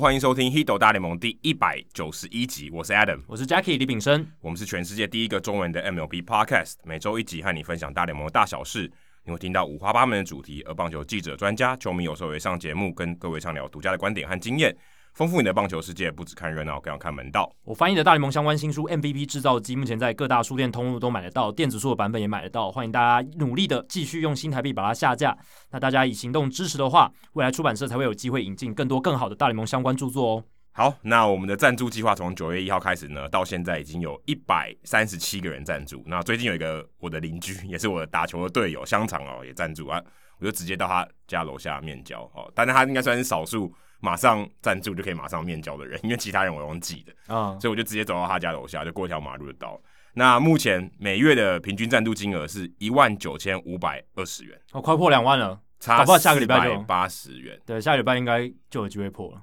欢迎收听《h i d o 大联盟》第一百九十一集。我是 Adam，我是 Jackie 李炳生。我们是全世界第一个中文的 MLB Podcast，每周一集和你分享大联盟的大小事。你会听到五花八门的主题，而棒球记者、专家、球迷有时候也上节目，跟各位畅聊独家的观点和经验。丰富你的棒球世界，不只看热闹，更要看门道。我翻译的大联盟相关新书《MVP 制造机》，目前在各大书店通路都买得到，电子书的版本也买得到。欢迎大家努力的继续用新台币把它下架。那大家以行动支持的话，未来出版社才会有机会引进更多更好的大联盟相关著作哦。好，那我们的赞助计划从九月一号开始呢，到现在已经有一百三十七个人赞助。那最近有一个我的邻居，也是我的打球的队友香肠哦，也赞助啊，我就直接到他家楼下面交哦。但是他应该算是少数。马上赞助就可以马上面交的人，因为其他人我用记的啊，uh. 所以我就直接走到他家楼下，就过一条马路就到。那目前每月的平均赞助金额是一万九千五百二十元，哦，快破两万了，差不多下个礼拜就八十元，对，下个礼拜应该就有机会破了。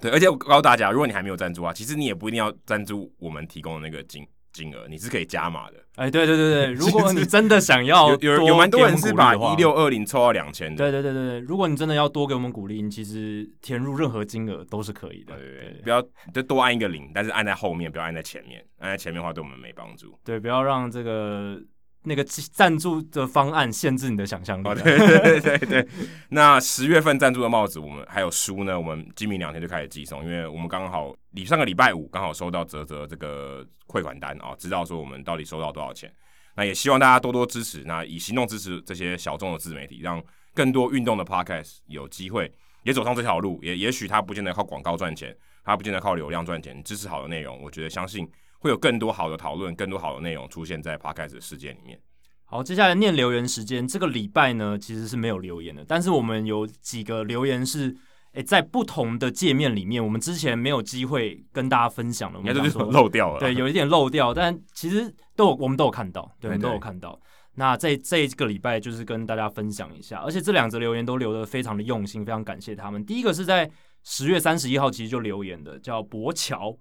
对，而且我告诉大家，如果你还没有赞助啊，其实你也不一定要赞助我们提供的那个金。金额你是可以加码的，哎，对对对对，如果你真的想要有有有蛮多人是把一六二零抽到两千的，对对对对，如果你真的要多给我们鼓励，你其实填入任何金额都是可以的，对对对，不要就多按一个零，但是按在后面，不要按在前面，按在前面的话对我们没帮助，对，不要让这个。那个赞助的方案限制你的想象力。对 对对对，那十月份赞助的帽子，我们还有书呢。我们今明两天就开始寄送，因为我们刚好礼上个礼拜五刚好收到泽泽这个汇款单啊，知道说我们到底收到多少钱。那也希望大家多多支持，那以行动支持这些小众的自媒体，让更多运动的 podcast 有机会也走上这条路。也也许他不见得靠广告赚钱，他不见得靠流量赚钱，支持好的内容，我觉得相信。会有更多好的讨论，更多好的内容出现在 Podcast 的世界里面。好，接下来念留言时间。这个礼拜呢，其实是没有留言的，但是我们有几个留言是，诶，在不同的界面里面，我们之前没有机会跟大家分享的，我们应该就是漏掉了。对，有一点漏掉，但其实都有，我们都有看到，对，都有看到。那这这一个礼拜就是跟大家分享一下，而且这两则留言都留的非常的用心，非常感谢他们。第一个是在十月三十一号其实就留言的，叫博乔。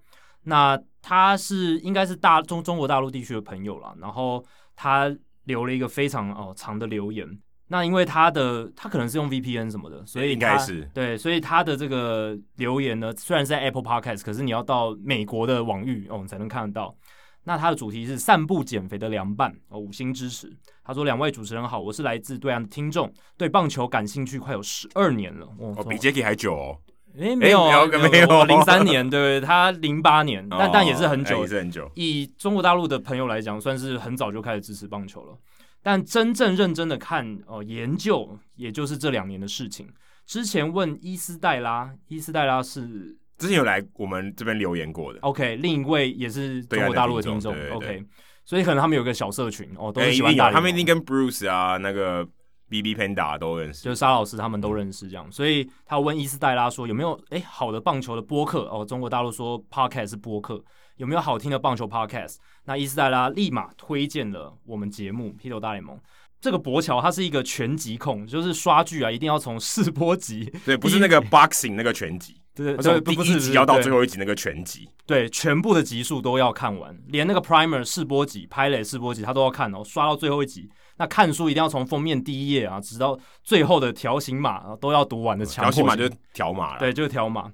那他是应该是大中中国大陆地区的朋友了，然后他留了一个非常哦长的留言。那因为他的他可能是用 VPN 什么的，所以应该是对，所以他的这个留言呢，虽然是在 Apple Podcast，可是你要到美国的网域哦，你才能看得到。那他的主题是散步减肥的凉拌哦，五星支持。他说：“两位主持人好，我是来自对岸的听众，对棒球感兴趣快有十二年了哦，哦，比 Jacky 还久哦。”诶，没有，没有，零三年，对，他零八年，哦、但但也是很久，也是很久。以中国大陆的朋友来讲，算是很早就开始支持棒球了。但真正认真的看哦，研究，也就是这两年的事情。之前问伊斯黛拉，伊斯黛拉是之前有来我们这边留言过的。OK，另一位也是中国大陆的听众。OK，所以可能他们有个小社群哦，都是喜欢打。他们一定跟 Bruce 啊那个。B B Panda 都认识，就是沙老师他们都认识这样，所以他问伊斯黛拉说有没有哎好的棒球的播客哦，中国大陆说 Podcast 是播客，有没有好听的棒球 Podcast？那伊斯黛拉立马推荐了我们节目《Hito 大联盟》。这个博乔他是一个全集控，就是刷剧啊一定要从试播集，对，不是那个 Boxing 那个全集，对，对，第一集要到最后一集那个全集，对，全部的集数都要看完，连那个 Primer 试播集、Pilot 试播集他都要看哦，刷到最后一集。那看书一定要从封面第一页啊，直到最后的条形码啊，都要读完的强迫。条形码就是条码了。对，就是条码，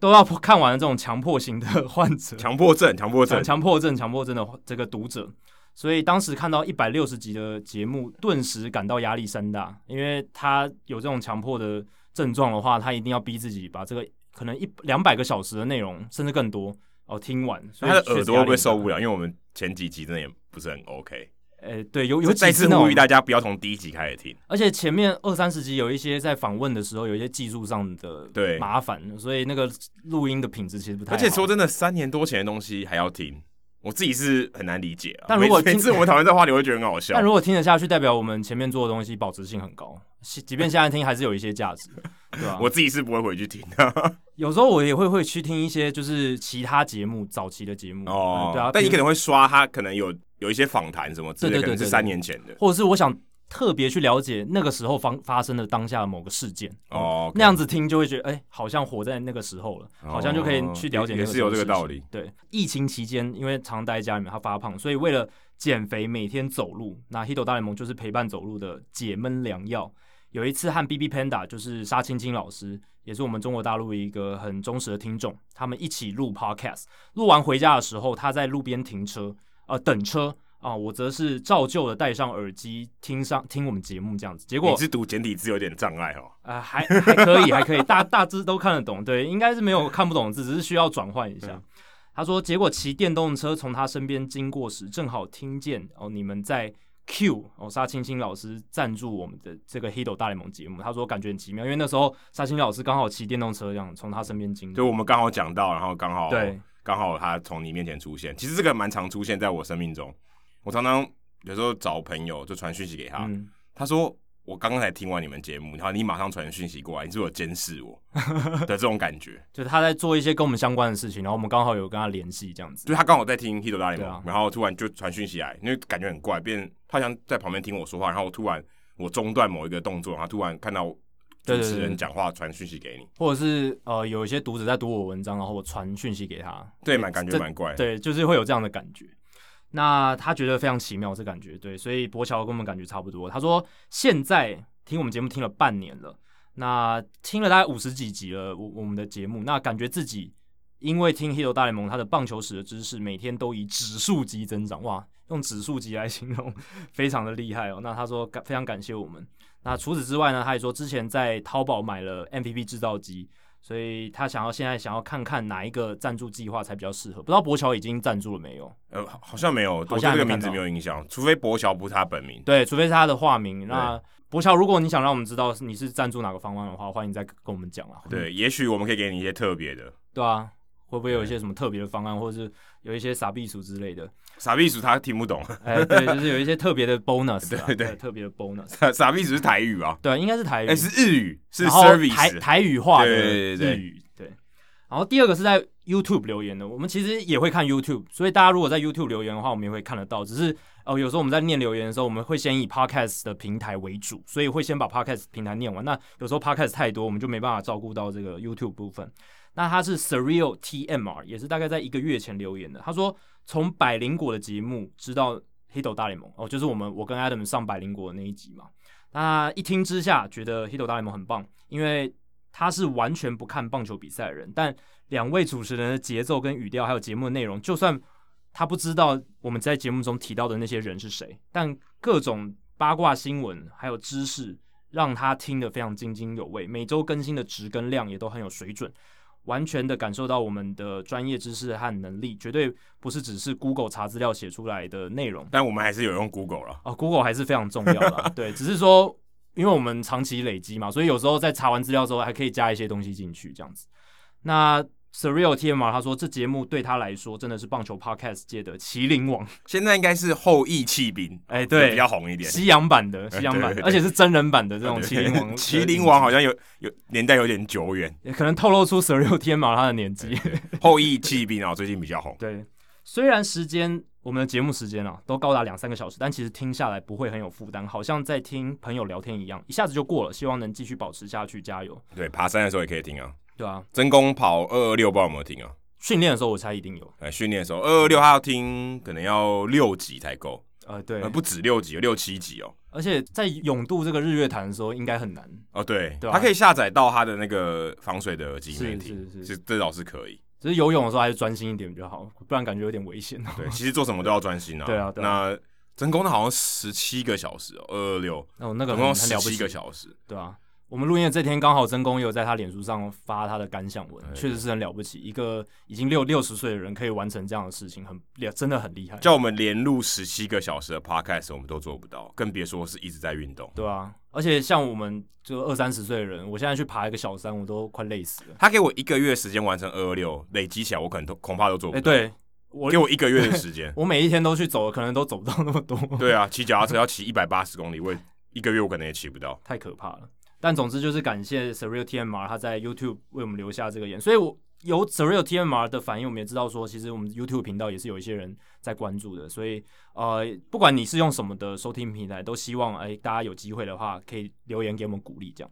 都要看完的这种强迫型的患者。强迫症，强迫症，强迫症，强迫症的这个读者。所以当时看到一百六十集的节目，顿时感到压力山大，因为他有这种强迫的症状的话，他一定要逼自己把这个可能一两百个小时的内容，甚至更多哦听完。所以他的耳朵会不会受不了？因为我们前几集真的也不是很 OK。诶、欸，对，有有几次呼吁大家不要从第一集开始听，而且前面二三十集有一些在访问的时候有一些技术上的对麻烦，所以那个录音的品质其实不太好。而且说真的，三年多前的东西还要听，我自己是很难理解啊。但如果每次我们讨论这话，你会觉得很好笑。但如果听得下去，代表我们前面做的东西保值性很高，即便现在听还是有一些价值，对吧？我自己是不会回去听的。有时候我也会会去听一些就是其他节目早期的节目哦，对啊。但你可能会刷他，可能有。有一些访谈什么之类的，可能是三年前的，或者是我想特别去了解那个时候发发生的当下的某个事件哦，那样子听就会觉得哎、欸，好像活在那个时候了，哦、好像就可以去了解那个。也是有这个道理。对，疫情期间因为常待在家里面，他发胖，所以为了减肥，每天走路。那 Hito 大联盟就是陪伴走路的解闷良药。有一次和 BB Panda 就是沙青青老师，也是我们中国大陆一个很忠实的听众，他们一起录 Podcast，录完回家的时候，他在路边停车，呃，等车啊、呃，我则是照旧的戴上耳机听上听我们节目这样子。结果你是读简体字有点障碍哦，呃，还还可以，还可以，大大致都看得懂，对，应该是没有看不懂的字，只是需要转换一下。嗯、他说，结果骑电动车从他身边经过时，正好听见哦，你们在。Q 哦，沙青青老师赞助我们的这个《Hito 大联盟》节目，他说感觉很奇妙，因为那时候沙青老师刚好骑电动车这样从他身边经过，就我们刚好讲到，然后刚好对，刚好他从你面前出现。其实这个蛮常出现在我生命中，我常常有时候找朋友就传讯息给他，嗯、他说。我刚刚才听完你们节目，然后你马上传讯息过来，你是不是有监视我的这种感觉？就是他在做一些跟我们相关的事情，然后我们刚好有跟他联系，这样子。就他刚好在听《Hito 大联盟》，然后突然就传讯息来，因为感觉很怪，变他好像在旁边听我说话，然后我突然我中断某一个动作，然后突然看到主持人讲话传讯息给你，或者是呃有一些读者在读我文章，然后我传讯息给他，对，蛮感觉蛮怪，对，就是会有这样的感觉。那他觉得非常奇妙，这感觉对，所以博乔跟我们感觉差不多。他说现在。听我们节目听了半年了，那听了大概五十几集了，我我们的节目，那感觉自己因为听《Hito 大联盟》，他的棒球史的知识每天都以指数级增长，哇，用指数级来形容，非常的厉害哦。那他说感非常感谢我们。那除此之外呢，他也说之前在淘宝买了 MVP 制造机，所以他想要现在想要看看哪一个赞助计划才比较适合。不知道博乔已经赞助了没有？呃，好像没有，好像这个名字没有印象，除非博乔不是他本名，对，除非是他的化名。那博乔，如果你想让我们知道你是赞助哪个方案的话，欢迎再跟我们讲啊。对，也许我们可以给你一些特别的。对啊，会不会有一些什么特别的方案，或者是有一些傻逼鼠之类的？傻逼鼠他听不懂。哎，对，就是有一些特别的 bonus，对对，特别的 bonus。傻傻逼鼠是台语啊？对，应该是台语。哎，是日语，是 service 台台语化的日语。对。然后第二个是在 YouTube 留言的，我们其实也会看 YouTube，所以大家如果在 YouTube 留言的话，我们也会看得到，只是。哦，有时候我们在念留言的时候，我们会先以 Podcast 的平台为主，所以会先把 Podcast 平台念完。那有时候 Podcast 太多，我们就没办法照顾到这个 YouTube 部分。那他是 Surreal TMR，也是大概在一个月前留言的。他说从百灵果的节目知道 Hito 大联盟，哦，就是我们我跟 Adam 上百灵果的那一集嘛。那一听之下，觉得 Hito 大联盟很棒，因为他是完全不看棒球比赛的人，但两位主持人的节奏跟语调，还有节目的内容，就算。他不知道我们在节目中提到的那些人是谁，但各种八卦新闻还有知识让他听得非常津津有味。每周更新的值跟量也都很有水准，完全的感受到我们的专业知识和能力，绝对不是只是 Google 查资料写出来的内容。但我们还是有用 Google 了哦，Google 还是非常重要的。对，只是说因为我们长期累积嘛，所以有时候在查完资料之后还可以加一些东西进去，这样子。那 Surreal TMR 他说，这节目对他来说真的是棒球 Podcast 界的麒麟王。现在应该是后羿弃兵，哎，对，比较红一点，西洋版的，西洋版的，而且是真人版的这种麒麟王。麒麟王好像有有年代有点久远，也 可能透露出 Surreal TMR 他的年纪。后羿弃兵啊，最近比较红。对，虽然时间我们的节目时间啊都高达两三个小时，但其实听下来不会很有负担，好像在听朋友聊天一样，一下子就过了。希望能继续保持下去，加油。对，爬山的时候也可以听啊。对啊，真功跑二二六，不知道有没有听啊？训练的时候我猜一定有。哎，训练的时候二二六他要听，可能要六集才够。呃，对，不止六集，有六七集哦。而且在永渡这个日月潭的时候，应该很难。哦，对，对他可以下载到他的那个防水的耳机里面听，是是是，这倒是可以。只是游泳的时候还是专心一点比较好，不然感觉有点危险。对，其实做什么都要专心啊。对啊，那真功的好像十七个小时哦，二二六哦，那个总共十七个小时，对啊。我们录音的这天刚好真功有在他脸书上发他的感想文，确实是很了不起。一个已经六六十岁的人可以完成这样的事情，很真的很厉害。叫我们连录十七个小时的 podcast，我们都做不到，更别说是一直在运动。对啊，而且像我们就二三十岁的人，我现在去爬一个小山，我都快累死了。他给我一个月时间完成二二六，累积起来我可能都恐怕都做不到。对，我给我一个月的时间，我每一天都去走，可能都走不到那么多。对啊，骑脚踏车 要骑一百八十公里，我一个月我可能也骑不到，太可怕了。但总之就是感谢 Surreal TMR 他在 YouTube 为我们留下这个言，所以我有 Surreal TMR 的反应，我们也知道说，其实我们 YouTube 频道也是有一些人在关注的，所以呃，不管你是用什么的收听平台，都希望哎大家有机会的话，可以留言给我们鼓励，这样。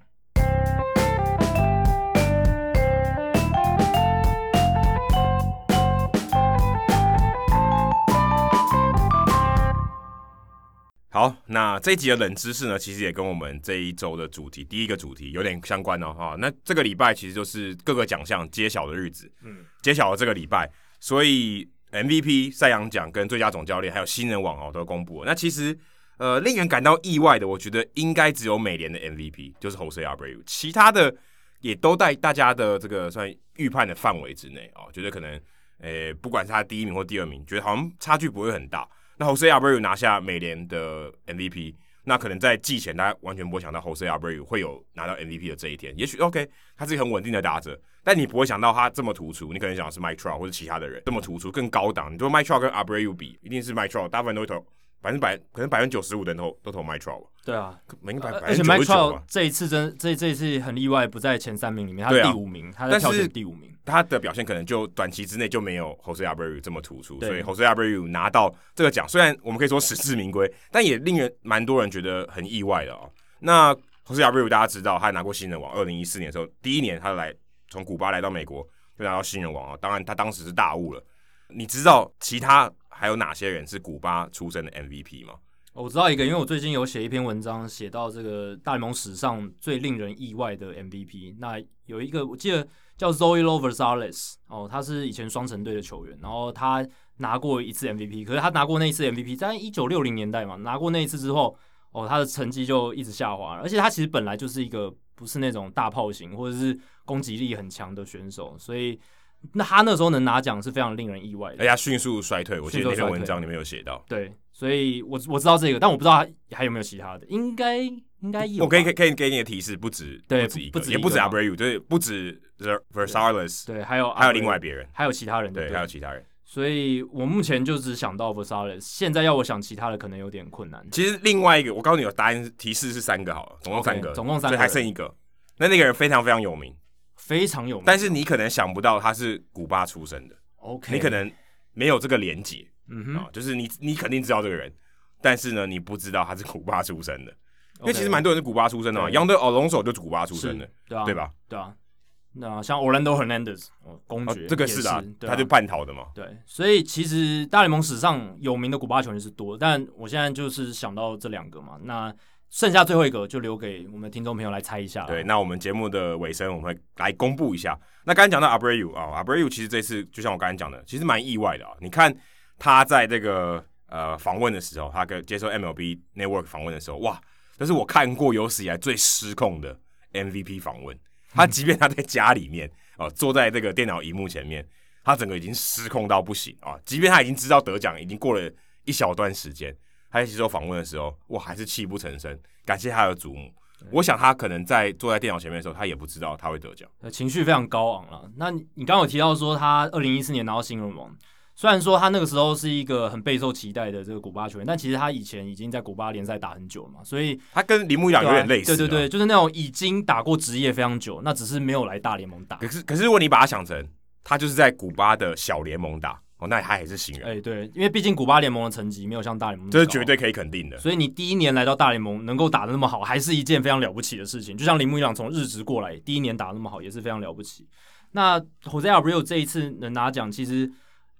好，那这一集的冷知识呢，其实也跟我们这一周的主题第一个主题有点相关哦。哈，那这个礼拜其实就是各个奖项揭晓的日子，嗯，揭晓了这个礼拜，所以 MVP 赛扬奖跟最佳总教练还有新人王哦都公布了。那其实呃令人感到意外的，我觉得应该只有美联的 MVP 就是 Jose Abreu，其他的也都在大家的这个算预判的范围之内哦，觉得可能。诶，不管是他第一名或第二名，觉得好像差距不会很大。那 Jose Abreu 拿下美联的 MVP，那可能在季前大家完全不会想到 Jose Abreu 会有拿到 MVP 的这一天。也许 OK，他是一个很稳定的打者，但你不会想到他这么突出。你可能想的是 Mike Trout 或者其他的人这么突出，更高档。你说 Mike Trout 跟 Abreu 比，一定是 Mike Trout，大部分都会投。百分之百，可能百分之九十五的人都都投 Mike Trout 对啊，百百而且 Mike Trout 这一次真这这一次很意外，不在前三名里面，他是第五名，啊、他在票选第五名。他的表现可能就短期之内就没有 Jose Abreu 这么突出，所以 Jose Abreu 拿到这个奖，虽然我们可以说实至名归，但也令人蛮多人觉得很意外的哦。那 Jose Abreu 大家知道，他拿过新人王，二零一四年的时候，第一年他来从古巴来到美国就拿到新人王啊，当然他当时是大雾了。你知道其他还有哪些人是古巴出生的 MVP 吗？我知道一个，因为我最近有写一篇文章，写到这个大联盟史上最令人意外的 MVP。那有一个我记得叫 Zoilo Versalles 哦，他是以前双城队的球员，然后他拿过一次 MVP，可是他拿过那一次 MVP 在一九六零年代嘛，拿过那一次之后，哦，他的成绩就一直下滑，而且他其实本来就是一个不是那种大炮型或者是攻击力很强的选手，所以。那他那时候能拿奖是非常令人意外的，而且迅速衰退。我记得那篇文章里面有写到，对，所以我我知道这个，但我不知道他还有没有其他的，应该应该有。我可以可以可以给你的提示，不止对，不止一个，不止也不止 Abreu，就是，不止 Versalles，对，还有还有另外别人，还有其他人，对，还有其他人。所以我目前就只想到 Versalles，现在要我想其他的可能有点困难。其实另外一个，我告诉你，有答案提示是三个好了，总共三个，总共三个，还剩一个。那那个人非常非常有名。非常有名，但是你可能想不到他是古巴出生的。OK，你可能没有这个连结，嗯哼，就是你你肯定知道这个人，但是呢，你不知道他是古巴出生的。因为其实蛮多人是古巴出生的嘛，Yonder Alonso 就是古巴出生的，对啊，对吧？对啊，那像 Orlando Hernandez 公爵，这个是的，他就叛逃的嘛。对，所以其实大联盟史上有名的古巴球员是多，但我现在就是想到这两个嘛，那。剩下最后一个就留给我们听众朋友来猜一下。对，那我们节目的尾声，我们会来公布一下。那刚才讲到 Abreu 啊，Abreu 其实这次就像我刚才讲的，其实蛮意外的啊。你看他在这个呃访问的时候，他跟接受 MLB Network 访问的时候，哇，这是我看过有史以来最失控的 MVP 访问。他即便他在家里面哦、啊，坐在这个电脑荧幕前面，他整个已经失控到不行啊。即便他已经知道得奖，已经过了一小段时间。他在接受访问的时候，我还是泣不成声，感谢他的祖母。我想他可能在坐在电脑前面的时候，他也不知道他会得奖，情绪非常高昂了。那你刚刚有提到说他二零一四年拿到新人王，虽然说他那个时候是一个很备受期待的这个古巴球员，但其实他以前已经在古巴联赛打很久了嘛，所以他跟铃木一朗有点类似。对对对，就是那种已经打过职业非常久，那只是没有来大联盟打。可是可是如果你把他想成他就是在古巴的小联盟打。哦，那他也是新人。哎，对，因为毕竟古巴联盟的成绩没有像大联盟，这是绝对可以肯定的。所以你第一年来到大联盟，能够打的那么好，还是一件非常了不起的事情。就像铃木一朗从日职过来，第一年打得那么好，也是非常了不起。那 Jose Abreu 这一次能拿奖，其实。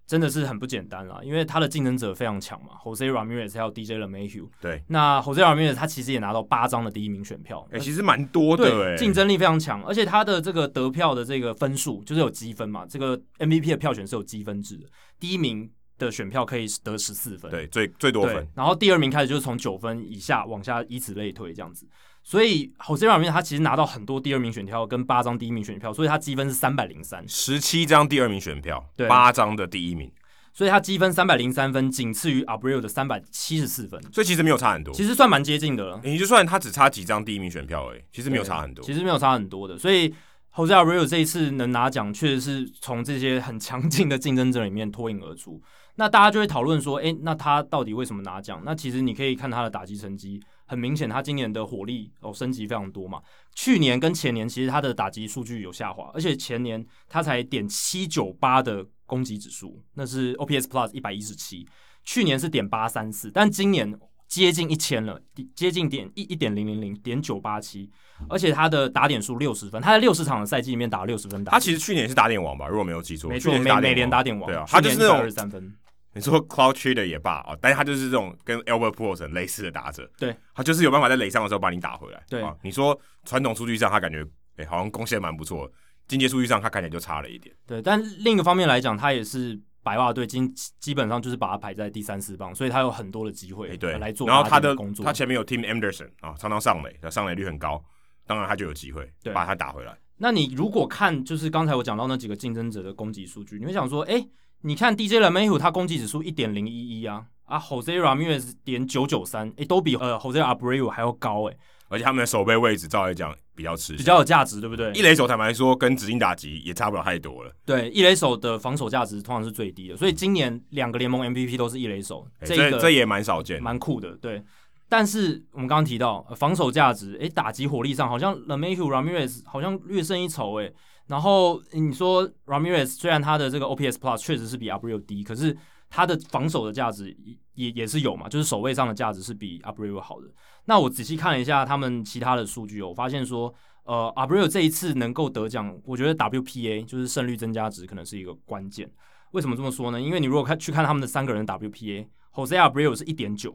真的是很不简单啦，因为他的竞争者非常强嘛，Jose Ramirez 还有 DJ LeMahieu。对，那 Jose Ramirez 他其实也拿到八张的第一名选票，哎、欸，其实蛮多的，哎，竞争力非常强，而且他的这个得票的这个分数就是有积分嘛，这个 MVP 的票选是有积分制的，第一名的选票可以得十四分，对，最最多分，然后第二名开始就是从九分以下往下，以此类推这样子。所以，Jose Ramirez 他其实拿到很多第二名选票跟八张第一名选票，所以他积分是三百零三，十七张第二名选票，对，八张的第一名，所以他积分三百零三分，仅次于 Abreu 的三百七十四分，所以其实没有差很多，其实算蛮接近的了。你就算他只差几张第一名选票而已，其实没有差很多，其实没有差很多的。所以，Jose Abreu 这一次能拿奖，确实是从这些很强劲的竞争者里面脱颖而出。那大家就会讨论说，诶，那他到底为什么拿奖？那其实你可以看他的打击成绩。很明显，他今年的火力哦升级非常多嘛。去年跟前年其实他的打击数据有下滑，而且前年他才点七九八的攻击指数，那是 OPS Plus 一百一十七。去年是点八三四，但今年接近一千了，接近点一一点零零零点九八七，而且他的打点数六十分，他在六十场的赛季里面打了六十分打。他其实去年是打点王吧，如果没有记错，没错，美美联打点王。对啊，他就是那种二十三分。你说 Claude Schroeder 也罢啊，但是他就是这种跟 Albert Pujols 类似的打者，对，他就是有办法在垒上的时候把你打回来。对啊，你说传统数据上他感觉哎、欸、好像贡献蛮不错，进阶数据上他看起来就差了一点。对，但另一个方面来讲，他也是白袜队基基本上就是把他排在第三四棒，所以他有很多的机会、欸、对来做。然后他的工作，他前面有 Tim Anderson 啊，常常上垒，他上垒率很高，当然他就有机会把他打回来。那你如果看就是刚才我讲到那几个竞争者的攻击数据，你会想说，哎、欸。你看 DJ LeMahieu 他攻击指数一点零一一啊啊，Jose Ramirez 点九九三，哎，都比呃 Jose Abreu 还要高哎、欸，而且他们的守备位置照来讲比较吃，比较有价值，对不对？一垒手坦白说跟指定打击也差不了太多了。对，一垒手的防守价值通常是最低的，所以今年两个联盟 MVP 都是一垒手，欸、这个这也蛮少见，蛮酷的。对，但是我们刚刚提到防守价值，哎，打击火力上好像 LeMahieu Ramirez 好像略胜一筹哎。然后你说 Ramirez 虽然他的这个 OPS Plus 确实是比 Abreu 低，可是他的防守的价值也也是有嘛，就是守卫上的价值是比 Abreu 好的。那我仔细看了一下他们其他的数据，我发现说，呃，Abreu 这一次能够得奖，我觉得 WPA 就是胜率增加值可能是一个关键。为什么这么说呢？因为你如果看去看他们的三个人的 WPA，Jose Abreu 是一点九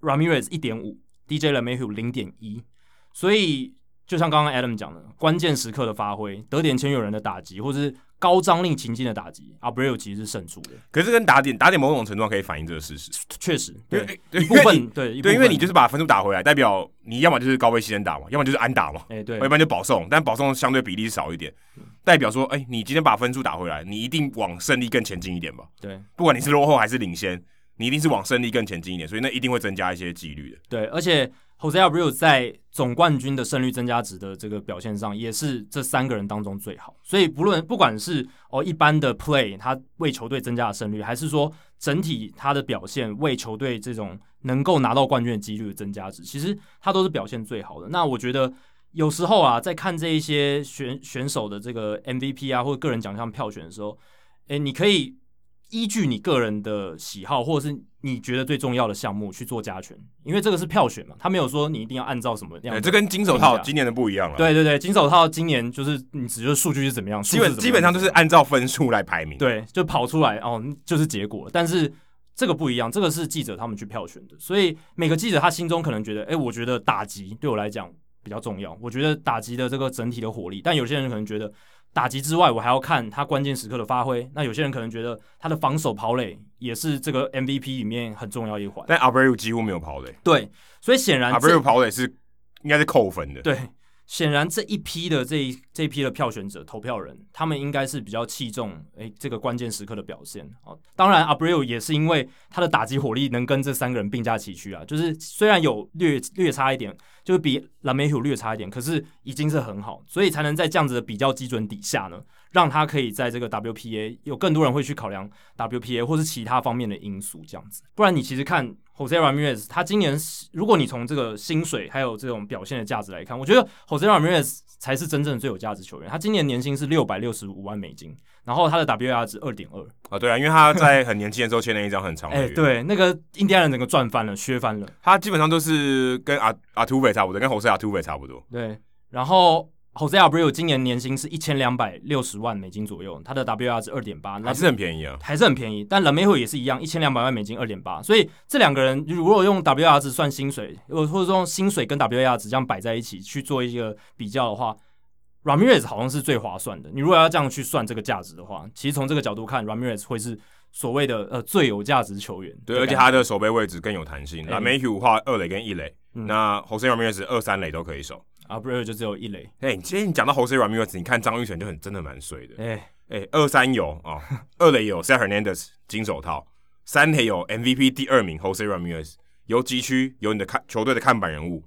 ，Ramirez 一点五，DJ LeMahieu 零点一，所以。就像刚刚 Adam 讲的，关键时刻的发挥，得点圈有人的打击，或者是高张力情境的打击，Abreu 其实是胜出的。可是跟打点打点某种程度上可以反映这个事实，确实，对，对一部分对对，因为你就是把分数打回来，代表你要么就是高位牺牲打嘛，要么就是安打嘛，哎、欸、对，要不然就保送，但保送相对比例少一点，代表说，哎、欸，你今天把分数打回来，你一定往胜利更前进一点吧？对，不管你是落后还是领先，你一定是往胜利更前进一点，所以那一定会增加一些几率的。对，而且。Jose Abreu 在总冠军的胜率增加值的这个表现上，也是这三个人当中最好。所以不论不管是哦一般的 play，他为球队增加了胜率，还是说整体他的表现为球队这种能够拿到冠军的几率的增加值，其实他都是表现最好的。那我觉得有时候啊，在看这一些选选手的这个 MVP 啊或者个人奖项票选的时候，诶，你可以。依据你个人的喜好，或者是你觉得最重要的项目去做加权，因为这个是票选嘛，他没有说你一定要按照什么样。对，这跟金手套今年的不一样了。对对对，金手套今年就是你只就是数据是怎么样，基本基本上都是按照分数来排名。对，就跑出来哦，就是结果。但是这个不一样，这个是记者他们去票选的，所以每个记者他心中可能觉得，哎，我觉得打击对我来讲比较重要，我觉得打击的这个整体的火力，但有些人可能觉得。打击之外，我还要看他关键时刻的发挥。那有些人可能觉得他的防守跑垒也是这个 MVP 里面很重要一环。但 Abreu 几乎没有跑垒。对，所以显然 Abreu 跑垒是应该是扣分的。对，显然这一批的这一这一批的票选者、投票人，他们应该是比较器重诶这个关键时刻的表现。哦，当然 Abreu 也是因为他的打击火力能跟这三个人并驾齐驱啊，就是虽然有略略差一点。就是比 LeMahieu 略差一点，可是已经是很好，所以才能在这样子的比较基准底下呢，让他可以在这个 WPA 有更多人会去考量 WPA 或是其他方面的因素这样子。不然你其实看 Jose Ramirez，他今年如果你从这个薪水还有这种表现的价值来看，我觉得 Jose Ramirez 才是真正最有价值球员。他今年年薪是六百六十五万美金，然后他的 WAR 值二点二啊，对啊，因为他在很年轻的时候签了一张很长的约，哎，对，那个印第安人整个赚翻了，削翻了。他基本上都是跟阿阿土匪差不多，跟 Jose Altuve 差不多。对，然后 Jose Abreu 今年年薪是一千两百六十万美金左右，他的 WAR 是二点八，还是很便宜啊，还是很便宜。但 LeMahieu 也是一样，一千两百万美金二点八，所以这两个人如果用 WAR 值算薪水，或或者说用薪水跟 WAR 值这样摆在一起去做一个比较的话，Ramirez 好像是最划算的。你如果要这样去算这个价值的话，其实从这个角度看，Ramirez 会是所谓的呃最有价值球员。对，而且他的守备位置更有弹性。LeMahieu 的话，二垒跟一垒。那 Jose Ramirez 二三垒都可以守，Abreu 就只有一垒。哎、欸，今天你讲到 Jose Ramirez，你看张玉成就很真的蛮水的。哎哎、欸，二三有啊，二垒有 Cesar Hernandez 金手套，三垒有 MVP 第二名 Jose Ramirez，游击区有你的看球队的看板人物，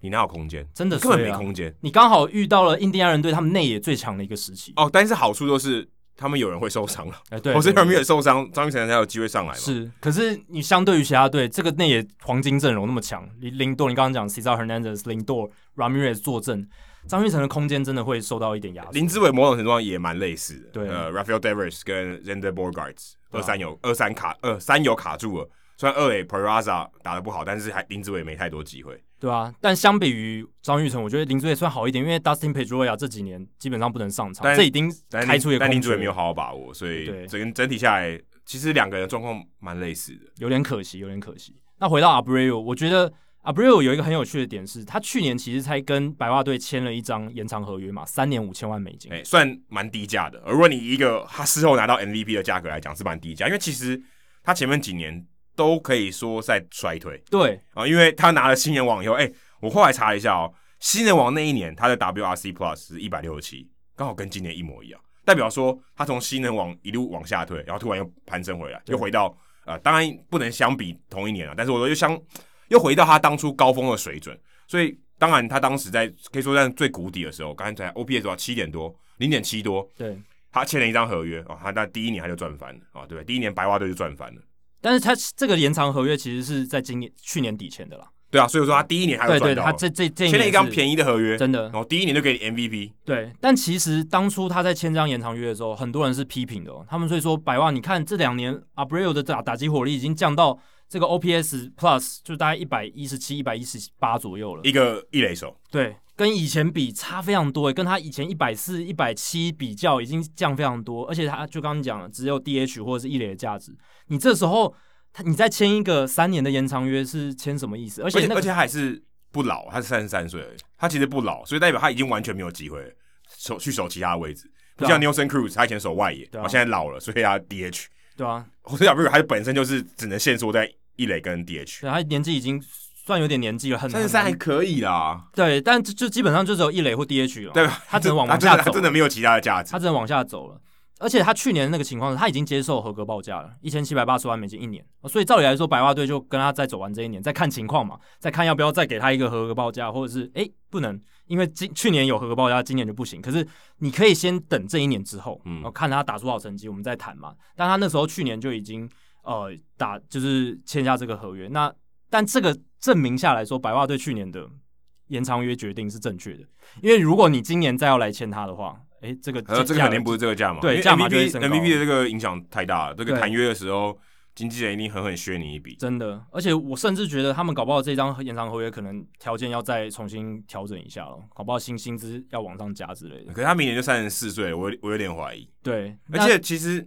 你哪有空间？真的、啊、根本没空间。你刚好遇到了印第安人队他们内野最强的一个时期哦，但是好处就是。他们有人会受伤了，哎，对，Jose Ramirez 受伤，张育成才有机会上来嘛。是，可是你相对于其他队，这个内野黄金阵容那么强，林林多，你刚刚讲 Cesar Hernandez、林多、Ramirez 坐镇，张育成的空间真的会受到一点压力。林志伟某种程度上也蛮类似的，对，呃，Rafael Davis 跟 Xander Bogaerts 二三有二三卡，二三有卡住了。虽然二垒 Peraza 打的不好，但是还林志伟没太多机会，对啊，但相比于张玉成，我觉得林子伟算好一点，因为 Dustin Pedroia 这几年基本上不能上场，这已经开出一个。但林子伟没有好好把握，所以整整体下来，其实两个人状况蛮类似的，有点可惜，有点可惜。那回到 Abreu，我觉得 Abreu 有一个很有趣的点是，他去年其实才跟白袜队签了一张延长合约嘛，三年五千万美金，哎、欸，算蛮低价的。而如果你一个他事后拿到 MVP 的价格来讲，是蛮低价，因为其实他前面几年都可以说在衰退。对。啊，因为他拿了新人王以后，哎、欸，我后来查了一下哦，新人王那一年他的 WRC Plus 是一百六十七，刚好跟今年一模一样。代表说他从新人王一路往下退，然后突然又攀升回来，又回到呃，当然不能相比同一年了，但是我说又相又回到他当初高峰的水准，所以当然他当时在可以说在最谷底的时候，刚才 OPS 多少七点多，零点七多，对，他签了一张合约哦，他在第一年他就赚翻了啊，对，第一年白袜队就赚翻了，但是他这个延长合约其实是在今年去年底签的啦。对啊，所以说他第一年还有赚到，对对，他这这这签了一张便宜的合约，真的，然后第一年就给你 MVP。对，但其实当初他在签这张延长约的时候，很多人是批评的哦。他们所以说，百万，你看这两年 Abreu 的打打击火力已经降到这个 OPS Plus 就大概一百一十七、一百一十八左右了，一个一垒手。对，跟以前比差非常多，跟他以前一百四、一百七比较，已经降非常多。而且他就刚刚讲了，只有 DH 或者是一垒的价值，你这时候。他你再签一个三年的延长约是签什么意思？而且、那个、而且他还是不老，他是三十三岁他其实不老，所以代表他已经完全没有机会守去守其他的位置。不像 Nelson Cruz，他以前守外野，对啊，现在老了，所以他 DH。对啊，或者 Abreu 他本身就是只能限缩在一垒跟 DH。对，他年纪已经算有点年纪了，很三十三还可以啦。对，但就基本上就只有一垒或 DH 了。对，他只能往下走，他真的没有其他的价值，他只能往下走了。而且他去年那个情况是，他已经接受合格报价了，一千七百八十万美金一年。所以照理来说，白袜队就跟他再走完这一年，再看情况嘛，再看要不要再给他一个合格报价，或者是哎不能，因为今去年有合格报价，今年就不行。可是你可以先等这一年之后，嗯，看他打出好成绩，我们再谈嘛。但他那时候去年就已经呃打就是签下这个合约，那但这个证明下来说，白袜队去年的延长约决定是正确的，因为如果你今年再要来签他的话。哎，这个呃，这个肯定不是这个价嘛？对，价码就 MVP 的这个影响太大了。这个谈约的时候，经纪人一定狠狠削你一笔。真的，而且我甚至觉得他们搞不好这张延长合约可能条件要再重新调整一下了，搞不好薪薪资要往上加之类的。可是他明年就三十四岁，我我有点怀疑。对，而且其实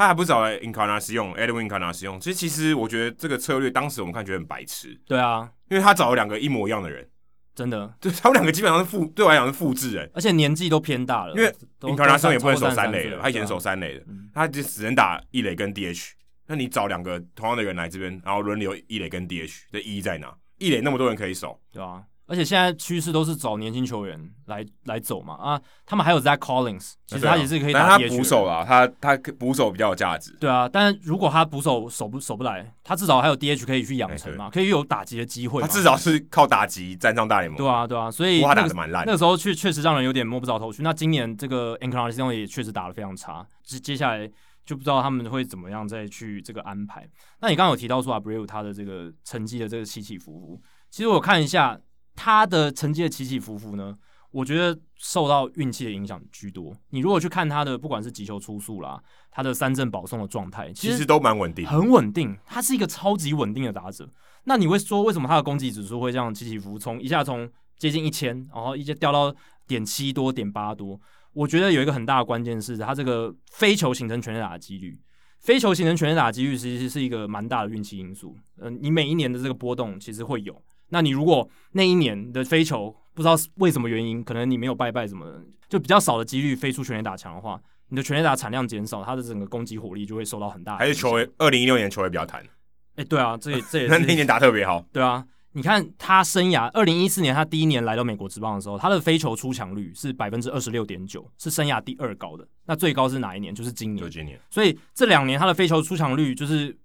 他还不找来 Encarnacion 用，Edwin Encarnacion 用。其实其实我觉得这个策略当时我们看觉得很白痴。对啊，因为他找了两个一模一样的人。真的，对他们两个基本上是复，对我来讲是复制人，而且年纪都偏大了。因为你看他生也不能守三垒了，他以前守三垒的，他就只能打一垒跟 DH。那你找两个同样的人来这边，然后轮流一垒跟 DH，这意义在哪？一垒那么多人可以守，对吧？而且现在趋势都是找年轻球员来来走嘛啊，他们还有 Zach Collins，其实他也是可以打 DH 的，但他捕手啦，他他捕手比较有价值。对啊，但是如果他捕手守不守不来，他至少还有 DH 可以去养成嘛，可以有打击的机会。他至少是靠打击站上大联盟。对啊，对啊，所以他打得蛮烂。那个时候确确实让人有点摸不着头绪。那今年这个 Encarnacion 也确实打的非常差，接接下来就不知道他们会怎么样再去这个安排。那你刚刚有提到说 Abreu 他的这个成绩的这个起起伏伏，其实我看一下。他的成绩的起起伏伏呢，我觉得受到运气的影响居多。你如果去看他的，不管是击球出速啦，他的三振保送的状态，其实都蛮稳定，很稳定。他是一个超级稳定的打者。那你会说，为什么他的攻击指数会这样起起伏，从一下从接近一千，然后一下掉到点七多、点八多？我觉得有一个很大的关键是他这个非球形成全垒打的几率。非球形成全垒打的几率其实是一个蛮大的运气因素。嗯、呃，你每一年的这个波动其实会有。那你如果那一年的飞球不知道为什么原因，可能你没有拜拜什么的，就比较少的几率飞出全垒打墙的话，你的全垒打产量减少，它的整个攻击火力就会受到很大的。还是球威，二零一六年球威比较弹。哎、欸，对啊，这也这也那那年打特别好。对啊，你看他生涯二零一四年他第一年来到美国职棒的时候，他的飞球出墙率是百分之二十六点九，是生涯第二高的。那最高是哪一年？就是今年。就今年。所以这两年他的飞球出墙率就是。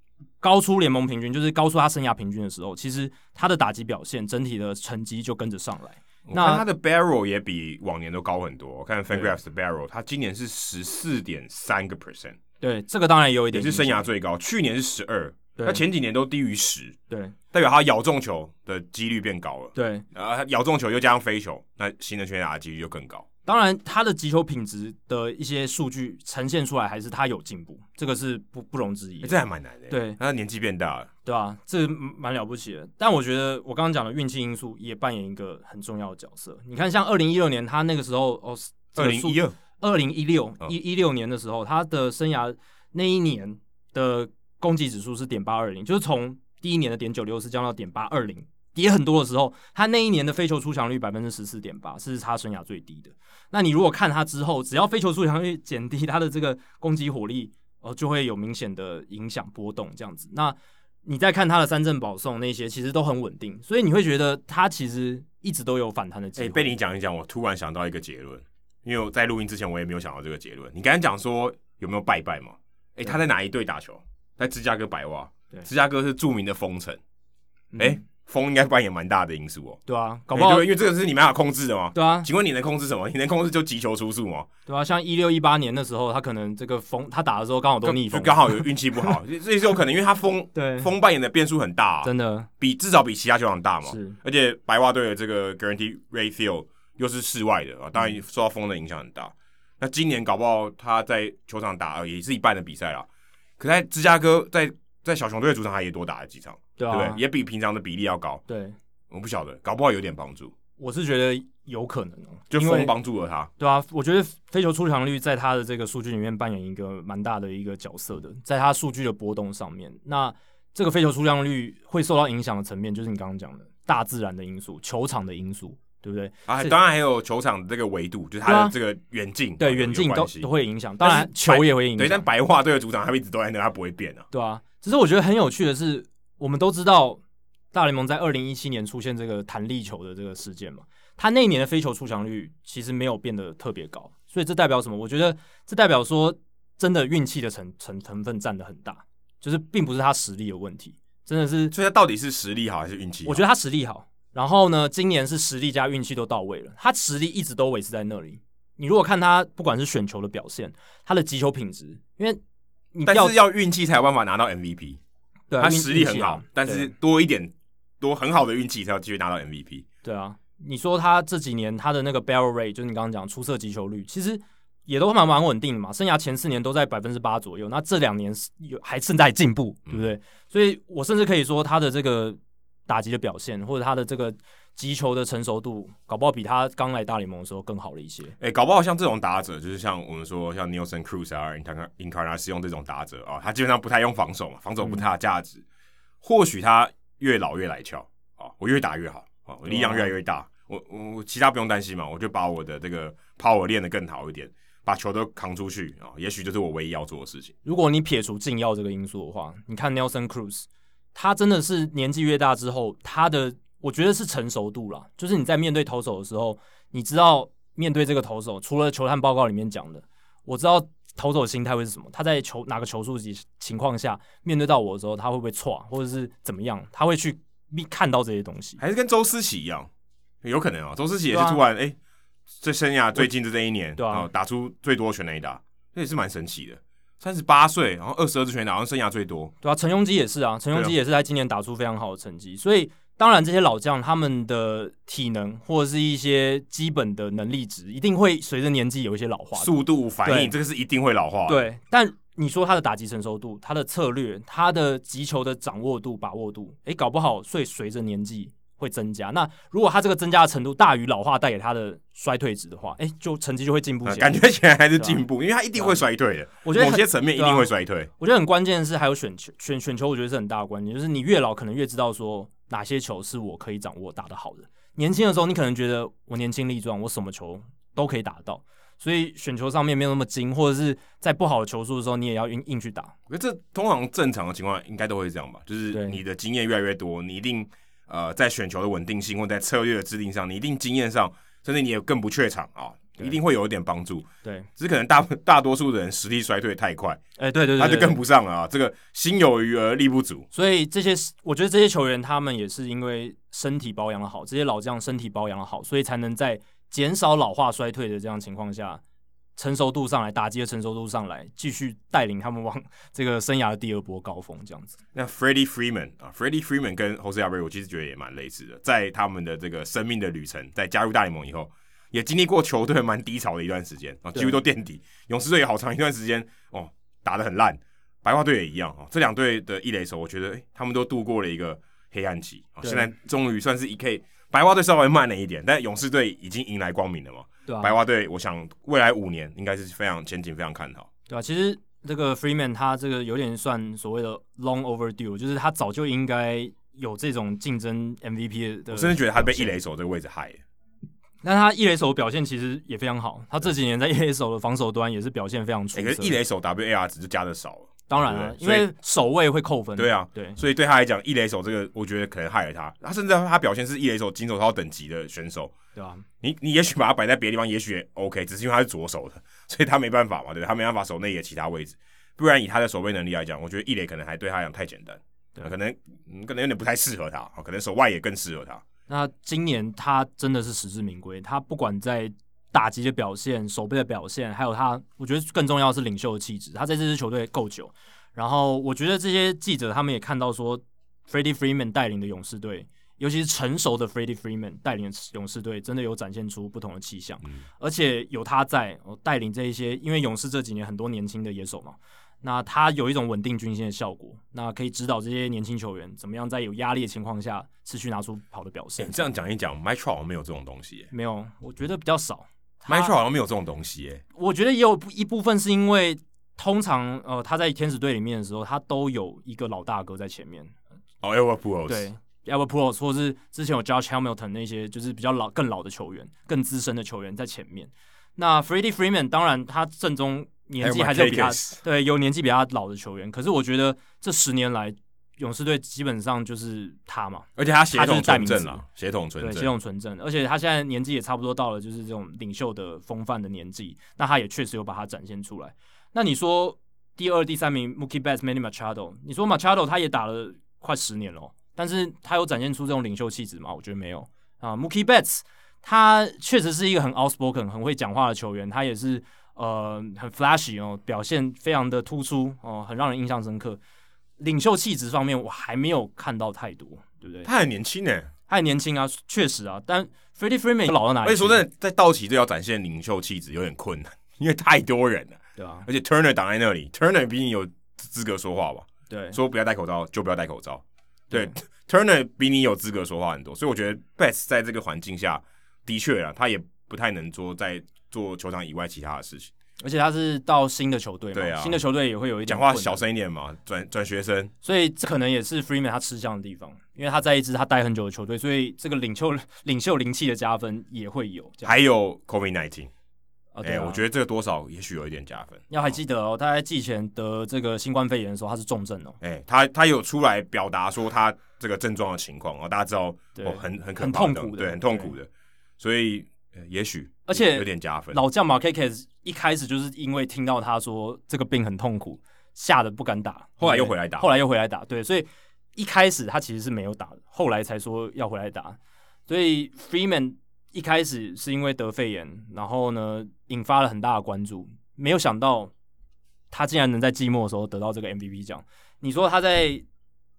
高出联盟平均，就是高出他生涯平均的时候，其实他的打击表现整体的成绩就跟着上来。那他的 barrel 也比往年都高很多。我看 Fangraphs 的 barrel，他今年是十四点三个 percent。对，这个当然也有一点，也是生涯最高。去年是十二，他前几年都低于十。对，代表他咬中球的几率变高了。对，然后咬中球又加上飞球，那新的全垒打的几率就更高。当然，他的击球品质的一些数据呈现出来，还是他有进步，这个是不不容置疑。这还蛮难的。对，他年纪变大了，对啊，这蛮了不起的。但我觉得我刚刚讲的运气因素也扮演一个很重要的角色。你看，像二零一六年，他那个时候哦，二零一二、二零一六一一六年的时候，他的生涯那一年的攻击指数是点八二零，就是从第一年的点九六四降到点八二零，跌很多的时候，他那一年的飞球出墙率百分之十四点八，是他生涯最低的。那你如果看他之后，只要飞球出墙率减低，他的这个攻击火力哦、呃、就会有明显的影响波动这样子。那你再看他的三振保送那些，其实都很稳定，所以你会觉得他其实一直都有反弹的机会。欸，被你讲一讲，我突然想到一个结论，因为我在录音之前我也没有想到这个结论。你刚才讲说有没有拜拜嘛？哎、欸，他在哪一队打球？在芝加哥白袜。对，芝加哥是著名的风城。哎、嗯。欸风应该扮演蛮大的因素哦、喔。对啊，搞不好、欸、因为这个是你没办法控制的嘛。对啊，请问你能控制什么？你能控制就击球出速吗？对啊，像一六一八年的时候，他可能这个风他打的时候刚好都逆风，刚好有运气不好，这也是有可能，因为他风对风扮演的变数很大、啊，真的比至少比其他球场大嘛。是，而且白袜队的这个 Guaranteed Rate Field 又是室外的啊，当然受到风的影响很大。嗯、那今年搞不好他在球场打也是一半的比赛啦，可在芝加哥在在小熊队的主场他也多打了几场，对、啊、对不对？也比平常的比例要高。对。我不晓得，搞不好有点帮助。我是觉得有可能哦，就风帮助了他。对啊，我觉得飞球出场率在他的这个数据里面扮演一个蛮大的一个角色的，在他数据的波动上面。那这个飞球出场率会受到影响的层面，就是你刚刚讲的大自然的因素、球场的因素，对不对？啊，当然还有球场的这个维度，就是他的这个远近，对远近都都会影响。当然球也会影响。对，但白话队的主场他们一直都在那，他不会变啊。对啊，只是我觉得很有趣的是，我们都知道。大联盟在二零一七年出现这个弹力球的这个事件嘛，他那一年的飞球出墙率其实没有变得特别高，所以这代表什么？我觉得这代表说真的运气的成成成分占得很大，就是并不是他实力有问题，真的是。所以他到底是实力好还是运气好？我觉得他实力好，然后呢，今年是实力加运气都到位了，他实力一直都维持在那里。你如果看他不管是选球的表现，他的击球品质，因为你但是要运气才有办法拿到 MVP，对，他实力很好，但是多一点。多很好的运气才要继续拿到 MVP。对啊，你说他这几年他的那个 barrel rate，就是你刚刚讲出色击球率，其实也都蛮蛮稳定的嘛。生涯前四年都在百分之八左右，那这两年有还正在进步，对不对？嗯、所以我甚至可以说他的这个打击的表现，或者他的这个击球的成熟度，搞不好比他刚来大联盟的时候更好了一些。哎、欸，搞不好像这种打者，就是像我们说像 Nelson Cruz 啊、Encarnacion 这种打者啊，他基本上不太用防守嘛，防守不太有价值。嗯、或许他。越老越来俏啊！我越打越好啊！我力量越来越大，我我其他不用担心嘛，我就把我的这个 power 练得更好一点，把球都扛出去啊！也许就是我唯一要做的事情。如果你撇除禁药这个因素的话，你看 Nelson Cruz，他真的是年纪越大之后，他的我觉得是成熟度啦，就是你在面对投手的时候，你知道面对这个投手，除了球探报告里面讲的，我知道。投手的心态会是什么？他在球哪个球速级情况下面对到我的时候，他会不会错，或者是怎么样？他会去看到这些东西，还是跟周思齐一样？有可能啊，周思齐也是突然哎，这、啊欸、生涯最近的这一年，对啊，打出最多全垒打，这也是蛮神奇的。三十八岁，然后二十二支全垒打，好像生涯最多。对啊，陈鏞基也是啊，陈鏞基也是在今年打出非常好的成绩，所以。当然，这些老将他们的体能或者是一些基本的能力值，一定会随着年纪有一些老化。速度反应，这个是一定会老化。对，但你说他的打击成熟度、他的策略、他的击球的掌握度、把握度，诶，搞不好所以随着年纪会增加。那如果他这个增加的程度大于老化带给他的衰退值的话，诶，就成绩就会进步起来。感觉起来还是进步，因为他一定会衰退的。我觉得某些层面一定会衰退。我觉得很关键的是还有选球，选选球，我觉得是很大的关键，就是你越老可能越知道说。哪些球是我可以掌握打得好的？年轻的时候，你可能觉得我年轻力壮，我什么球都可以打到，所以选球上面没有那么精，或者是在不好的球速的时候，你也要硬硬去打。我觉得这通常正常的情况应该都会这样吧，就是你的经验越来越多，你一定呃在选球的稳定性或在策略的制定上，你一定经验上，甚至你也更不怯场啊。一定会有一点帮助，对，只是可能大大多数的人实力衰退太快，哎、欸，对对对，他就跟不上了啊。这个心有余而力不足，所以这些我觉得这些球员他们也是因为身体保养的好，这些老将身体保养的好，所以才能在减少老化衰退的这样情况下，成熟度上来，打击的成熟度上来，继续带领他们往这个生涯的第二波高峰这样子。那 Freddie Freeman 啊，Freddie Freeman 跟 Jose Abreu 我其实觉得也蛮类似的，在他们的这个生命的旅程，在加入大联盟以后。也经历过球队蛮低潮的一段时间啊，几乎都垫底。勇士队也好长一段时间哦，打得很烂。白袜队也一样哦，这两队的一垒手，我觉得、欸、他们都度过了一个黑暗期啊。现在终于算是一 K，白袜队稍微慢了一点，但勇士队已经迎来光明了嘛。对啊。白袜队，我想未来五年应该是非常前景非常看好。对啊，其实这个 Freeman 他这个有点算所谓的 long overdue，就是他早就应该有这种竞争 MVP 的。我甚至觉得他被一垒手这个位置害。但他一垒手表现其实也非常好，他这几年在一垒手的防守端也是表现非常出色。可是一垒手 WAR 值就加的少了。当然了，因为守卫会扣分。对啊，对，所以对他来讲，一垒手这个我觉得可能害了他。他甚至他表现是一垒手金手套等级的选手，对吧？你你也许把他摆在别的地方，也许 OK，只是因为他是左手的，所以他没办法嘛，对？他没办法守内野其他位置。不然以他的守备能力来讲，我觉得一垒可能还对他来讲太简单，对，可能可能有点不太适合他，可能守外也更适合他。那今年他真的是实至名归，他不管在打击的表现、守备的表现，还有他，我觉得更重要的是领袖的气质。他在这支球队够久，然后我觉得这些记者他们也看到说，Freddie Freeman 带领的勇士队，尤其是成熟的 Freddie Freeman 带领的勇士队，真的有展现出不同的气象，嗯、而且有他在带领这一些，因为勇士这几年很多年轻的野手嘛。那他有一种稳定军心的效果，那可以指导这些年轻球员怎么样在有压力的情况下持续拿出好的表现。欸、这样讲一讲，Mike Trout 没有这种东西，没有，我觉得比较少。Mike Trout 好像没有这种东西，哎，我觉得也有一部分是因为通常呃他在天使队里面的时候，他都有一个老大哥在前面。哦、oh,，Albert Pujols，对，Albert Pujols，或是之前有 Josh Hamilton 那些就是比较老、更老的球员、更资深的球员在前面。那 Freddie Freeman 当然他正中。年纪还是比他对有年纪比他老的球员，可是我觉得这十年来勇士队基本上就是他嘛，而且他血统纯正了，血统纯正，血统纯正，而且他现在年纪也差不多到了就是这种领袖的风范的年纪，那他也确实有把它展现出来。那你说第二、第三名 Mookie Betts、Manny Machado，你说 Machado 他也打了快十年了，但是他有展现出这种领袖气质吗？我觉得没有啊。Mookie Betts 他确实是一个很 outspoken、很会讲话的球员，他也是。呃，很 flashy 哦，表现非常的突出哦，很让人印象深刻。领袖气质方面，我还没有看到太多，对不对？他很年轻呢，他很年轻啊，确实啊。但 Freddie Freeman 老到哪里？所以说，真的在道奇队要展现领袖气质有点困难，因为太多人了，对啊。而且 Turner 挡在那里，Turner 比你有资格说话吧？对，说不要戴口罩就不要戴口罩。对，对，Turner 比你有资格说话很多，所以我觉得 Betts 在这个环境下的确啊，他也不太能说在做球场以外其他的事情。而且他是到新的球队嘛，对啊，新的球队也会有一点讲话小声一点嘛，转转学生，所以这可能也是 Freeman 他吃香的地方，因为他在一支他待很久的球队，所以这个领袖 领袖灵气的加分也会有。还有 COVID-19，啊，对啊，欸，我觉得这个多少也许有一点加分。要还记得哦，他在季前得这个新冠肺炎的时候，他是重症哦，哎，欸，他他有出来表达说他这个症状的情况哦，大家知道哦，很很很痛苦的，对，很痛苦的，所以。也许，而且有点加分。老将马凯凯一开始就是因为听到他说这个病很痛苦，吓得不敢打，后来又回来打，后来又回来打。对，所以一开始他其实是没有打的，后来才说要回来打。所以 Freeman 一开始是因为得肺炎，然后呢引发了很大的关注，没有想到他竟然能在季末的时候得到这个 MVP 奖。你说他在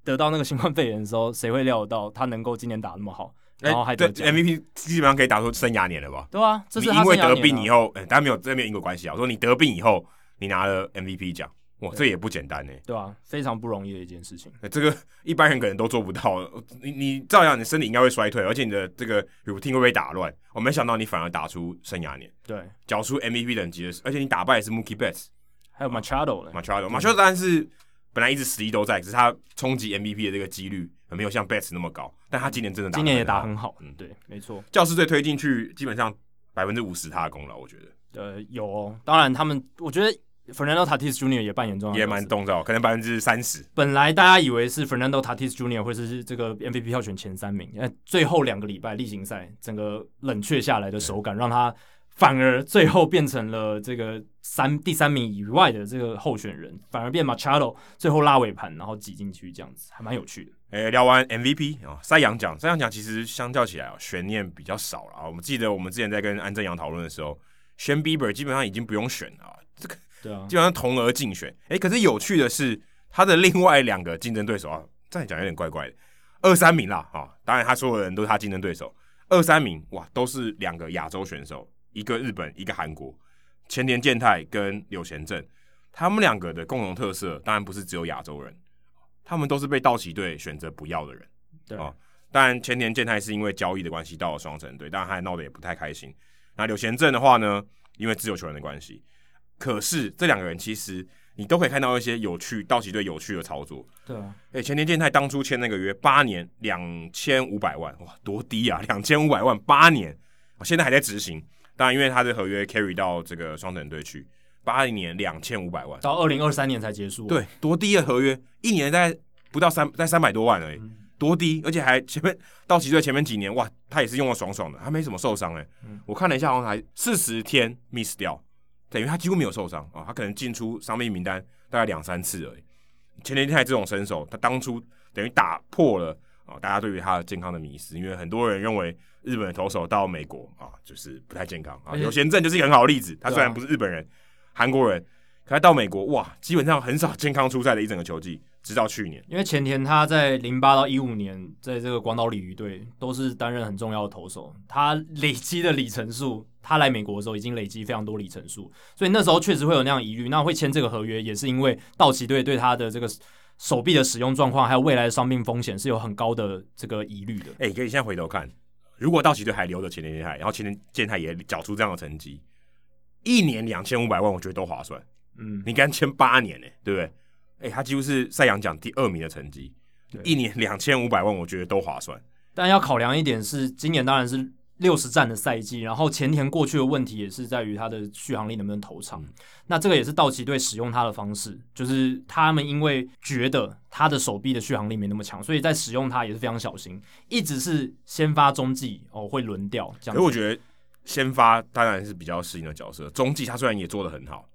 得到那个新冠肺炎的时候，谁会料得到他能够今年打那么好？然后还得 MVP 基本上可以打出生涯年了吧？对啊，这是因为得病以后，哎，当然没有这没有因果关系啊。我说你得病以后，你拿了 MVP 奖，哇，这也不简单呢。对啊，非常不容易的一件事情。这个一般人可能都做不到。你你照样，你身体应该会衰退，而且你的这个 routine 会被打乱。我没想到你反而打出生涯年，对，缴出 MVP 等级的，而且你打败的是 Mookie Betts，还有 Machado，Machado，Machado 当然是本来一直实力都在，只是他冲击 MVP 的这个几率。没有像 Betts 那么高，但他今年真的打，今年也打很好。嗯，对，没错。教师队推进去，基本上百分之五十他的功劳，我觉得。呃，有哦，当然他们，我觉得 Fernando Tatis Junior 也扮演重要，也蛮动造，可能百分之三十。本来大家以为是 Fernando Tatis Junior 会是这个 MVP 票选前三名，那，最后两个礼拜例行赛整个冷却下来的手感，让他。反而最后变成了这个三第三名以外的这个候选人，反而变 Machado 最后拉尾盘，然后挤进去，这样子还蛮有趣的。诶、欸，聊完 MVP 啊，赛扬奖，赛扬奖其实相较起来啊，悬念比较少了啊。我们记得我们之前在跟安正阳讨论的时候，Shane Bieber 基本上已经不用选了，这个对啊，基本上同额竞选。诶、欸，可是有趣的是，他的另外两个竞争对手啊，这样讲有点怪怪的，二三名啦啊，当然他所有的人都是他竞争对手，二三名哇，都是两个亚洲选手。一个日本，一个韩国，前田健太跟柳贤振，他们两个的共同特色，当然不是只有亚洲人，他们都是被道奇队选择不要的人。对啊，当然前田健太是因为交易的关系到了双城队，当然还闹得也不太开心。那柳贤振的话呢，因为自由球员的关系，可是这两个人其实你都可以看到一些有趣道奇队有趣的操作。对啊，哎、欸，前田健太当初签那个约八年两千五百万，哇，多低啊！两千五百万八年，现在还在执行。当然，因为他的合约 carry 到这个双城队去，八年两千五百万，到二零二三年才结束。对，多低的合约，一年在不到三在三百多万而已，嗯、多低！而且还前面到奇队前面几年，哇，他也是用的爽爽的，他没什么受伤哎。嗯、我看了一下，好像还四十天 miss 掉。等于他几乎没有受伤啊，他可能进出伤病名单大概两三次而已。前田健太这种身手，他当初等于打破了啊大家对于他的健康的迷思，因为很多人认为日本的投手到美国啊就是不太健康啊。柳贤振就是一个很好的例子，他虽然不是日本人，韩国人，可他到美国哇，基本上很少健康出赛的一整个球季。直到去年，因为前田他在零八到一五年在这个广岛鲤鱼队都是担任很重要的投手，他累积的里程数，他来美国的时候已经累积非常多里程数，所以那时候确实会有那样疑虑，那会签这个合约也是因为道奇队对他的这个手臂的使用状况，还有未来的伤病风险是有很高的这个疑虑的。哎、欸，可以现在回头看，如果道奇队还留着前田健太，然后前田健太也缴出这样的成绩，一年两千五百万，我觉得都划算。嗯，你刚签八年呢、欸，对不对？哎、欸，他几乎是赛扬奖第二名的成绩，一年两千五百万，我觉得都划算。但要考量一点是，今年当然是六十战的赛季，然后前田过去的问题也是在于他的续航力能不能投长。嗯、那这个也是道奇队使用他的方式，就是他们因为觉得他的手臂的续航力没那么强，所以在使用他也是非常小心，一直是先发中继哦会轮掉。这样，可是我觉得先发当然是比较适应的角色，中继他虽然也做得很好。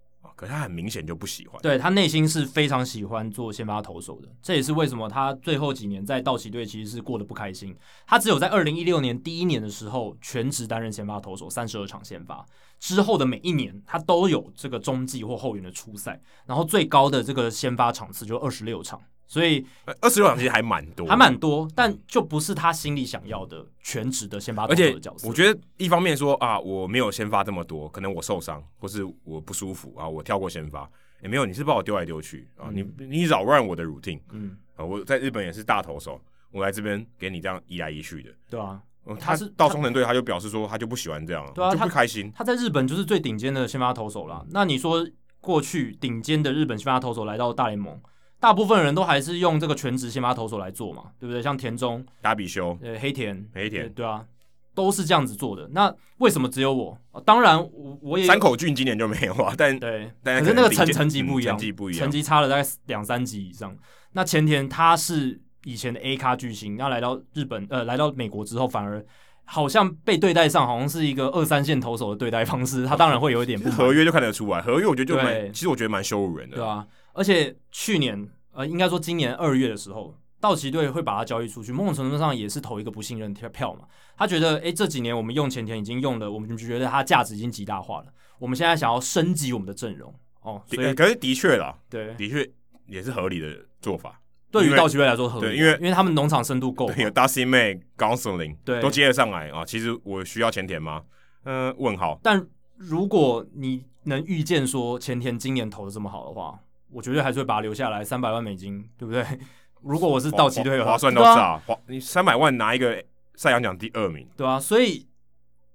可是他很明显就不喜欢，对他内心是非常喜欢做先发投手的，这也是为什么他最后几年在道奇队其实是过得不开心。他只有在二零一六年第一年的时候全职担任先发投手，三十二场先发，之后的每一年他都有这个中继或后援的初赛，然后最高的这个先发场次就二十六场。所以二十六场其实还蛮多，还蛮多，但就不是他心里想要的全职的先发投手的角色。我觉得一方面说啊，我没有先发这么多，可能我受伤或是我不舒服啊，我跳过先发也没有。你是把我丢来丢去啊，嗯、你你扰乱我的 routine。嗯啊，我在日本也是大投手，我来这边给你这样移来移去的。对啊，他是到中城队，他就表示说他就不喜欢这样，对啊，就不开心他。他在日本就是最顶尖的先发投手啦。那你说过去顶尖的日本先发投手来到大联盟？大部分人都还是用这个全职先发投手来做嘛，对不对？像田中、达比修、呃黑田、黑田，对啊，都是这样子做的。那为什么只有我？当然我我也山口俊今年就没有啊，但对，但可是那个成成绩不一样，成绩不一样，成绩差了大概两三级以上。那前田他是以前的 A 咖巨星，然后来到日本呃来到美国之后，反而好像被对待上好像是一个二三线投手的对待方式，他当然会有一点不合约就看得出来，合约我觉得就蛮，其实我觉得蛮羞辱人的，对啊，而且去年。呃，应该说今年二月的时候，道奇队会把他交易出去，某种程度上也是投一个不信任票嘛。他觉得，诶，这几年我们用前田已经用了，我们就觉得他价值已经极大化了。我们现在想要升级我们的阵容哦，所以可是的确啦，对，的确也是合理的做法。对于道奇队来说合理，对，因为因为他们农场深度够，有 Dusty May、Gonsolin，对，都接得上来啊。其实我需要前田吗？嗯、呃，问号。但如果你能预见说前田今年投的这么好的话。我绝对还是会把它留下来，三百万美金，对不对？如果我是道奇队的话，划算到炸！划你三百万拿一个赛扬奖第二名，对啊，所以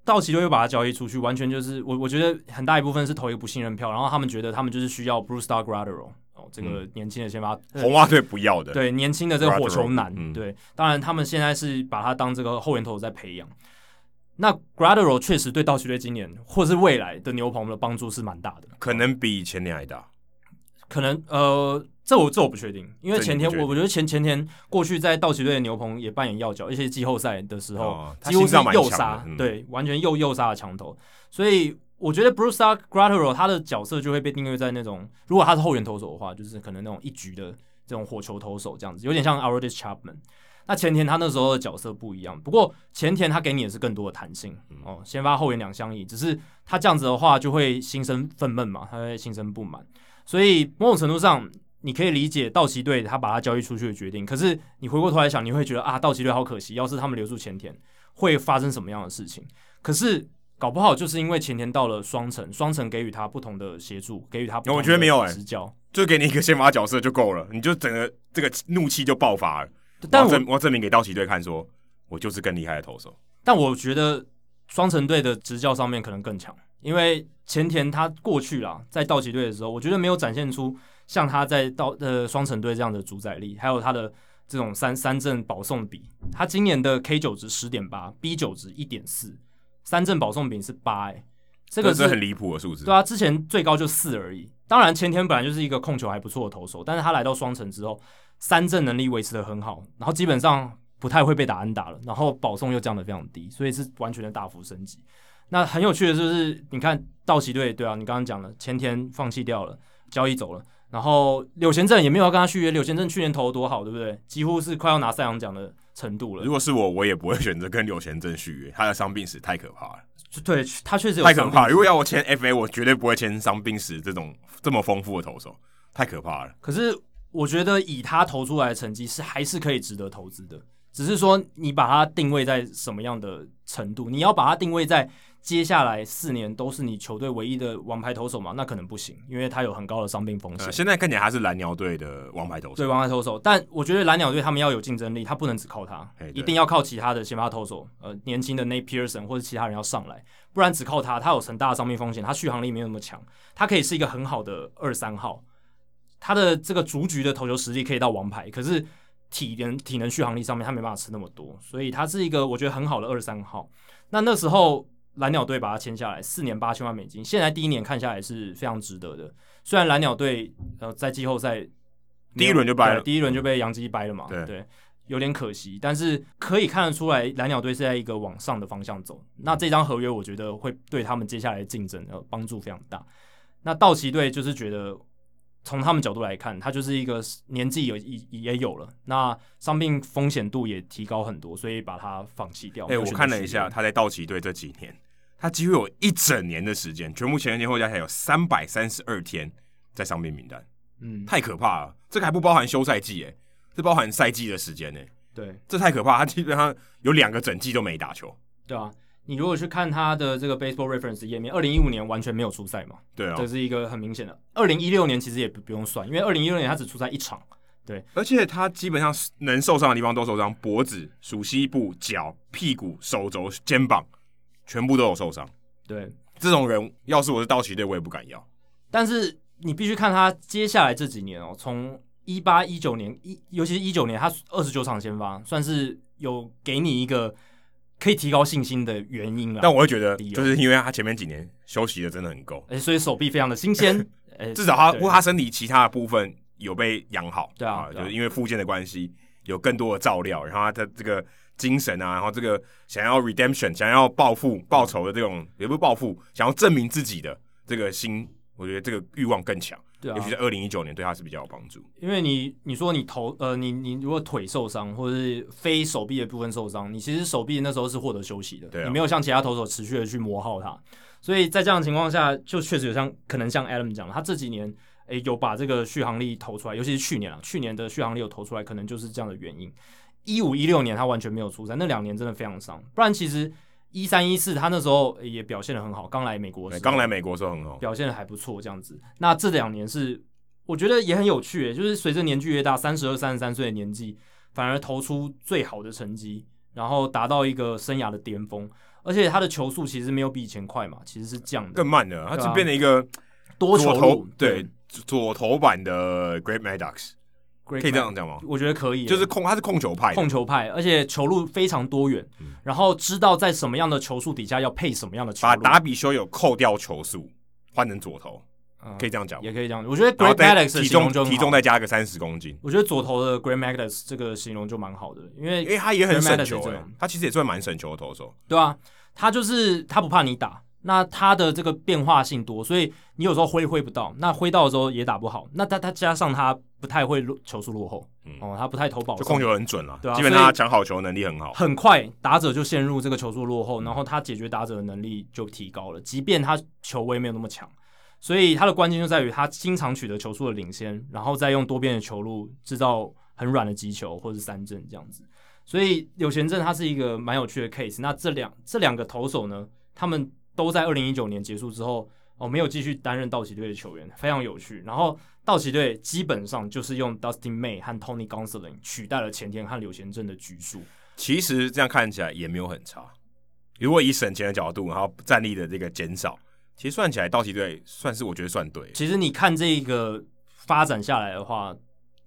道奇队又把他交易出去，完全就是我我觉得很大一部分是投一个不信任票，然后他们觉得他们就是需要 Bruce Star Graterol 哦，这个年轻的先发，红袜队不要的，对年轻的这个火球男，嗯、对，当然他们现在是把他当这个后援投手在培养。那 Graterol 确实对道奇队今年或是未来的牛棚的帮助是蛮大的，可能比前年还大。可能呃，这我这我不确定，因为前天我我觉得前前天过去在道奇队的牛棚也扮演要角，而且季后赛的时候、哦、几乎是右杀，嗯、对，完全右右杀的墙头，所以我觉得 Brusdar Graterol 他的角色就会被定位在那种，如果他是后援投手的话，就是可能那种一局的这种火球投手这样子，有点像 Aroldis Chapman。那前田他那时候的角色不一样，不过前田他给你也是更多的弹性哦，先发后援两相宜，只是他这样子的话就会心生愤懑嘛，他会心生不满。所以某种程度上，你可以理解道奇队他把他交易出去的决定。可是你回过头来想，你会觉得啊，道奇队好可惜。要是他们留住前田，会发生什么样的事情？可是搞不好就是因为前田到了双城，双城给予他不同的协助，给予他不同的执教。我觉得没有哎，就给你一个先发角色就够了，你就整个这个怒气就爆发了。但我，我要证我要证明给道奇队看说，说我就是更厉害的投手。但我觉得双城队的执教上面可能更强。因为前田他过去啦，在道奇队的时候，我觉得没有展现出像他在到呃双城队这样的主宰力，还有他的这种三三振保送比，他今年的 K 九值十点八，B 九值一点四，三振保送比是八，哎，这个是很离谱的数字。对啊，之前最高就四而已。当然前田本来就是一个控球还不错的投手，但是他来到双城之后，三振能力维持的很好，然后基本上不太会被打安打了，然后保送又降得非常低，所以是完全的大幅升级。那很有趣的就是，你看道奇队，对啊，你刚刚讲了前天放弃掉了，交易走了，然后柳贤镇也没有要跟他续约。柳贤镇去年投得多好，对不对？几乎是快要拿赛扬奖的程度了。如果是我，我也不会选择跟柳贤镇续约，他的伤病史太可怕了。对，他确实有太可怕。如果要我签 FA，我绝对不会签伤病史这种这么丰富的投手，太可怕了。可是我觉得以他投出来的成绩是还是可以值得投资的，只是说你把它定位在什么样的程度，你要把它定位在。接下来四年都是你球队唯一的王牌投手嘛？那可能不行，因为他有很高的伤病风险。呃，现在看起来他是蓝鸟队的王牌投手，对王牌投手。但我觉得蓝鸟队他们要有竞争力，他不能只靠他，一定要靠其他的先发投手，呃，年轻的 Nate Pearson 或者其他人要上来，不然只靠他，他有很大的伤病风险，他续航力没有那么强，他可以是一个很好的二三号，他的这个逐局的投球实力可以到王牌，可是体能体能续航力上面他没办法吃那么多，所以他是一个我觉得很好的二三号。那那时候。蓝鸟队把他签下来，四年八千万美金。现在第一年看下来是非常值得的。虽然蓝鸟队呃在季后赛第一轮就掰了，第一轮就被杨基掰了嘛，对，对，有点可惜。但是可以看得出来，蓝鸟队是在一个往上的方向走。那这张合约我觉得会对他们接下来的竞争呃帮助非常大。那道奇队就是觉得从他们角度来看，他就是一个年纪有也也有了，那伤病风险度也提高很多，所以把他放弃掉。哎、欸，我看了一下他在道奇队这几年。他几乎有一整年的时间，全部前前后后加起来有三百三十二天在伤病名单，嗯，太可怕了。这个还不包含休赛季，诶，这包含赛季的时间呢。对，这太可怕。他基本上有两个整季都没打球。对啊，你如果去看他的这个 Baseball Reference 页面，二零一五年完全没有出赛嘛？对啊，这是一个很明显的。二零一六年其实也不不用算，因为二零一六年他只出赛一场。对，而且他基本上能受伤的地方都受伤，脖子、鼠蹊部、脚、屁股、手肘、肩膀。全部都有受伤，对这种人，要是我是道奇队，我也不敢要。但是你必须看他接下来这几年哦，从一八一九年一，尤其是一九年，他二十九场先发，算是有给你一个可以提高信心的原因了。但我会觉得，就是因为他前面几年休息的真的很够，哎，所以手臂非常的新鲜，哎，至少他不过他身体其他的部分有被养好，对啊，就是因为复健的关系，有更多的照料，然后他的这个。精神啊，然后这个想要 redemption，想要报复、报仇的这种，也不是报复，想要证明自己的这个心，我觉得这个欲望更强。对啊，尤其在二零一九年，对他是比较有帮助。因为你你说你头呃，你你如果腿受伤，或者是非手臂的部分受伤，你其实手臂那时候是获得休息的，对啊，你没有像其他投手持续的去磨耗它。所以在这样的情况下，就确实有像可能像 Adam 讲的，他这几年诶有把这个续航力投出来，尤其是去年啊，去年的续航力有投出来，可能就是这样的原因。一五一六年他完全没有出赛，那两年真的非常伤。不然其实一三一四他那时候也表现的很好，刚来美国时候，刚来美国时候很好，表现的还不错这样子。那这两年是我觉得也很有趣，就是随着年纪越大，三十二、三十三岁的年纪，反而投出最好的成绩，然后达到一个生涯的巅峰。而且他的球速其实没有比以前快嘛，其实是降的，更慢的。他就变成一个多球路，对左头版的 Great Maddux。可以这样讲吗？我觉得可以，就是控，他是控球派，控球派，而且球路非常多元，嗯，然后知道在什么样的球速底下要配什么样的球路。把达比修有扣掉球速，换成左投，嗯，可以这样讲，也可以这样。我觉得 Greg Maddux 体重体重再加个三十公斤，我觉得左投的 Greg Maddux 这个形容就蛮好的，因为因为他也很省球，他其实也算蛮省球的投手，对啊，他就是他不怕你打。那他的这个变化性多，所以你有时候挥挥不到，那挥到的时候也打不好。那他他加上他不太会球速落后，嗯、哦，他不太投保，就控球很准了，对啊，基本上他抢好球能力很好，很快打者就陷入这个球速落后，然后他解决打者的能力就提高了，即便他球威没有那么强，所以他的关键就在于他经常取得球速的领先，然后再用多变的球路制造很软的击球或者是三振这样子。所以柳贤镇他是一个蛮有趣的 case。那这两这两个投手呢，他们。都在二零一九年结束之后哦，没有继续担任道奇队的球员，非常有趣。然后道奇队基本上就是用 Dustin May 和 Tony Gonsolin 取代了前田和柳贤镇的局数。其实这样看起来也没有很差。如果以省钱的角度，然后战力的这个减少，其实算起来道奇队算是我觉得算对。其实你看这个发展下来的话，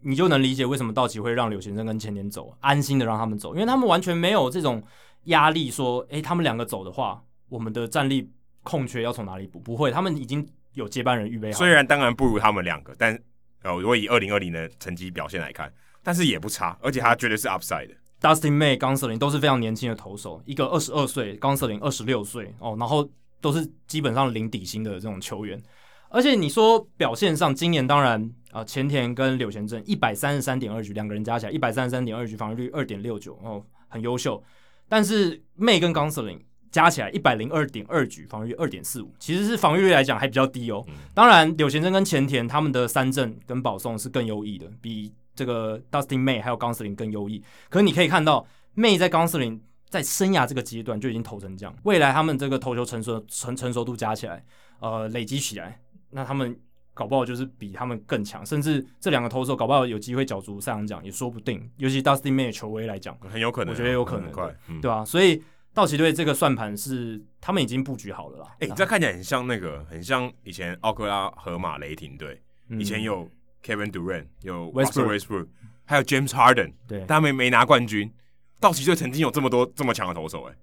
你就能理解为什么道奇会让柳贤正跟前田走，安心的让他们走，因为他们完全没有这种压力，说，诶，他们两个走的话，我们的战力空缺要从哪里补？不会，他们已经有接班人预备好。虽然当然不如他们两个，但呃，如果以二零二零的成绩表现来看，但是也不差，而且他绝对是 upside 的。Dustin May、Gonsolin 都是非常年轻的投手，一个二十二岁，Gonsolin 二十六岁哦，然后都是基本上零底薪的这种球员。而且你说表现上，今年当然啊，前、呃、田跟柳贤镇一百三十三点二局，两个人加起来一百三十三点二局，防御率二点六九哦，很优秀。但是 May 跟 Gonsolin 加起来一百零二点二局，防御二点四五，其实是防御率来讲还比较低哦。嗯、当然，柳贤振跟前田他们的三振跟保送是更优异的，比。这个 Dustin May 还有 Gonsolin 更优异，可是你可以看到 May 在 Gonsolin 在生涯这个阶段就已经投成这样，未来他们这个投球成熟成成熟度加起来，呃，累积起来，那他们搞不好就是比他们更强，甚至这两个投手搞不好有机会角逐赛扬奖也说不定。尤其 Dustin May 的球威来讲，很有可能，我觉得有可能，对吧、啊？所以道奇队这个算盘是他们已经布局好了啦。哎、欸，这看起来很像那个，很像以前奥克拉荷马雷霆队，以前有。嗯 Kevin Durant 有 Westbrook，还有 James Harden，对，但他们没拿冠军。道奇队曾经有这么多这么强的投手，哎，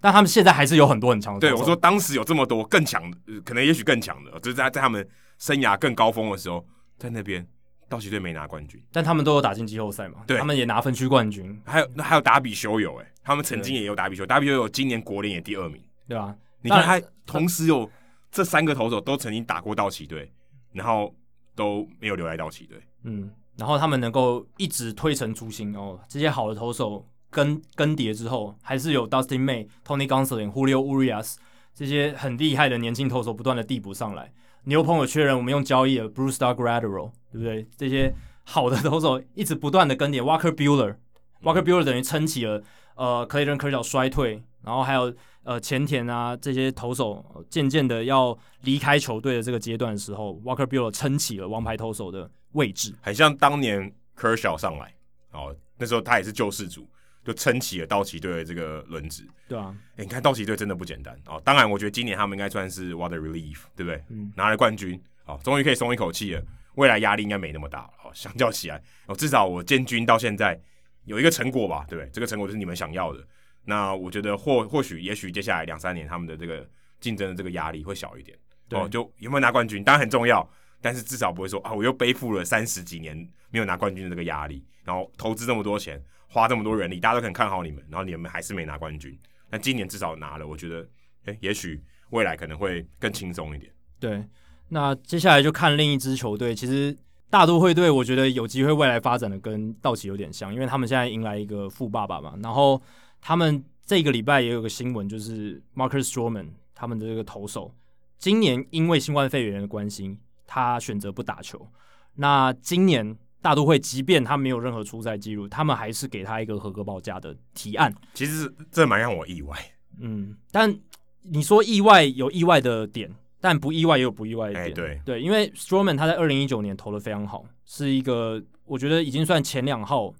但他们现在还是有很多很强的投手。对，我说当时有这么多更强的，可能也许更强的，就是在在他们生涯更高峰的时候，在那边道奇队没拿冠军，但他们都有打进季后赛嘛？对，他们也拿分区冠军。还有那还有达比修有，哎，他们曾经也有达比修，达比修有今年国联也第二名，对吧？你看他同时有这三个投手都曾经打过道奇队，然后都没有留在道奇队。嗯，然后他们能够一直推陈出新哦，这些好的投手更更迭之后，还是有 Dustin May、Tony Gonsolin、Julio Urias 这些很厉害的年轻投手不断的递补上来。牛棚有确认，我们用交易了 Brusdar Graterol，对不对？这些好的投手一直不断的更迭。Walker Buehler，Walker、嗯、Buehler 等于撑起了呃 Clayton Kershaw 衰退，然后还有呃前田啊这些投手渐渐的要离开球队的这个阶段的时候，Walker Bueller 撑起了王牌投手的位置很像当年 Kershaw 上来哦，那时候他也是救世主，就撑起了道奇队的这个轮子。对啊，哎，你看道奇队真的不简单哦。当然，我觉得今年他们应该算是 What a relief，对不对？嗯，拿了冠军，哦，终于可以松一口气了。未来压力应该没那么大了。哦，相较起来，哦，至少我建军到现在有一个成果吧，对不对？这个成果就是你们想要的。那我觉得或或许也许接下来两三年他们的这个竞争的这个压力会小一点。哦，就有没有拿冠军当然很重要。但是至少不会说啊，我又背负了三十几年没有拿冠军的这个压力，然后投资这么多钱，花这么多人力，大家都很看好你们，然后你们还是没拿冠军。那今年至少拿了，我觉得，哎、也许未来可能会更轻松一点。对，那接下来就看另一支球队。其实大都会队，我觉得有机会未来发展的跟道奇有点像，因为他们现在迎来一个富爸爸嘛。然后他们这个礼拜也有个新闻，就是 Marcus Stroman 他们的这个投手，今年因为新冠肺炎的关系。他选择不打球。那今年大都会，即便他没有任何出赛记录，他们还是给他一个合格报价的提案。其实这蛮让我意外。嗯，但你说意外有意外的点，但不意外也有不意外的点。欸、对对，因为 Stroman 他在二零一九年投的非常好，是一个我觉得已经算前两号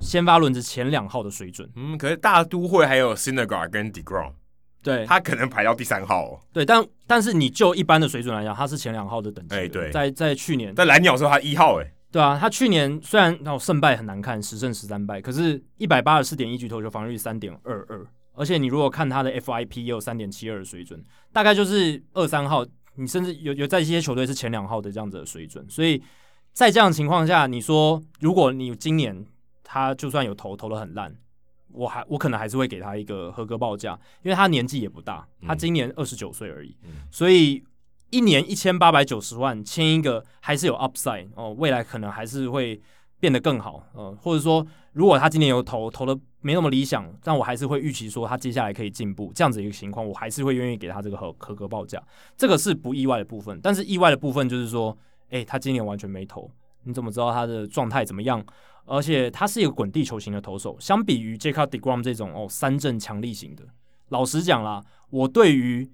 先发轮子前两号的水准。嗯，可是大都会还有 Syndergaard 跟 Degrom。对，他可能排到第三号哦。对，但但是你就一般的水准来讲，他是前两号的等级。哎，对，在在去年，在蓝鸟时候他一号，哎，对啊，他去年虽然那种胜败很难看，十胜十三败，可是一百八十四点一局投球，防御率三点二二，而且你如果看他的 FIP 也有三点七二的水准，大概就是二三号，你甚至有有在一些球队是前两号的这样子的水准，所以在这样的情况下，你说如果你今年他就算有投投的很烂。我还我可能还是会给他一个合格报价，因为他年纪也不大，他今年二十九岁而已，嗯、所以一年一千八百九十万签一个还是有 upside 哦，未来可能还是会变得更好，呃，或者说如果他今年有投投的没那么理想，但我还是会预期说他接下来可以进步，这样子一个情况，我还是会愿意给他这个合合格报价，这个是不意外的部分，但是意外的部分就是说，诶，他今年完全没投，你怎么知道他的状态怎么样？而且他是一个滚地球型的投手，相比于 Jacob deGrom 这种哦三振强力型的，老实讲啦，我对于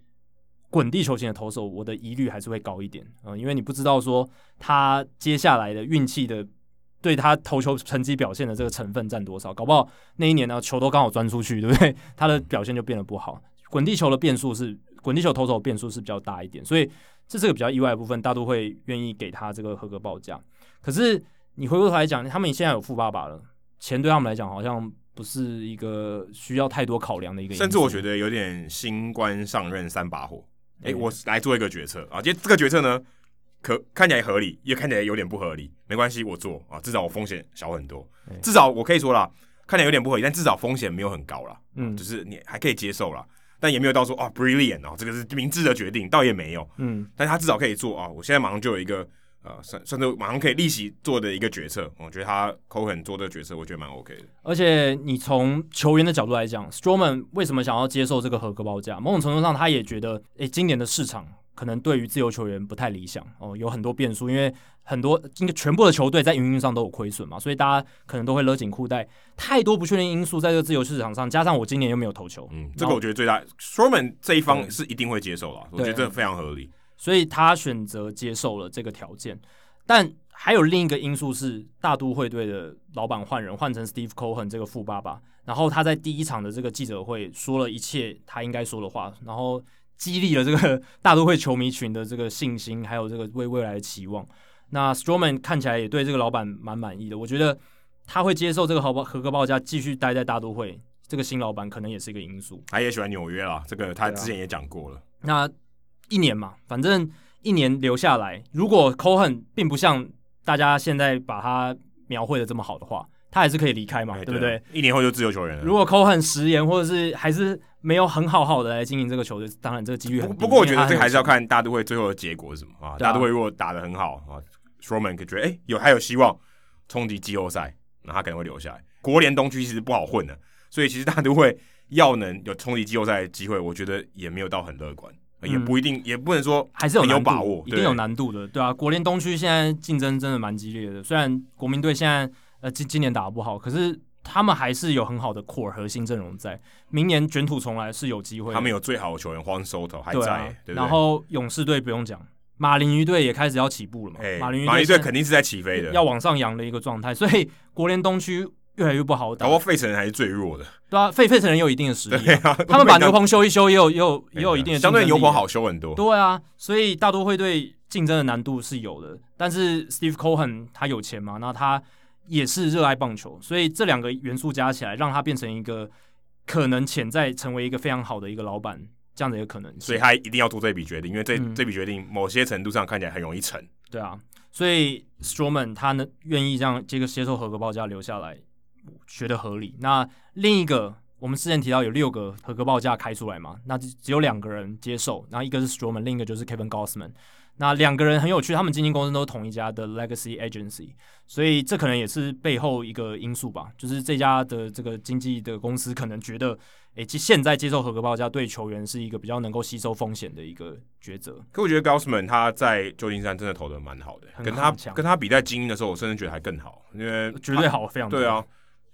滚地球型的投手，我的疑虑还是会高一点啊、因为你不知道说他接下来的运气的对他投球成绩表现的这个成分占多少，搞不好那一年呢球都刚好钻出去，对不对？他的表现就变得不好。滚地球的变数是滚滚地球投手变数是比较大一点，所以这是个比较意外的部分，大都会愿意给他这个合格报价。可是你回过头来讲，他们现在有富爸爸了，钱对他们来讲好像不是一个需要太多考量的一个，甚至我觉得有点新官上任三把火。哎、欸，我来做一个决策啊，其实这个决策呢，可看起来合理，也看起来有点不合理，没关系，我做啊，至少我风险小很多，至少我可以说啦，看起来有点不合理，但至少风险没有很高啦，嗯，就是你还可以接受啦。但也没有到说啊，brilliant 哦，这个是明智的决定，倒也没有，嗯，但他至少可以做啊，我现在马上就有一个呃，甚甚至马上可以立即做的一个决策，我觉得他 Cohen 做这个决策，我觉得蛮 OK 的。而且你从球员的角度来讲，Stroman 为什么想要接受这个合格报价？某种程度上，他也觉得，诶，今年的市场。可能对于自由球员不太理想哦，有很多变数，因为很多应该全部的球队在营运上都有亏损嘛，所以大家可能都会勒紧裤带。太多不确定因素在这个自由市场上，加上我今年又没有投球，嗯，这个我觉得最大。Stroman 这一方是一定会接受的，我觉得这非常合理，所以他选择接受了这个条件。但还有另一个因素是，大都会队的老板换人，换成 Steve Cohen 这个富爸爸，然后他在第一场的这个记者会说了一切他应该说的话，然后。激励了这个大都会球迷群的这个信心，还有这个为未来的期望。那 Stroman 看起来也对这个老板蛮满意的，我觉得他会接受这个合合格报价，继续待在大都会。这个新老板可能也是一个因素。他也喜欢纽约啦，这个他之前也讲过了。啊、那一年嘛，反正一年留下来，如果 Cohen 并不像大家现在把他描绘的这么好的话。他还是可以离开嘛，欸、对不对？一年后就自由球员了。如果 Cohen 食言，或者是还是没有很好好的来经营这个球队，当然这个几率很低。不过我觉得这个还是要看大都会最后的结果是什么啊。大都会如果打的很好啊，Stroman 可觉得哎、欸、有还有希望冲击季后赛，那他可能会留下来。国联东区其实不好混的，所以其实大都会要能有冲击季后赛的机会，我觉得也没有到很乐观，嗯、也不一定，也不能说还是有有把握，一定有难度的，对啊，国联东区现在竞争真的蛮激烈的，虽然国民队现在。呃，今今年打得不好，可是他们还是有很好的 core 核心阵容在，明年卷土重来是有机会。他们有最好的球员 Juan Soto 还在，啊、对对，然后勇士队不用讲，马林鱼队也开始要起步了嘛。欸、马林鱼队肯定是在起飞的，要往上扬的一个状态，所以国联东区越来越不好打。不过费城人还是最弱的，对啊，费费城人有一定的实力，啊，他们把牛棚修一修，也有也有也有一定的相对牛棚好修很多。对啊，所以大都会对竞争的难度是有的，但是 Steve Cohen 他有钱嘛，那他。也是热爱棒球，所以这两个元素加起来，让他变成一个可能潜在成为一个非常好的一个老板这样的一个可能性。所以他一定要做这笔决定，因为这、嗯、这笔决定某些程度上看起来很容易成。对啊，所以 Stroman 他能愿意这样这个接受合格报价留下来，觉得合理。那另一个我们之前提到有六个合格报价开出来嘛，那只有两个人接受，然后一个是 Stroman，另一个就是 Kevin Gossman。那两个人很有趣，他们经纪公司都是同一家的 Legacy Agency，所以这可能也是背后一个因素吧。就是这家的这个经纪的公司可能觉得，诶，现在接受合格报价对球员是一个比较能够吸收风险的一个抉择。可我觉得 Gausman 他在旧金山真的投的蛮好的，跟他跟他比在精英的时候，我甚至觉得还更好，因为绝对好非常多。对啊，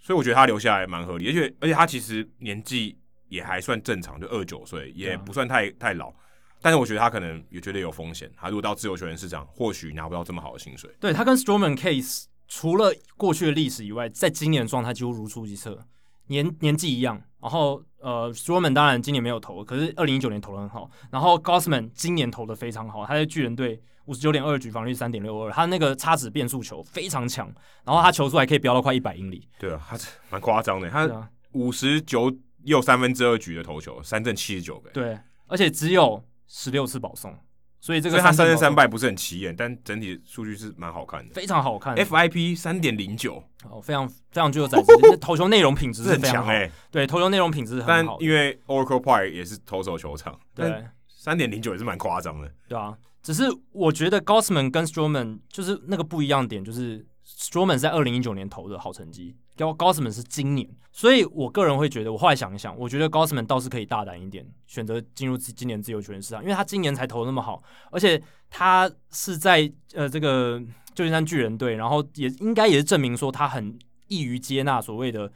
所以我觉得他留下来蛮合理，而且而且他其实年纪也还算正常，就二九岁，也不算太太老。但是我觉得他可能也觉得有风险，他如果到自由球员市场，或许拿不到这么好的薪水。对，他跟 Stroman case 除了过去的历史以外，在今年的状态几乎如出一辙，年年纪一样。然后呃，Stroman 当然今年没有投，可是二零一九年投的很好。然后 Gossman 今年投的非常好，他在巨人队五十九点二局，防御三点六二，他那个差值变速球非常强，然后他球速还可以飙到快一百英里。对啊，他蛮夸张的，他五十九又三分之二局的投球，三振七十九个。对，而且只有。十六次保送，所以这个他三胜三败不是很起眼，但整体数据是蛮好看的，非常好看。FIP 三点零九，哦，非常非常具有展示，投球内容品质是很强哎，对，投球内容品质很好。但因为 Oracle Park 也是投手球场，对，三点零九也是蛮夸张的，对啊。只是我觉得 Gossman 跟 Stroman 就是那个不一样点，就是 Stroman 在二零一九年投的好成绩。，Gossman 是今年，所以我个人会觉得，我后来想一想，我觉得 Gossman 倒是可以大胆一点，选择进入今年自由球员市场，因为他今年才投那么好，而且他是在呃这个旧金山巨人队，然后也应该也是证明说他很易于接纳所谓的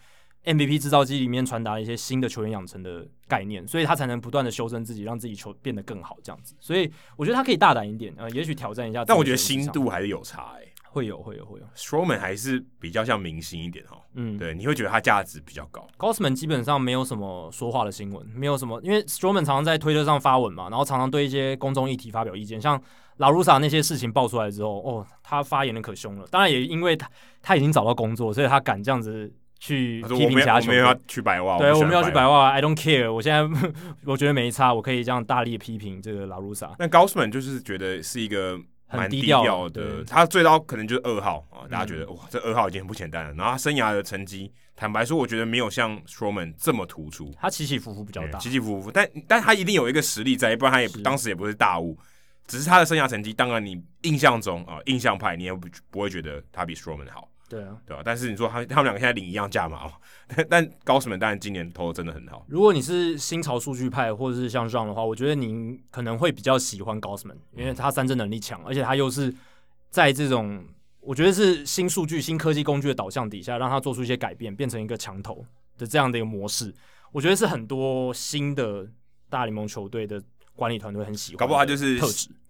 MVP 制造机里面传达一些新的球员养成的概念，所以他才能不断的修正自己，让自己球变得更好这样子。所以我觉得他可以大胆一点，呃，也许挑战一下。但我觉得新度还是有差哎、欸。会有会有会有。Stroman 还是比较像明星一点哈，嗯，对，你会觉得他价值比较高。Gossman 基本上没有什么说话的新闻，没有什么，因为 Stroman 常常在推特上发文嘛，然后常常对一些公众议题发表意见，像拉鲁萨那些事情爆出来之后，哦，他发言的可凶了。当然也因为他他已经找到工作，所以他敢这样子。去批评其他球队，要去白袜，对，我们要去白袜，I don't care。我现在 我觉得没差，我可以这样大力批评这个拉鲁萨。那 Gausman 就是觉得是一个蛮低调的，他最高可能就是二号啊，大家觉得、嗯、哇，这二号已经很不简单了。然后他生涯的成绩，坦白说，我觉得没有像 Stroman 这么突出，他起起伏伏比较大，起起伏伏，但但他一定有一个实力在，不然他也当时也不是大物。只是他的生涯成绩，当然你印象中啊，印象派你也不不会觉得他比 Stroman 好。对啊，对啊？但是你说他他们两个现在领一样价码哦，但但高斯们当然今年投的真的很好。如果你是新潮数据派或者是像这样的话，我觉得您可能会比较喜欢高斯们，因为他三振能力强，而且他又是在这种我觉得是新数据、新科技工具的导向底下，让他做出一些改变，变成一个强投的这样的一个模式。我觉得是很多新的大联盟球队的管理团队很喜欢。搞不好他就是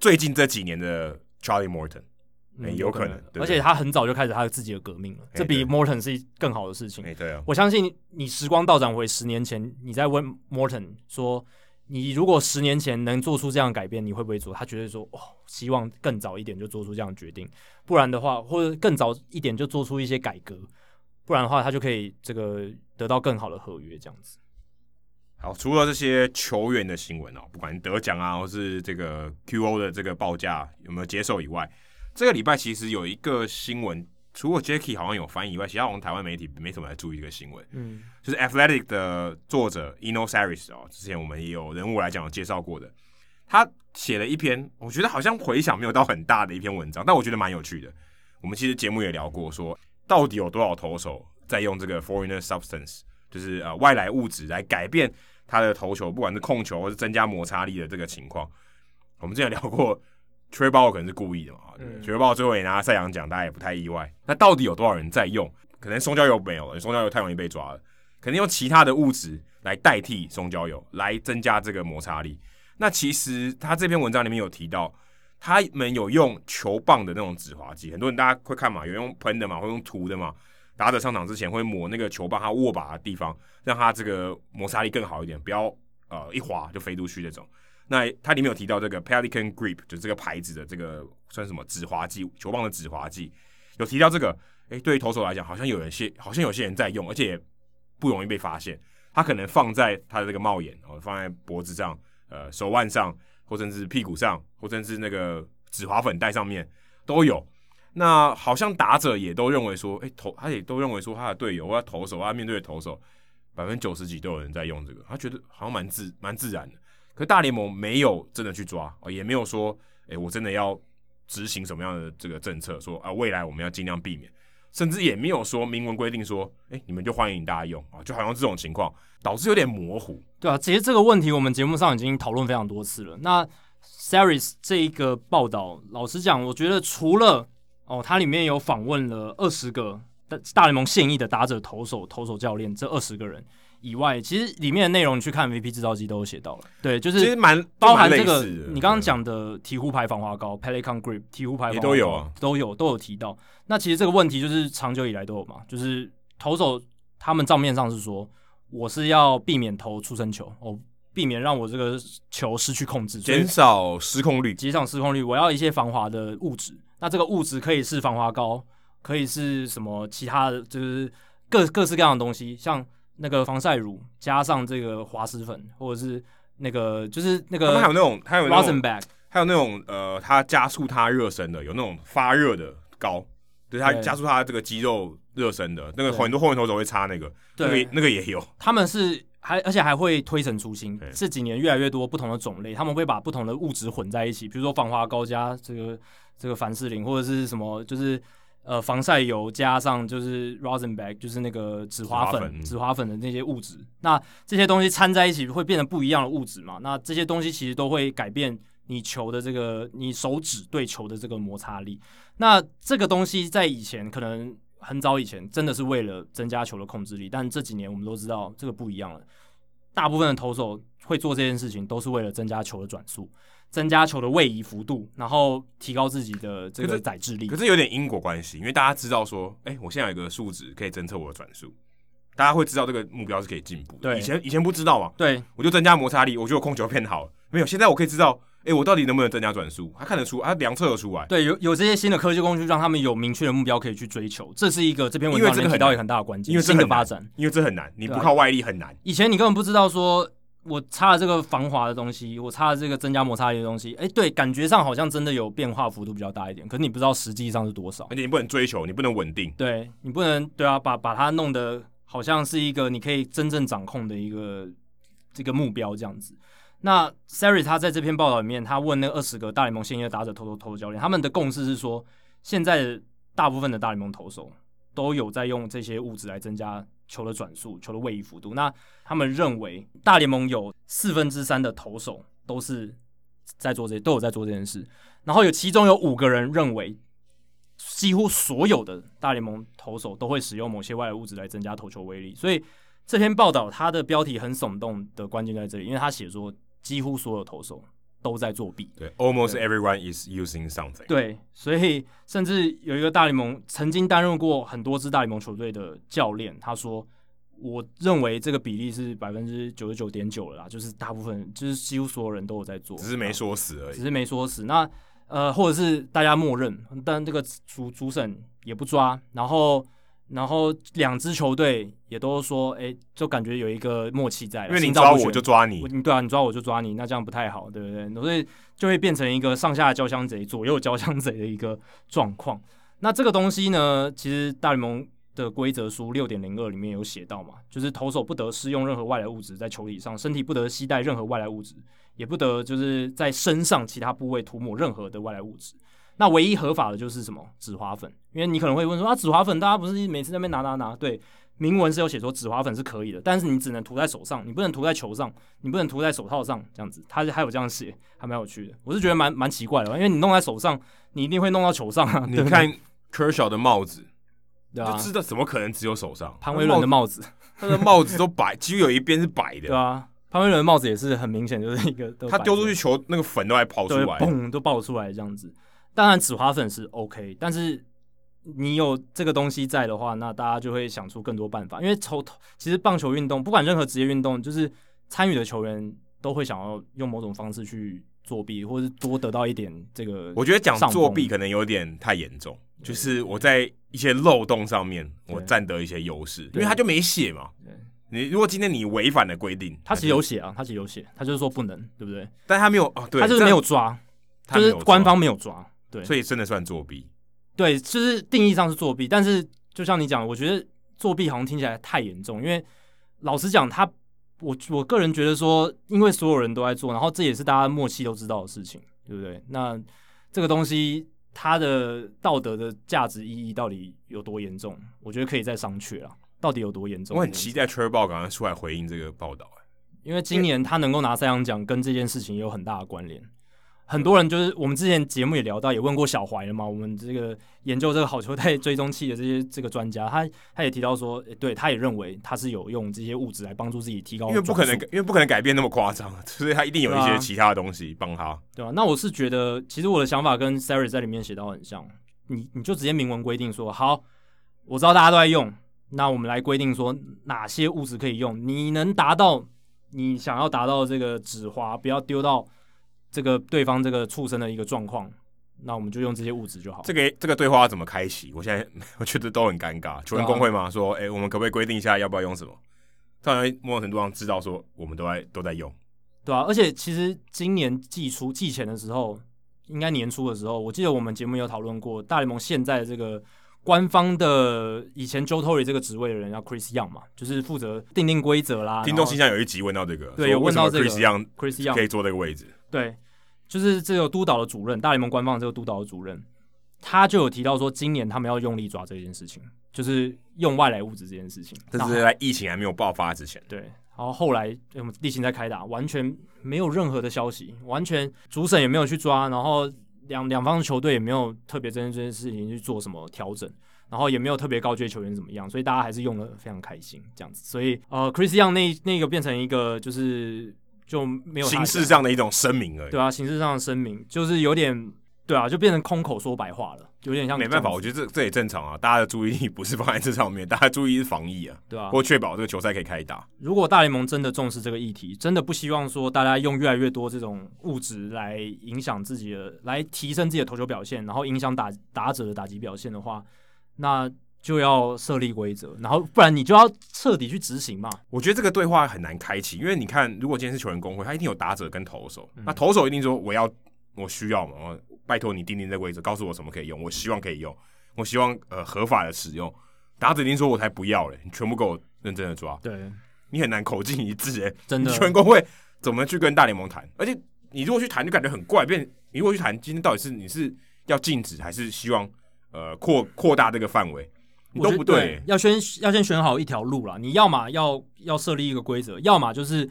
最近这几年的 Charlie Morton。欸、有可能，嗯、而且他很早就开始他的自己的革命了，欸、这比 Morton 是更好的事情。欸、对啊，我相信你时光倒转回十年前，你在问 Morton 说，你如果十年前能做出这样的改变，你会不会做？他绝对说，哦，希望更早一点就做出这样的决定，不然的话，或者更早一点就做出一些改革，不然的话，他就可以这个得到更好的合约，这样子。好，除了这些球员的新闻哦，不管得奖啊，或是这个 QO 的这个报价有没有接受以外。这个礼拜其实有一个新闻，除了 Jacky 好像有翻译以外，其他好像台湾媒体没怎么来注意这个新闻。嗯，就是 Athletic 的作者 Eno Sarris 哦，之前我们也有人物来讲有介绍过的，他写了一篇，我觉得好像回响没有到很大的一篇文章，但我觉得蛮有趣的。我们其实节目也聊过说，说到底有多少投手在用这个 Foreigner Substance，就是呃外来物质来改变他的投球，不管是控球或是增加摩擦力的这个情况。我们之前聊过。Bauer 可能是故意的嘛 Bauer 最后也拿赛扬奖，大家也不太意外。那到底有多少人在用？可能松焦油没有了，松焦油太容易被抓了。肯定用其他的物质来代替松焦油，来增加这个摩擦力。那其实他这篇文章里面有提到，他们有用球棒的那种止滑剂。很多人大家会看嘛，有用喷的嘛，会用涂的嘛。打者上场之前会抹那个球棒，他握把的地方，让他这个摩擦力更好一点，不要呃一滑就飞出去这种。那它里面有提到这个 Pelican Grip，就这个牌子的这个算什么止滑剂，球棒的止滑剂，有提到这个，诶，对于投手来讲，好像有人些，好像有些人在用，而且不容易被发现。他可能放在他的这个帽檐，哦，放在脖子上，呃，手腕上，或者是屁股上，或者是那个止滑粉袋上面都有。那好像打者也都认为说，诶，投他也都认为说，他的队友或者投手，他面对的投手，百分之九十几都有人在用这个，他觉得好像蛮自蛮自然的。可大联盟没有真的去抓啊，也没有说，哎、我真的要执行什么样的这个政策，说啊，未来我们要尽量避免，甚至也没有说明文规定说，哎、你们就欢迎大家用啊，就好像这种情况导致有点模糊。对啊，其实这个问题我们节目上已经讨论非常多次了。那 Sarris 这一个报道，老实讲，我觉得除了哦，它里面有访问了二十个大大联盟现役的打者、投手、投手教练，这二十个人。以外，其实里面的内容你去看 VP 制造机都有写到了，对，就是其实蛮包含这个你刚刚讲的鹈鹕牌防滑膏 Pelican Grip 鹈鹕牌都有啊，都有都有提到。那其实这个问题就是长久以来都有嘛，就是投手他们账面上是说我是要避免投出生球，我避免让我这个球失去控制，减少失控率，减少失控率。我要一些防滑的物质，那这个物质可以是防滑膏，可以是什么其他的，就是各各式各样的东西，像。那个防晒乳加上这个滑石粉，或者是那个就是那个，还有那种还有 Rosenbach，还有那种呃，它加速它热身的，有那种发热的膏，对，它加速它这个肌肉热身的，那个很多后援投手会擦那个，对，那个那个也有。他们是还而且还会推陈出新，这几年越来越多不同的种类，他们会把不同的物质混在一起，比如说防滑膏加这个这个凡士林或者是什么，就是。呃，防晒油加上就是 Rosenbach，就是那个紫花粉、紫花粉的那些物质，那这些东西掺在一起会变成不一样的物质嘛？那这些东西其实都会改变你球的这个你手指对球的这个摩擦力。那这个东西在以前可能很早以前真的是为了增加球的控制力，但这几年我们都知道这个不一样了。大部分的投手会做这件事情，都是为了增加球的转速，增加球的位移幅度，然后提高自己的这个载质力。可是有点因果关系，因为大家知道说，哎、欸，我现在有一个数值可以侦测我的转速，大家会知道这个目标是可以进步的。对，以前以前不知道嘛。对，我就增加摩擦力，我觉得我控球变好了。没有，现在我可以知道。哎、欸，我到底能不能增加转速？他看得出，他量测得出来。对，有有这些新的科技工具，让他们有明确的目标可以去追求。这是一个这篇文章里面提到一个很大的关键，因为这个新的发展，因为这很难，你不靠外力很难。以前你根本不知道说，我擦了这个防滑的东西，我擦了这个增加摩擦力的东西，哎、欸，对，感觉上好像真的有变化幅度比较大一点，可是你不知道实际上是多少。而且你不能追求，你不能稳定，对你不能对啊，把把它弄得好像是一个你可以真正掌控的一个这个目标这样子。那 Sari 他在这篇报道里面，他问那二十个大联盟现役的打者投投投教练，他们的共识是说，现在大部分的大联盟投手都有在用这些物质来增加球的转速、球的位移幅度。那他们认为，大联盟有四分之三的投手都是在做这些，都有在做这件事。然后有其中有五个人认为，几乎所有的大联盟投手都会使用某些外来物质来增加投球威力。所以这篇报道它的标题很耸动的关键在这里，因为他写说。几乎所有投手都在作弊。对，almost everyone is using something。对，所以甚至有一个大联盟曾经担任过很多支大联盟球队的教练，他说：“我认为这个比例是百分之九十九点九了啦，就是大部分，就是几乎所有人都有在做，只是没说死而已。”只是没说死。那呃，或者是大家默认，但这个主主审也不抓，然后。然后两支球队也都说，哎，就感觉有一个默契在。因为你抓我就抓你，对啊，你抓我就抓你，那这样不太好，对不对？所以就会变成一个上下交相贼、左右交相贼的一个状况。那这个东西呢，其实大联盟的规则书六点零二里面有写到嘛，就是投手不得施用任何外来物质在球体上，身体不得携带任何外来物质，也不得就是在身上其他部位涂抹任何的外来物质。那唯一合法的就是什么？止滑粉，因为你可能会问说啊，止滑粉大家不是每次在那边拿拿拿？对，明文是有写说止滑粉是可以的，但是你只能涂在手上，你不能涂在球上，你不能涂在手套上，这样子，它还有这样写，还蛮有趣的。我是觉得蛮蛮奇怪的，因为你弄在手上，你一定会弄到球上啊。你看 Kershaw 的帽子，对啊，就知道怎么可能只有手上？潘威伦的帽子，他的帽子都白，几乎有一边是白的。对啊，潘威伦的帽子也是很明显就是一个，他丢出去球那个粉都还跑出来，嘣都爆出来这样子。当然，紫花粉是 OK，但是你有这个东西在的话，那大家就会想出更多办法。因为投其实棒球运动，不管任何职业运动，就是参与的球员都会想要用某种方式去作弊，或是多得到一点这个。我觉得讲作弊可能有点太严重，就是我在一些漏洞上面我占得一些优势，因为他就没写嘛。你如果今天你违反了规定，他其实有写啊，他其实有写，他就是说不能，对不对？但他没有哦，对，他就是没有抓，就是官方没有抓。对，所以真的算作弊。对，就是定义上是作弊，但是就像你讲，我觉得作弊好像听起来太严重。因为老实讲，他我我个人觉得说，因为所有人都在做，然后这也是大家默契都知道的事情，对不对？那这个东西它的道德的价值意义到底有多严重？我觉得可以再商榷了。到底有多严重？我很期待 Trevor Bauer 赶快出来回应这个报道，因为今年他能够拿赛扬奖，跟这件事情也有很大的关联。很多人就是我们之前节目也聊到，也问过小怀了嘛。我们这个研究这个好球带追踪器的这些这个专家，他他也提到说，对，他也认为他是有用这些物质来帮助自己提高，因为不可能，因为不可能改变那么夸张，所以他一定有一些其他的东西帮他，对吧、啊？那我是觉得，其实我的想法跟 Sari 在里面写到很像，你你就直接明文规定说，好，我知道大家都在用，那我们来规定说哪些物质可以用，你能达到你想要达到这个纸滑，不要丢到。这个对方这个畜生的一个状况，那我们就用这些物质就好。这个这个对话要怎么开启？我现在 我觉得都很尴尬。球员工会嘛，说，哎，我们可不可以规定一下要不要用什么？当然，某种程度上知道说我们都在都在用，对啊。而且其实今年季初季前的时候，应该年初的时候，我记得我们节目有讨论过，大联盟现在的这个官方的以前 Joe Torre 这个职位的人叫 Chris Young 嘛，就是负责定定规则啦。听众信箱有一集问到这个，对，有问到这个 Chris Young，Chris Young 可以坐这个位置。对，就是这个督导的主任，大联盟官方的这个督导的主任，他就有提到说，今年他们要用力抓这件事情，就是用外来物质这件事情。这是在疫情还没有爆发之前。对，然后后来我们例行在开打，完全没有任何的消息，完全主审也没有去抓，然后两两方的球队也没有特别针对这件事情去做什么调整。然后也没有特别告诫球员怎么样，所以大家还是用的非常开心这样子。所以呃，Chris Young 那那个变成一个就是就没有形式上的一种声明而已，对啊，形式上的声明就是有点。对啊，就变成空口说白话了，有点像。没办法，我觉得这这也正常啊。大家的注意力不是放在这上面，大家注意是防疫啊，对啊，或确保这个球赛可以开打。如果大联盟真的重视这个议题，真的不希望说大家用越来越多这种物质来影响自己的，来提升自己的投球表现，然后影响打打者的打击表现的话，那就要设立规则，然后不然你就要彻底去执行嘛。我觉得这个对话很难开启，因为你看，如果今天是球员工会，他一定有打者跟投手，嗯、那投手一定说我要。我需要嘛？拜托你定定这个规则，告诉我什么可以用。我希望可以用，我希望呃合法的使用。打者一定说我才不要嘞，你全部给我认真的抓。对，你很难口径一致哎，真的。全工会怎么去跟大联盟谈？而且你如果去谈，就感觉很怪。变，你如果去谈，今天到底是你是要禁止，还是希望呃扩扩大这个范围？你都不对，对。要先要先选好一条路啦。你要么要要设立一个规则，要么就是。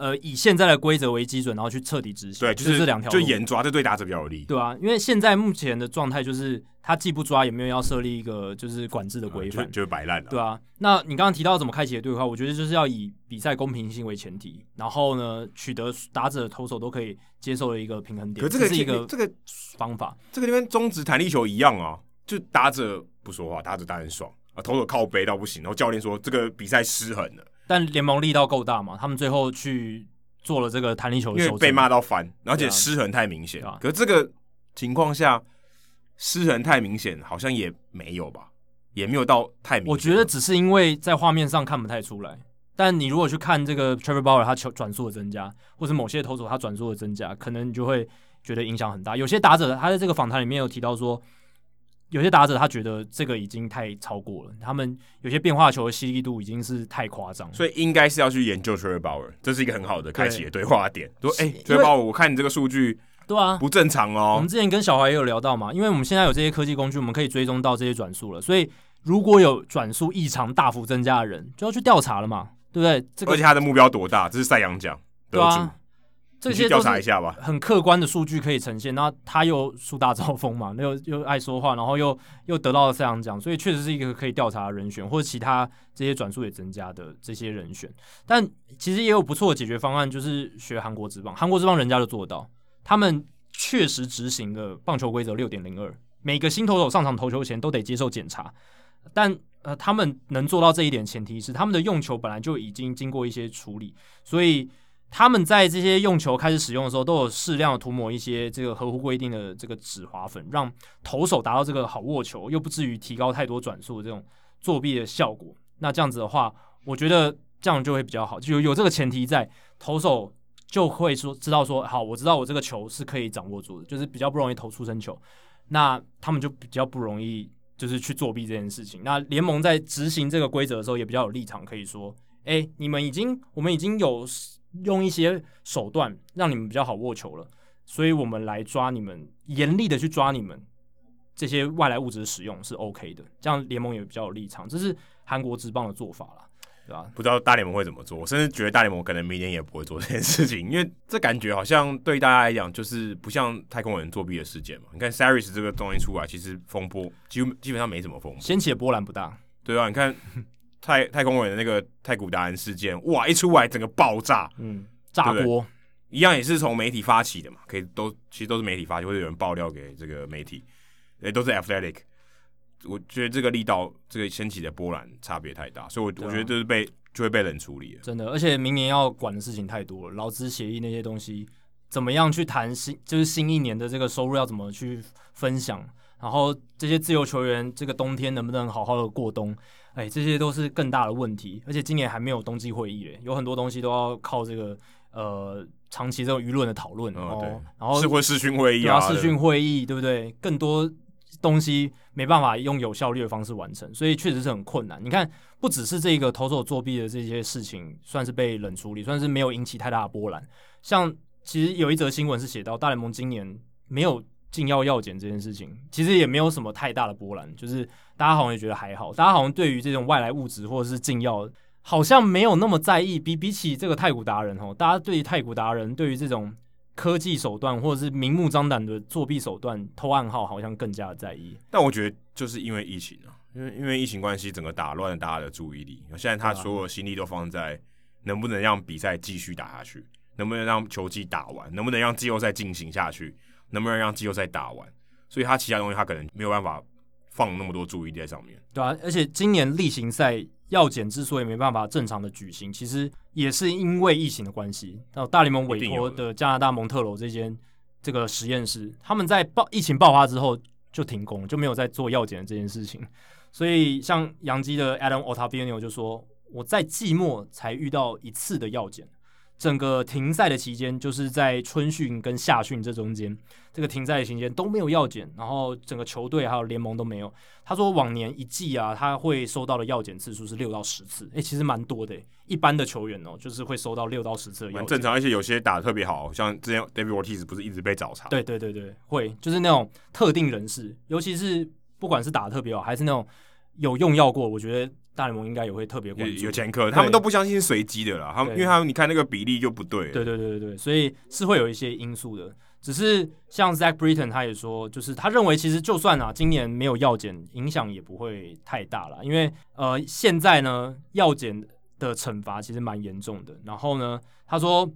呃，以现在的规则为基准，然后去彻底执行。对，就是这两条，就严抓，这对打者比较有利。对啊，因为现在目前的状态就是，他既不抓，也没有要设立一个就是管制的规范，嗯、就是摆烂了。对啊，那你刚刚提到怎么开启的对话，我觉得就是要以比赛公平性为前提，然后呢，取得打者、投手都可以接受的一个平衡点。可这个是一个这个方法，这个就跟中职弹力球一样啊，就打者不说话，打者当然爽啊，投手靠背到不行，然后教练说这个比赛失衡了，但联盟力道够大嘛，他们最后去。做了这个弹力球的，因为被骂到翻，而且失衡太明显。啊、可是这个情况下，失衡太明显，好像也没有吧，也没有到太明显。我觉得只是因为在画面上看不太出来，但你如果去看这个 Trevor Bauer 他球转速的增加，或者某些投手他转速的增加，可能你就会觉得影响很大。有些打者他在这个访谈里面有提到说。有些打者他觉得这个已经太超过了，他们有些变化球的犀利度已经是太夸张，所以应该是要去研究 Bauer，这是一个很好的开启的对话点。说，哎 Bauer，我看你这个数据，对啊，不正常哦。我们之前跟小华也有聊到嘛，因为我们现在有这些科技工具，我们可以追踪到这些转速了，所以如果有转速异常大幅增加的人，就要去调查了嘛，对不对？这个、而且他的目标多大？这是赛扬奖得主。这些调查一下吧，很客观的数据可以呈现。那他又树大招风嘛，又又爱说话，然后又又得到了赛扬奖，所以确实是一个可以调查的人选，或者其他这些转速也增加的这些人选。但其实也有不错的解决方案，就是学韩国职棒。韩国职棒人家就做到，他们确实执行了棒球规则六点零二，每个新投手上场投球前都得接受检查。但呃，他们能做到这一点，前提是他们的用球本来就已经经过一些处理，所以。他们在这些用球开始使用的时候，都有适量的涂抹一些这个合乎规定的这个止滑粉，让投手达到这个好握球，又不至于提高太多转速的这种作弊的效果。那这样子的话，我觉得这样就会比较好，就有这个前提在，投手就会说知道说，好，我知道我这个球是可以掌握住的，就是比较不容易投出生球。那他们就比较不容易就是去作弊这件事情。那联盟在执行这个规则的时候，也比较有立场可以说，哎，你们已经，我们已经有。用一些手段让你们比较好握球了，所以我们来抓你们，严厉的去抓你们这些外来物质的使用是 OK 的，这样联盟也比较有立场，这是韩国职棒的做法啦，对吧？不知道大联盟会怎么做，我甚至觉得大联盟可能明年也不会做这件事情，因为这感觉好像对大家来讲就是不像太空人作弊的事件嘛。你看 Saris 这个东西出来，其实风波基基本上没什么风波，掀起的波澜不大，对啊，你看。太太空人的那个太古达人事件，哇，一出来整个爆炸，嗯，炸锅，一样也是从媒体发起的嘛，可以都其实都是媒体发起，或者有人爆料给这个媒体，也都是 Athletic。我觉得这个力道，这个掀起的波澜差别太大，所以我，我我觉得就是被就会被冷处理了。真的，而且明年要管的事情太多了，劳资协议那些东西，怎么样去谈新，就是新一年的这个收入要怎么去分享，然后这些自由球员这个冬天能不能好好的过冬？哎，这些都是更大的问题，而且今年还没有冬季会议嘞，有很多东西都要靠这个呃长期这种舆论的讨论哦。对，然后是会视讯会议啊，视讯会议对不对？更多东西没办法用有效率的方式完成，所以确实是很困难。你看，不只是这个投手作弊的这些事情，算是被冷处理，算是没有引起太大的波澜。像其实有一则新闻是写到大联盟今年没有。禁药药检这件事情，其实也没有什么太大的波澜，就是大家好像也觉得还好，大家好像对于这种外来物质或者是禁药，好像没有那么在意。比比起这个太古达人哦，大家对于太古达人对于这种科技手段或者是明目张胆的作弊手段偷暗号，好像更加的在意。但我觉得就是因为疫情啊，因为因为疫情关系，整个打乱了大家的注意力。现在他所有心力都放在能不能让比赛继续打下去，能不能让球季打完，能不能让季后赛进行下去，能不能让季后赛打完。所以他其他东西他可能没有办法放那么多注意力在上面。对啊，而且今年例行赛药检之所以没办法正常的举行，其实也是因为疫情的关系。到大联盟委托的加拿大蒙特娄这间这个实验室，他们在爆疫情爆发之后就停工，就没有在做药检的这件事情。所以，像杨基的 Adam Ottavino 就说：“我在季末才遇到一次的药检，整个停赛的期间，就是在春训跟夏训这中间，这个停赛的期间都没有药检，然后整个球队还有联盟都没有。他说往年一季啊，他会收到的药检次数是六到十次，诶、欸，其实蛮多的。一般的球员哦，就是会收到六到十次的药检，蛮正常。而且有些打的特别好，像之前 David Ortiz 不是一直被找茬？对对对对，会就是那种特定人士，尤其是。”不管是打的特别好，还是那种有用药过，我觉得大联盟应该也会特别关注。有前科，他们都不相信是随机的啦。他们因为他们你看那个比例就不对。对对对对对，所以是会有一些因素的。只是像 Zach Britton 他也说，就是他认为其实就算啊今年没有药检，影响也不会太大了。因为呃现在呢药检的惩罚其实蛮严重的。然后呢他说，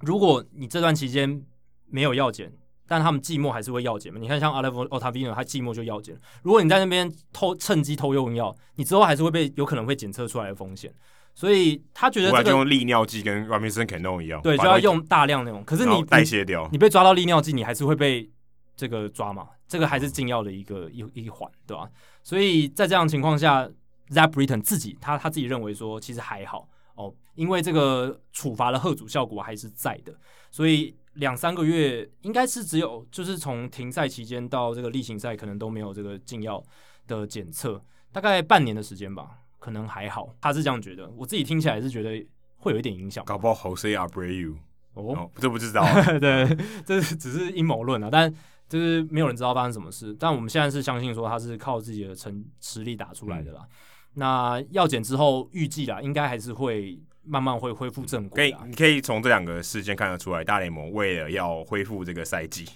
如果你这段期间没有药检，但他们寂寞还是会药检嘛？你看，像 Alek Ottavino 他寂寞就要检。如果你在那边偷趁机偷用药，你之后还是会被有可能会检测出来的风险。所以他觉得这个就用利尿剂跟 Robinson Cano 一样，对，就要用大量那种。可是你代谢掉，你被抓到利尿剂，你还是会被这个抓嘛？这个还是禁药的一个一一环，对吧？所以在这样的情况下，Zach Britton 自己他他自己认为说，其实还好哦，因为这个处罚的贺阻效果还是在的，所以。两三个月应该是只有，就是从停赛期间到这个例行赛，可能都没有这个禁药的检测，大概半年的时间吧，可能还好。他是这样觉得，我自己听起来是觉得会有一点影响。搞不好 Jose Abreu 哦，哦，这不知道，对，这只是阴谋论啊，但就是没有人知道发生什么事。但我们现在是相信说他是靠自己的成实力打出来的啦。嗯、那药检之后预计啦，应该还是会。慢慢会恢复正轨。可以，你可以从这两个事件看得出来，大联盟为了要恢复这个赛季，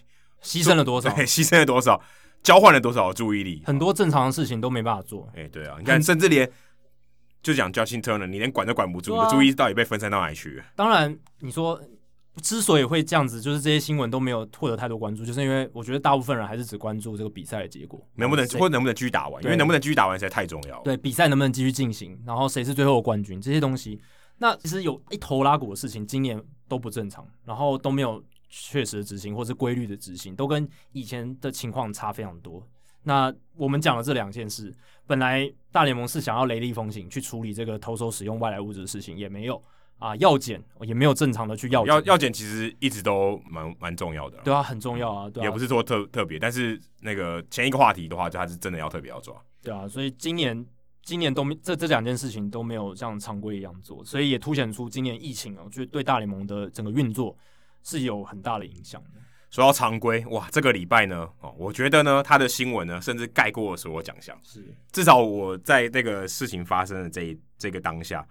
牺牲了多少？对，牺牲了多少？交换了多少注意力？很多正常的事情都没办法做。哎、欸，对啊，你看，甚至连就讲 Justin Turner，你连管都管不住，啊、你的注意力到底被分散到哪里去？当然，你说之所以会这样子，就是这些新闻都没有获得太多关注，就是因为我觉得大部分人还是只关注这个比赛的结果，能不能或能不能继续打完？因为能不能继续打完实在太重要。对，比赛能不能继续进行，然后谁是最后的冠军，这些东西。那其实有一头拉股的事情，今年都不正常，然后都没有确实的执行或是规律的执行，都跟以前的情况差非常多。那我们讲了这两件事，本来大联盟是想要雷厉风行去处理这个投手使用外来物质的事情，也没有啊，药检也没有正常的去药检。药药检其实一直都蛮蛮重要的，对啊，很重要啊，对啊，也不是说特特别，但是那个前一个话题的话，就还是真的要特别要抓，对啊，所以今年。今年都没这这两件事情都没有像常规一样做，所以也凸显出今年疫情哦，就对大联盟的整个运作是有很大的影响的。说到常规，哇，这个礼拜呢，哦，我觉得呢，他的新闻呢，甚至盖过了所有奖项。是，至少我在那个事情发生的这一这个当下，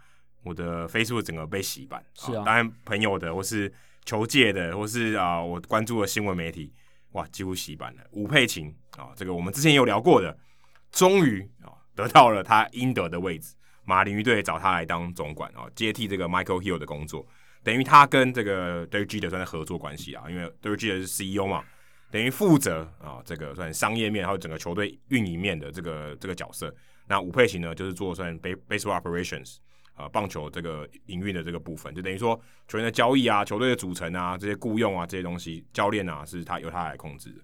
我的 Facebook 整个被洗版。是啊，当然朋友的，或是球界的，或是啊，我关注的新闻媒体，哇，几乎洗版了。吴佩琴啊，这个我们之前也有聊过的，终于啊。得到了他应得的位置，马林鱼队找他来当总管哦，接替这个 Michael Hill 的工作，等于他跟这个 Derek Jeter 算是合作关系啊，因为 Derek Jeter 是 CEO 嘛，等于负责啊这个算商业面还有整个球队运营面的这个这个角色。那吴佩琴呢，就是做算 baseball operations 啊，棒球这个营运的这个部分，就等于说球员的交易啊、球队的组成啊、这些雇佣啊这些东西，教练啊是他由他来控制的。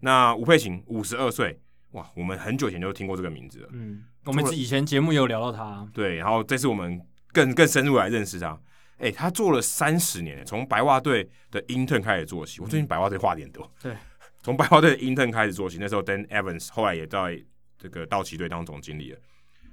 那吴佩琴五十二岁。哇，我们很久以前就听过这个名字了。嗯，我们以前节目也有聊到他。对，然后这次我们更更深入来认识他。哎，他做了三十年，从白袜队的 intern 开始做起。我最近白袜队话点多。对，从白袜队的 intern 开始做起，那时候 Dan Evans 后来也在这个道奇队当总经理了。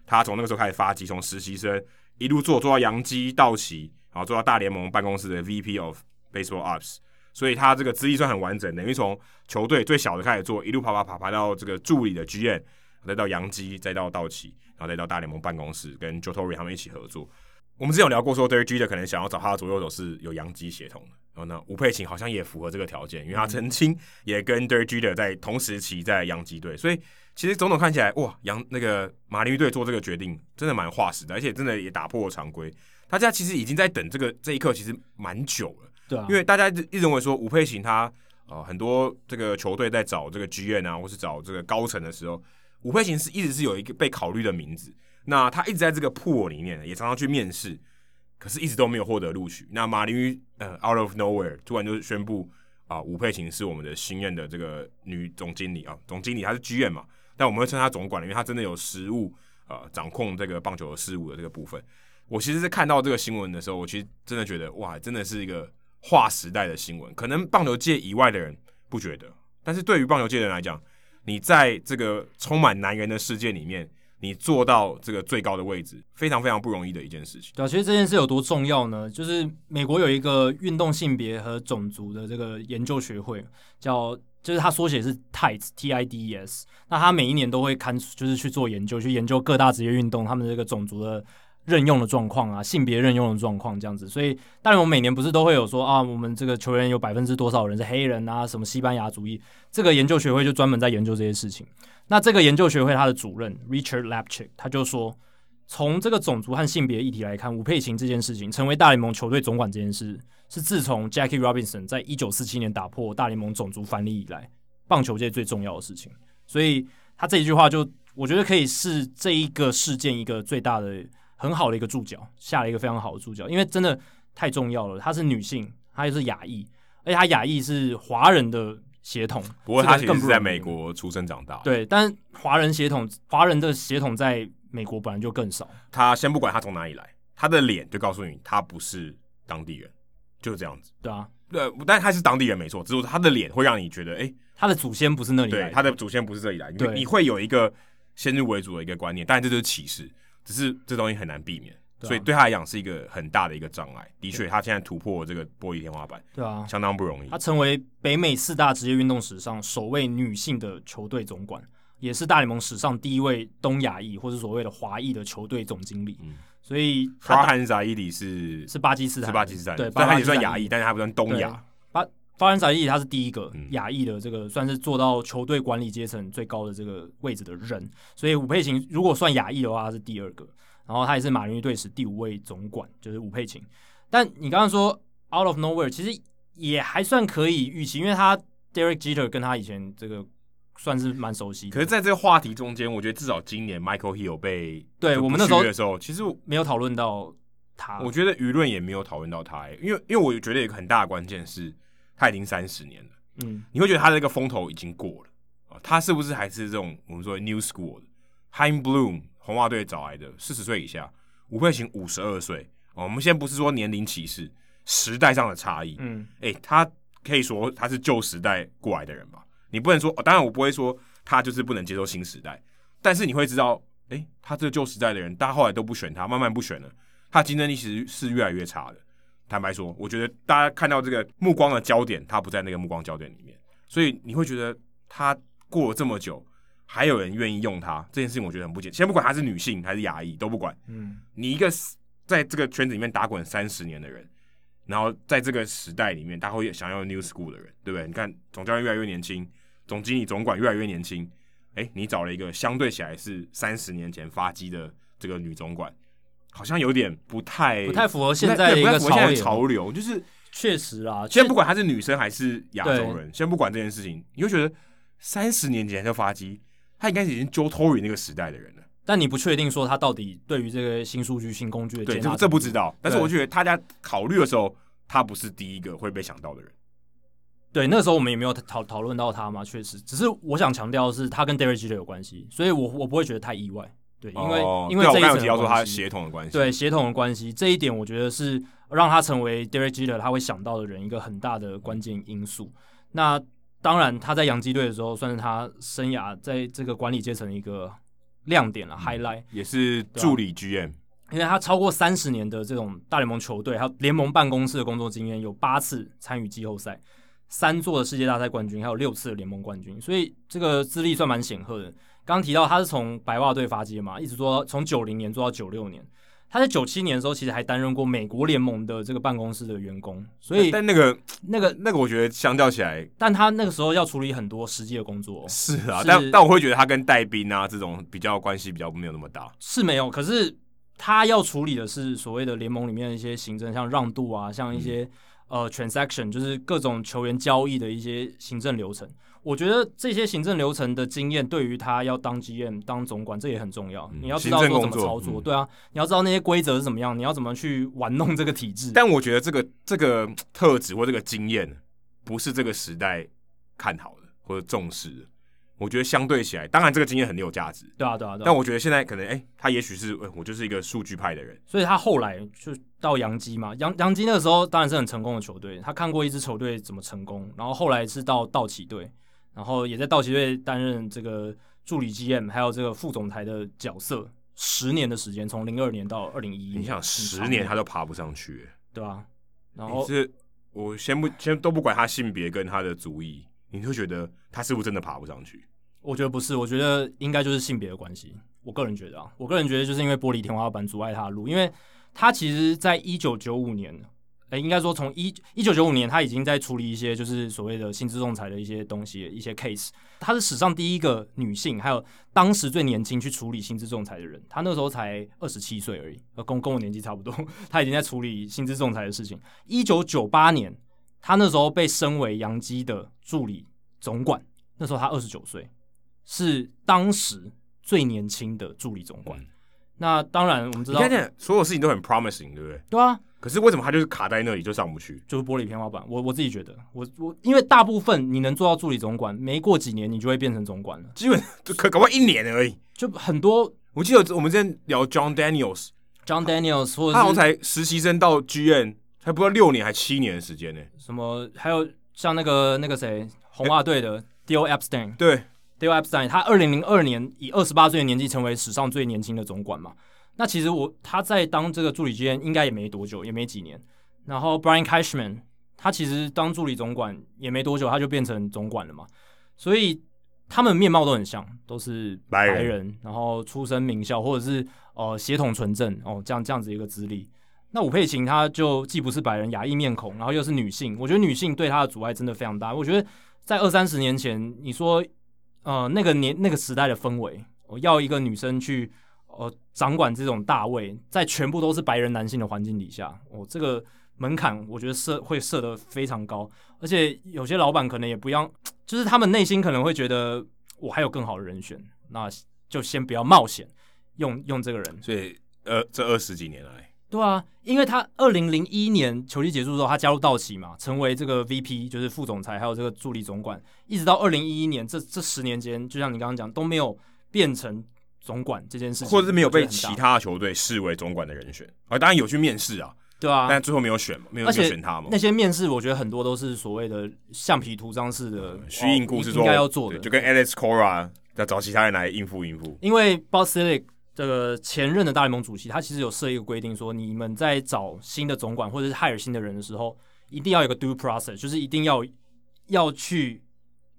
他从那个时候开始发迹，从实习生一路做做到洋基、道奇，然后做到大联盟办公室的 VP of Baseball Ops。所以他这个资历算很完整，等于从球队最小的开始做，一路爬爬爬爬到这个助理的 GM，再到杨基，再到道奇，然后再到大联盟办公室，跟 Joe Torre 他们一起合作。我们之前有聊过说，Derek Jeter 可能想要找他的左右手是有杨基协同的，然后呢，吴佩琴好像也符合这个条件，因为他曾经也跟 Derek Jeter 在同时期在杨基队，所以其实种种看起来，哇，杨那个马林鱼队做这个决定真的蛮划时的，而且真的也打破了常规。大家其实已经在等这个这一刻，其实蛮久了。对，因为大家一直认为说吴佩琴他呃很多这个球队在找这个 GM 啊，或是找这个高层的时候，吴佩琴是一直是有一个被考虑的名字。那他一直在这个 pool 里面，也常常去面试。可是，一直都没有获得录取。那马林鱼呃，out of nowhere，突然就宣布啊，吴佩琴是我们的新任的这个女总经理啊，总经理她是 GM 嘛，但我们会称她总管，因为她真的有实务啊，掌控这个棒球的事务的这个部分。我其实是看到这个新闻的时候，我其实真的觉得哇，真的是一个划时代的新闻。可能棒球界以外的人不觉得，但是对于棒球界的人来讲，你在这个充满男人的世界里面。你做到这个最高的位置，非常非常不容易的一件事情。对，其实这件事有多重要呢？就是美国有一个运动性别和种族的这个研究学会，叫就是它缩写是 TIDES T I D E S。那它每一年都会看，就是去做研究，去研究各大职业运动他们这个种族的。任用的状况啊，性别任用的状况这样子，所以当然我们每年不是都会有说啊，我们这个球员有百分之多少人是黑人啊，什么西班牙主义，这个研究学会就专门在研究这些事情。那这个研究学会他的主任 Richard Lapchick 他就说，从这个种族和性别议题来看，吴佩琴这件事情成为大联盟球队总管这件事，是自从 Jackie Robinson 在一九四七年打破大联盟种族藩篱以来，棒球界最重要的事情。所以他这一句话就我觉得可以是这一个事件一个最大的。很好的一个注脚，下了一个非常好的注脚，因为真的太重要了。她是女性，她又是亚裔，而且她亚裔是华人的血统。不过她其实是在美国出生长大。对，但华人血统，华人的血统在美国本来就更少。她先不管她从哪里来，她的脸就告诉你她不是当地人，就是这样子。对啊，对，但她是当地人没错，只是她的脸会让你觉得，哎、欸，她的祖先不是那里来的，对，她的祖先不是这里来的，对，你会有一个先入为主的一个观念，当然这就是歧视。只是这东西很难避免，啊、所以对他来讲是一个很大的一个障碍。的确，他现在突破这个玻璃天花板，对啊，相当不容易。他成为北美四大职业运动史上首位女性的球队总管，也是大联盟史上第一位东亚裔或者所谓的华裔的球队总经理。嗯，所以法罕扎伊里是是巴基斯坦，是巴基斯坦，对，但他也算亚裔，但是他不算东亚。巴法罕扎伊他是第一个亚裔的这个算是做到球队管理阶层最高的这个位置的人，所以吴佩琴如果算亚裔的话，他是第二个。然后他也是马林鱼队史第五位总管，就是吴佩琴。但你刚刚说 out of nowhere，其实也还算可以预期，因为他 Derek Jeter 跟他以前这个算是蛮熟悉。可是在这个话题中间，我觉得至少今年 Michael Hill 被对我们那时候的时候，其实没有讨论到他。我觉得舆论也没有讨论到他，因为因为我觉得一个很大的关键是他已经三十年了。嗯，你会觉得他的这个风头已经过了啊？他是不是还是这种我们说 New School 的 Chaim Bloom？红袜队找来的四十岁以下，吴佩琴五十二岁。我们先不是说年龄歧视，时代上的差异。嗯，哎、欸，他可以说他是旧时代过来的人吧？你不能说，哦当然我不会说他就是不能接受新时代，但是你会知道，哎、欸，他这个旧时代的人，大家后来都不选他，慢慢不选了，他竞争力其实是越来越差的。坦白说，我觉得大家看到这个目光的焦点，他不在那个目光焦点里面，所以你会觉得他过了这么久。还有人愿意用他这件事情，我觉得很不解。先不管他是女性还是亚裔，都不管。嗯，你一个在这个圈子里面打滚三十年的人，然后在这个时代里面，他会想要 new school 的人，对不对？你看总教练越来越年轻，总经理、总管越来越年轻。哎，你找了一个相对起来是三十年前发迹的这个女总管，好像有点不太不太符合现在的一个潮流。潮流就是确实啊，先不管她是女生还是亚洲人，先不管这件事情，你会觉得三十年前就发迹。他应该是已经 Joe Torre 那个时代的人了，但你不确定说他到底对于这个新数据、新工具的对，这这不知道。但是我觉得大家考虑的时候，他不是第一个会被想到的人。对，那时候我们也没有讨讨论到他嘛，确实。只是我想强调的是，他跟 Derek Jeter 有关系，所以我我不会觉得太意外。对，因为、哦、因为这一层提到说他协同的关系，对协同的关系这一点，我觉得是让他成为 Derek Jeter 他会想到的人一个很大的关键因素。那。当然，他在洋基队的时候，算是他生涯在这个管理阶层的一个亮点了、嗯、，highlight 也是助理 GM，因为他超过三十年的这种大联盟球队，还有联盟办公室的工作经验，有八次参与季后赛，三座的世界大赛冠军，还有六次的联盟冠军，所以这个资历算蛮显赫的。刚刚提到他是从白袜队发迹嘛，一直做到从九零年做到九六年，他在九七年的时候，其实还担任过美国联盟的这个办公室的员工，所以但那个那个那个，我觉得相较起来，但他那个时候要处理很多实际的工作。是啊，是但但我会觉得他跟戴斌啊这种比较关系比较没有那么大，是没有。可是他要处理的是所谓的联盟里面的一些行政，像让渡啊，像一些、嗯、呃 transaction，就是各种球员交易的一些行政流程。我觉得这些行政流程的经验，对于他要当 GM 当总管，这也很重要。你要知道说怎么操作，对啊，你要知道那些规则是怎么样，你要怎么去玩弄这个体制。但我觉得这个这个特质或这个经验，不是这个时代看好的或者重视的。我觉得相对起来，当然这个经验很有价值。对啊，对啊，对啊。但我觉得现在可能，哎，他也许是，我就是一个数据派的人，所以他后来就到洋基嘛。洋洋基那个时候当然是很成功的球队，他看过一支球队怎么成功，然后后来是到道奇队。然后也在道奇队担任这个助理 GM，还有这个副总裁的角色，十年的时间，从零二年到二零一一年，你想十年他都爬不上去，对啊。然后是，我先不先都不管他性别跟他的族裔，你就觉得他是不是真的爬不上去？我觉得不是，我觉得应该就是性别的关系。我个人觉得啊，我个人觉得就是因为玻璃天花板阻碍他的路，因为他其实在一九九五年。诶，应该说从一一九九五年，他已经在处理一些就是所谓的薪资仲裁的一些东西，一些 case。他是史上第一个女性，还有当时最年轻去处理薪资仲裁的人。她那时候才二十七岁而已，跟跟我年纪差不多。她已经在处理薪资仲裁的事情。一九九八年，她那时候被升为杨基的助理总管，那时候她二十九岁，是当时最年轻的助理总管。嗯、那当然，我们知道，所有事情都很 promising，对不对？对啊。可是为什么他就是卡在那里就上不去？就是玻璃天花板。我我自己觉得，我我因为大部分你能做到助理总管，没过几年你就会变成总管了。基本就可搞不好一年而已。就很多，我记得我们之前聊 John Daniels，John Daniels，或者他好像才实习生到 GM，才不到六年还七年的时间呢。什么还有像那个那个谁红袜队的 Dio Epstein，对 Dio Epstein，他二零零二年以二十八岁的年纪成为史上最年轻的总管嘛。那其实我他在当这个助理 GM 应该也没多久，也没几年。然后 Brian Cashman 他其实当助理总管也没多久，他就变成总管了嘛。所以他们面貌都很像，都是白人，白人然后出身名校或者是呃血统纯正哦，这样这样子一个资历。那吴佩琴她就既不是白人，亚裔面孔，然后又是女性，我觉得女性对她的阻碍真的非常大。我觉得在二三十年前，你说呃那个年那个时代的氛围，我要一个女生去。哦，掌管这种大位，在全部都是白人男性的环境底下，哦，这个门槛我觉得设会设得非常高，而且有些老板可能也不要，就是他们内心可能会觉得我还有更好的人选，那就先不要冒险用用这个人。所以，呃，这二十几年来，对啊，因为他二零零一年球季结束之后，他加入道奇嘛，成为这个 VP，就是副总裁，还有这个助理总管，一直到二零一一年，这这十年间，就像你刚刚讲，都没有变成。总管这件事情，或者是没有被其他球队视为总管的人选啊，当然有去面试啊，对啊，但最后没有选嘛，没有选他嘛。那些面试，我觉得很多都是所谓的橡皮图章式的虚应故事，应该要做的，就跟 Alex Cora 要找其他人来应付应付。因为 Bud Selig 这个前任的大联盟主席，他其实有设一个规定，说你们在找新的总管或者是 hire 新的人的时候，一定要有个 due process，就是一定要要去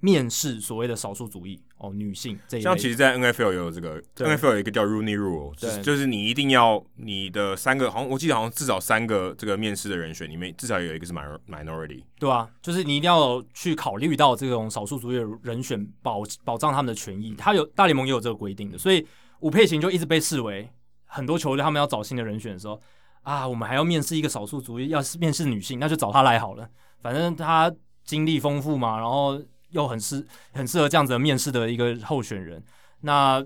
面试所谓的少数族裔。哦，女性这一类，像其实，在 NFL 也有这个，NFL 有一个叫 Rooney Rule，就是就是你一定要你的三个，好像我记得好像至少三个这个面试的人选里面，至少有一个是 minority，对啊，就是你一定要去考虑到这种少数族裔的人选，保保障他们的权益。他有大联盟也有这个规定的，所以吴佩琴就一直被视为很多球队他们要找新的人选的时候啊，我们还要面试一个少数族裔，要是面试女性，那就找她来好了，反正她经历丰富嘛，然后。又很适很适合这样子的面试的一个候选人，那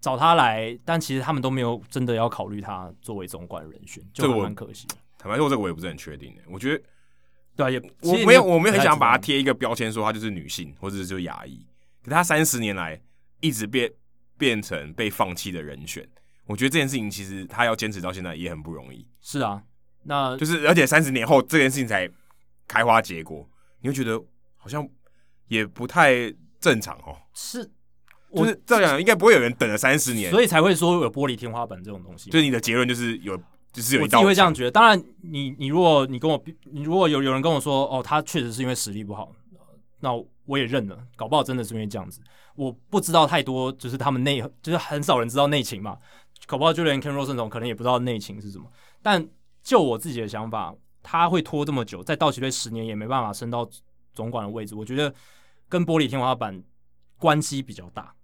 找他来，但其实他们都没有真的要考虑他作为总管人选，就很可惜。坦白说，这个我也不是很确定的。我觉得，对啊，也我没有，我没有很想把他贴一个标签，说他就是女性或者是就亚裔。可他三十年来一直变变成被放弃的人选，我觉得这件事情其实他要坚持到现在也很不容易。是啊，那就是而且三十年后这件事情才开花结果，你会觉得好像。也不太正常哦，是，就是照样，应该不会有人等了三十年，所以才会说有玻璃天花板这种东西。就你的结论就是有，就是有一道。会这样觉得。当然你，你你如果你跟我，你如果有有人跟我说，哦，他确实是因为实力不好，那我也认了。搞不好真的是因为这样子，我不知道太多，就是他们内，就是很少人知道内情嘛。搞不好就连 Ken 这种可能也不知道内情是什么。但就我自己的想法，他会拖这么久，在道奇队十年也没办法升到总管的位置，我觉得跟玻璃天花板关系比较大。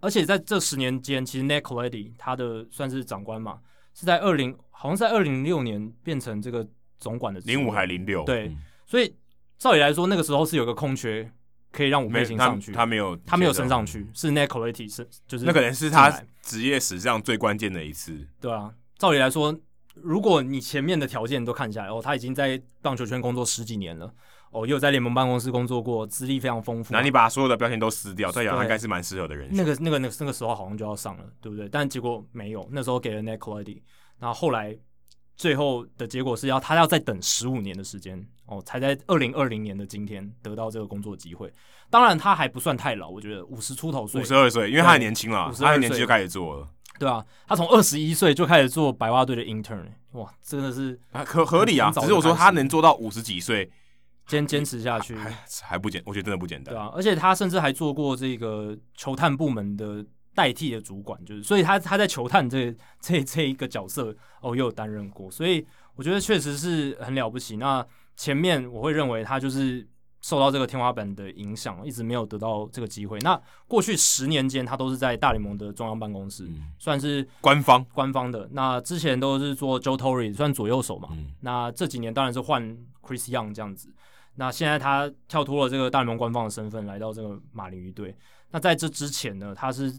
而且在这十年间，其实 Ned Colletti 他的算是长官嘛，是在二零好像是在二零零六年变成这个总管的零五还零六对，嗯、所以照理来说那个时候是有个空缺。可以让吴佩琴上去，他没有，他没有升上去，是 Ned Colletti 是就是那可能是他职业史上最关键的一次。对啊，照理来说，如果你前面的条件都看下来，哦，他已经在棒球圈工作十几年了，哦，又有在联盟办公室工作过，资历非常丰富。那你把所有的标签都撕掉，这样应该是蛮适合的人。那个、那个、那个、那个时候好像就要上了，对不对？但结果没有，那时候给了 Ned Colletti，然后后来。最后的结果是要他要再等十五年的时间哦，才在二零二零年的今天得到这个工作机会。当然他还不算太老，我觉得五十出头岁，五十二岁，因为他很年轻了，他很年轻就开始做了。对啊，他从二十一岁就开始做白袜队的 intern，哇，真的是合合理啊。只是我说他能做到五十几岁，坚坚持下去还还不简，我觉得真的不简单。对啊，而且他甚至还做过这个球探部门的。代替的主管就是，所以他他在球探这这这一个角色哦，又有担任过，所以我觉得确实是很了不起。那前面我会认为他就是受到这个天花板的影响，一直没有得到这个机会。那过去十年间，他都是在大联盟的中央办公室，嗯、算是官方官方的。那之前都是做 Joe Torre，算左右手嘛。嗯、那这几年当然是换 Chris Young 这样子。那现在他跳脱了这个大联盟官方的身份，来到这个马林鱼队。那在这之前呢，他是。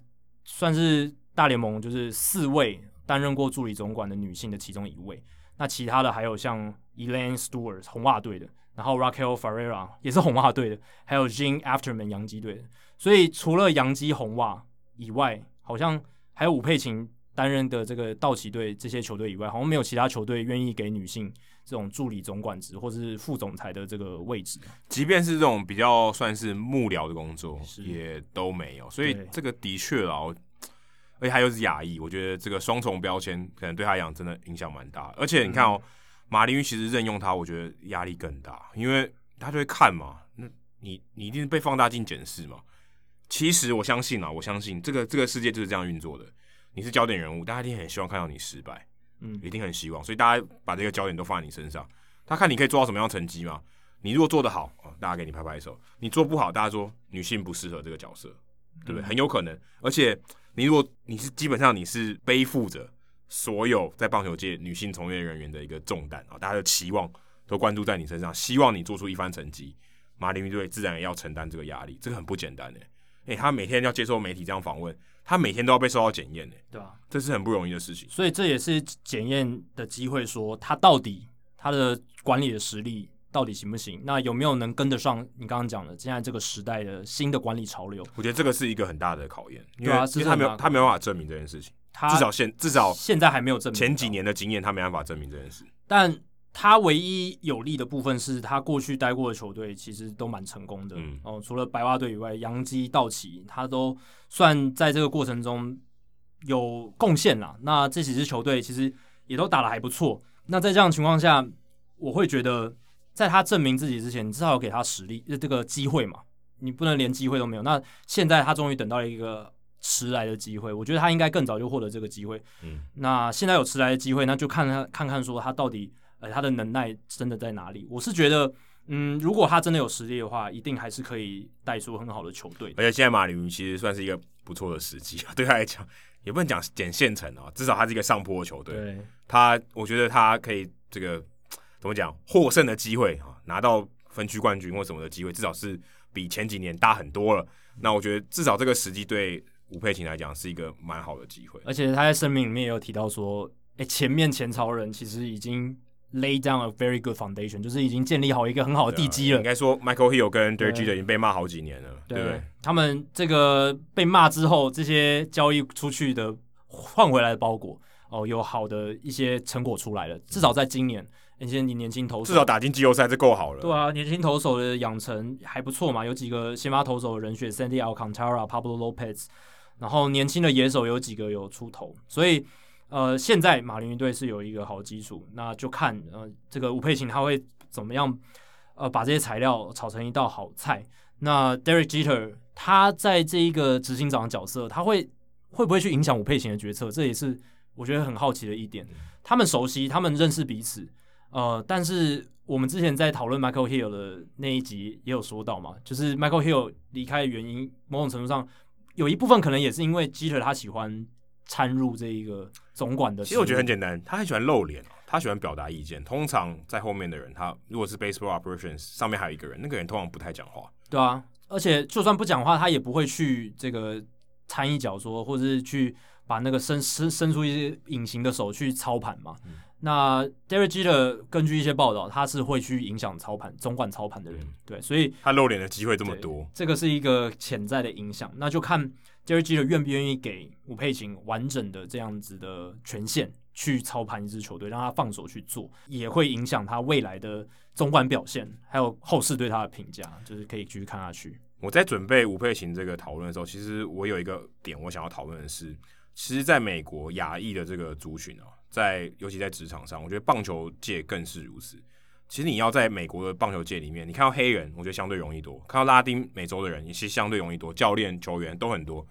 算是大联盟就是四位担任过助理总管的女性的其中一位，那其他的还有像 Elaine Stewart 红袜队的，然后 Raquel Ferreira 也是红袜队的，还有 Jean Afterman 洋基队的。所以除了洋基红袜以外，好像还有吴佩琴担任的这个道奇队这些球队以外，好像没有其他球队愿意给女性这种助理总管职或者是副总裁的这个位置。即便是这种比较算是幕僚的工作，也都没有。所以这个的确啊。而且他又是亚裔，我觉得这个双重标签可能对他来讲真的影响蛮大。而且你看哦，嗯、马林鱼其实任用他，我觉得压力更大，因为他就会看嘛，那你你一定是被放大镜检视嘛。其实我相信啊，我相信这个这个世界就是这样运作的。你是焦点人物，大家一定很希望看到你失败，嗯，一定很希望，所以大家把这个焦点都放在你身上。他看你可以做到什么样的成绩嘛？你如果做得好，大家给你拍拍手；你做不好，大家说女性不适合这个角色，对不对？嗯、很有可能，而且。你如果你是基本上你是背负着所有在棒球界女性从业人员的一个重担啊，大家的期望都关注在你身上，希望你做出一番成绩，马林鱼队自然也要承担这个压力，这个很不简单的。诶、欸，他每天要接受媒体这样访问，他每天都要被受到检验诶，对啊，这是很不容易的事情。所以这也是检验的机会，说他到底他的管理的实力。到底行不行？那有没有能跟得上你刚刚讲的现在这个时代的新的管理潮流？我觉得这个是一个很大的考验，因为他没有他没有办法证明这件事情，他至少现至少现在还没有证明。前几年的经验他没办法证明这件事。但他唯一有利的部分是他过去待过的球队其实都蛮成功的，嗯哦，除了白袜队以外，洋基、道奇他都算在这个过程中有贡献啦。那这几支球队其实也都打得还不错。那在这样的情况下，我会觉得。在他证明自己之前，你至少要给他实力，这个机会嘛，你不能连机会都没有。那现在他终于等到了一个迟来的机会，我觉得他应该更早就获得这个机会。嗯，那现在有迟来的机会，那就看他看看说他到底呃他的能耐真的在哪里。我是觉得，嗯，如果他真的有实力的话，一定还是可以带出很好的球队。而且现在马林鱼其实算是一个不错的时机，对他来讲也不能讲捡现成啊，至少他是一个上坡的球队。对，他我觉得他可以这个。怎么讲？获胜的机会啊，拿到分区冠军或什么的机会，至少是比前几年大很多了。那我觉得至少这个时机对吴佩琴来讲是一个蛮好的机会。而且他在声明里面也有提到说，哎，前面前朝人其实已经 lay down a very good foundation，就是已经建立好一个很好的地基了。应该说，Michael Hill 跟 Derek Jeter 已经被骂好几年了，对，对不对？他们这个被骂之后，这些交易出去的换回来的包裹，哦，有好的一些成果出来了。至少在今年。那些你年轻投手至少打进季后赛，这够好了。对啊，年轻投手的养成还不错嘛，有几个先发投手的人选，Sandy Alcantara、Pablo Lopez，然后年轻的野手有几个有出头，所以呃，现在马林鱼队是有一个好基础，那就看呃这个吴佩琴他会怎么样呃把这些材料炒成一道好菜。那 Derek Jeter 他在这一个执行长的角色，他会会不会去影响吴佩琴的决策？这也是我觉得很好奇的一点，他们熟悉，他们认识彼此，呃，但是我们之前在讨论 Michael Hill 的那一集也有说到嘛，就是 Michael Hill 离开的原因，某种程度上有一部分可能也是因为 Jeter 他喜欢掺入这一个总管的。其实我觉得很简单，他很喜欢露脸，他喜欢表达意见。通常在后面的人，他如果是 Baseball Operations 上面还有一个人，那个人通常不太讲话。对啊，而且就算不讲话，他也不会去这个掺一脚说，或者是去。把那个伸伸伸出一些隐形的手去操盘嘛？嗯、那 Derek Jeter 根据一些报道，他是会去影响操盘、总管操盘的人，嗯、对，所以他露脸的机会这么多，这个是一个潜在的影响。那就看 Derek Jeter 愿不愿意给吴佩琴完整的这样子的权限去操盘一支球队，让他放手去做，也会影响他未来的总管表现，还有后世对他的评价，就是可以继续看下去。我在准备吴佩琴这个讨论的时候，其实我有一个点我想要讨论的是。其实，在美国亚裔的这个族群哦，在尤其在职场上，我觉得棒球界更是如此。其实你要在美国的棒球界里面，你看到黑人，我觉得相对容易多；看到拉丁美洲的人，也是相对容易多。教练、球员都很多，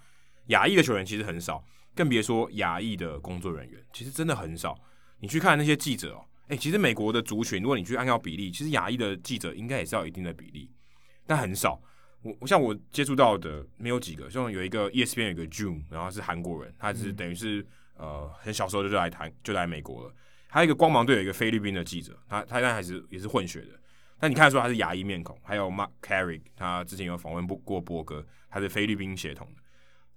亚裔的球员其实很少，更别说亚裔的工作人员，其实真的很少。你去看那些记者哦，诶，其实美国的族群，如果你去按照比例，其实亚裔的记者应该也是要一定的比例，但很少。我我像我接触到的没有几个，像有一个 ESPN 有一个 June，然后是韩国人，他是等于是、嗯、呃很小时候就来台就来美国了。还有一个光芒队有一个菲律宾的记者，他他应该还是也是混血的，但你看得出他是亚裔面孔。还有 Mark Carrick，他之前有访问过波哥，他是菲律宾血统的。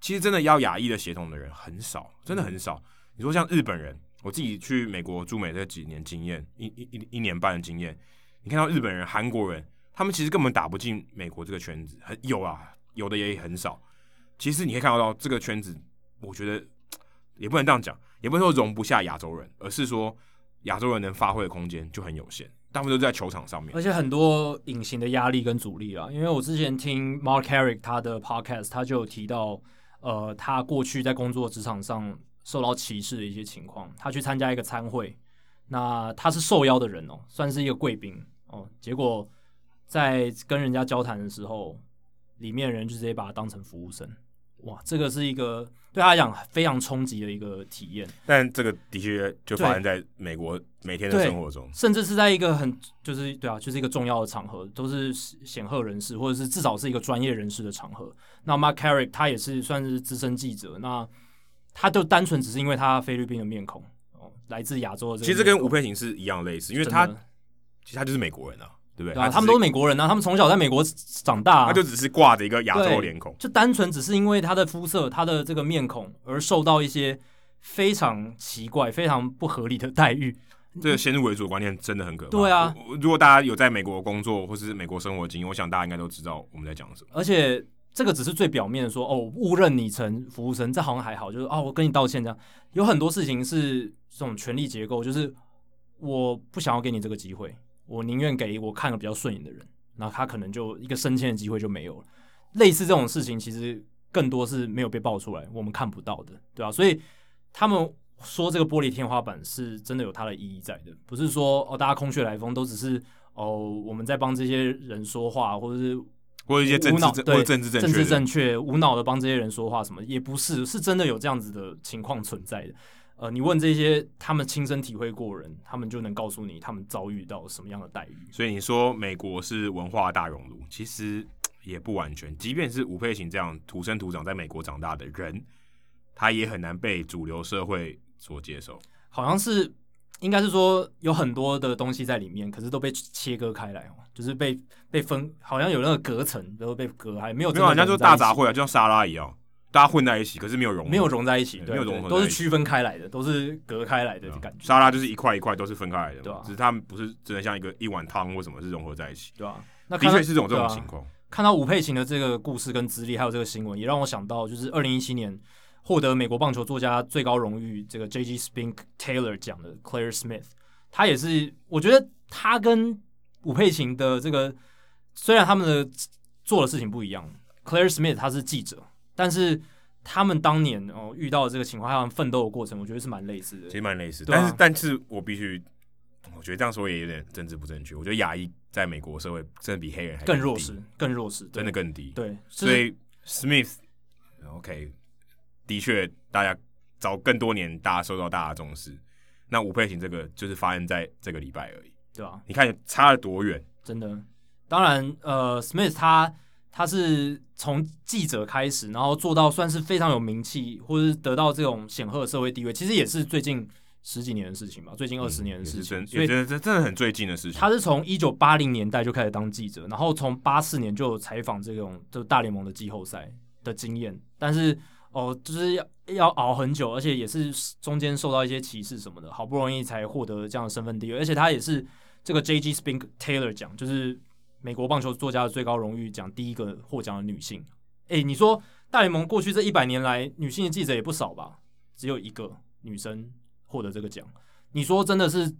其实真的要亚裔的血统的人很少，真的很少。嗯、你说像日本人，我自己去美国驻美这几年经验，一一一一年半的经验，你看到日本人、韩国人。他们其实根本打不进美国这个圈子，很有啊，有的也很少。其实你可以看得到这个圈子，我觉得 也不能这样讲，也不能说容不下亚洲人，而是说亚洲人能发挥的空间就很有限，大部分都在球场上面，而且很多隐形的压力跟阻力啊。因为我之前听 Mark Carrick 他的 podcast，他就有提到，呃，他过去在工作职场上受到歧视的一些情况。他去参加一个餐会，那他是受邀的人哦，算是一个贵宾哦，结果。在跟人家交谈的时候，里面人就直接把他当成服务生，哇，这个是一个对他来讲非常冲击的一个体验。但这个的确就发生在美国每天的生活中，甚至是在一个很就是对啊，就是一个重要的场合，都是显赫人士或者是至少是一个专业人士的场合。那 Mark Carrick 他也是算是资深记者，那他就单纯只是因为他菲律宾的面孔哦，来自亚洲的。其实跟吴佩琴是一样类似，因为他其实他就是美国人啊。对不对？他们都是美国人啊，他们从小在美国长大，他就只是挂着一个亚洲脸孔，就单纯只是因为他的肤色、他的这个面孔而受到一些非常奇怪、非常不合理的待遇。这个先入为主的观念真的很可怕。对啊，如果大家有在美国工作或是美国生活经验，我想大家应该都知道我们在讲什么。而且这个只是最表面的说，哦，误认你成服务生，这好像还好，就是哦，我跟你道歉这样。有很多事情是这种权力结构，就是我不想要给你这个机会。我宁愿给我看个比较顺眼的人，那他可能就一个升迁的机会就没有了。类似这种事情，其实更多是没有被爆出来，我们看不到的，对吧？所以他们说这个玻璃天花板是真的有它的意义在的，不是说哦大家空穴来风，都只是哦我们在帮这些人说话，或者是或者一些政治对政治正确政治正确无脑的帮这些人说话什么，也不是，是真的有这样子的情况存在的。呃，你问这些他们亲身体会过人，他们就能告诉你他们遭遇到什么样的待遇。所以你说美国是文化大熔炉，其实也不完全。即便是吴佩琴这样土生土长在美国长大的人，他也很难被主流社会所接受。好像是，应该是说有很多的东西在里面，可是都被切割开来，就是被被分，好像有那个隔层都被割开，没有没有，人家说大杂烩啊，就像沙拉一样。大家混在一起，可是没有融，没有融在一起，没有融合，都是区分开来的，都是隔开来的感觉。沙拉就是一块一块都是分开来的，对啊，只是他们不是真的像一个一碗汤或什么是融合在一起，对啊，那的确是这种这种情况。看到吴佩琴的这个故事跟资历，还有这个新闻，也让我想到，就是二零一七年获得美国棒球作家最高荣誉这个 J.G. Spink Taylor 奖的 Claire Smith，他也是，我觉得他跟吴佩琴的这个虽然他们的做的事情不一样，Claire Smith 他是记者，但是。他们当年哦遇到的这个情况，他们奋斗的过程，我觉得是蛮类似的。其实蛮类似，但是但是我必须，我觉得这样说也有点政治不正确。我觉得亚裔在美国社会真的比黑人还更弱势，更弱势，真的更低。对，所以 Smith，OK，的确大家早更多年大家受到大家重视。那吴佩琴这个就是发生在这个礼拜而已，对吧？你看差了多远？真的。当然，呃，Smith 他他是从记者开始，然后做到算是非常有名气，或者是得到这种显赫的社会地位，其实也是最近十几年的事情吧，最近二十年的事情。嗯、所以这这真的很最近的事情。他是从一九八零年代就开始当记者，然后从八四年就有采访这种就大联盟的季后赛的经验，但是哦，就是要要熬很久，而且也是中间受到一些歧视什么的，好不容易才获得这样的身份地位，而且他也是这个 J.G. Spink Taylor 奖，就是。美国棒球作家的最高荣誉奖，第一个获奖的女性。诶，你说大联盟过去这一百年来，女性的记者也不少吧？只有一个女生获得这个奖。你说真的是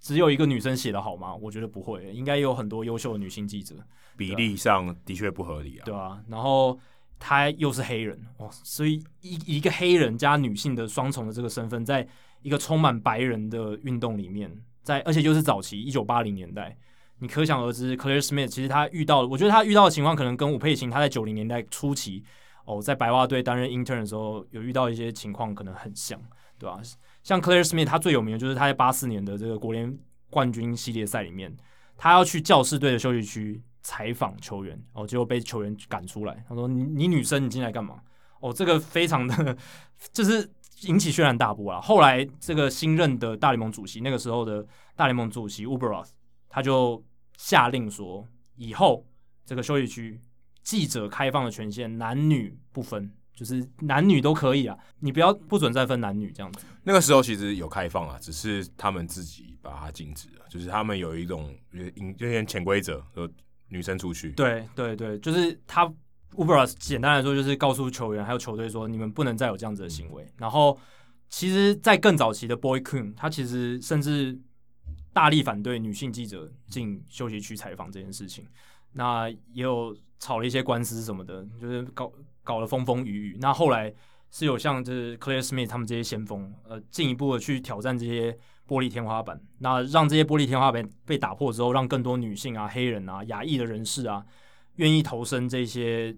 只有一个女生写的好吗？我觉得不会，应该有很多优秀的女性记者。比例上的确不合理啊。对啊，然后她又是黑人哦，所以一一个黑人加女性的双重的这个身份，在一个充满白人的运动里面，在而且又是早期一九八零年代。你可想而知，Clare Smith 其实他遇到，我觉得他遇到的情况可能跟吴佩琴他在九零年代初期哦，在白袜队担任 intern 的时候有遇到一些情况，可能很像，对吧？像 Claire Smith，他最有名的就是他在八四年的这个国联冠军系列赛里面，他要去教士队的休息区采访球员，哦，结果被球员赶出来。他说：“你你女生，你进来干嘛？”哦，这个非常的就是引起轩然大波啊。后来这个新任的大联盟主席，那个时候的大联盟主席 Ueberroth，他就。下令说，以后这个休息区记者开放的权限，男女不分，就是男女都可以啊，你不要不准再分男女这样子。那个时候其实有开放啊，只是他们自己把它禁止了，就是他们有一种有点潜规则，说女生出去。对对对，就是他 Uber 简单来说就是告诉球员还有球队说，你们不能再有这样子的行为。然后，其实，在更早期的 Kuhn，他其实甚至。大力反对女性记者进休息区采访这件事情，那也有吵了一些官司什么的，就是搞搞了风风雨雨。那后来是有像就是 Claire Smith 他们这些先锋，呃，进一步的去挑战这些玻璃天花板，那让这些玻璃天花板被打破之后，让更多女性啊、黑人啊、亚裔的人士啊，愿意投身这些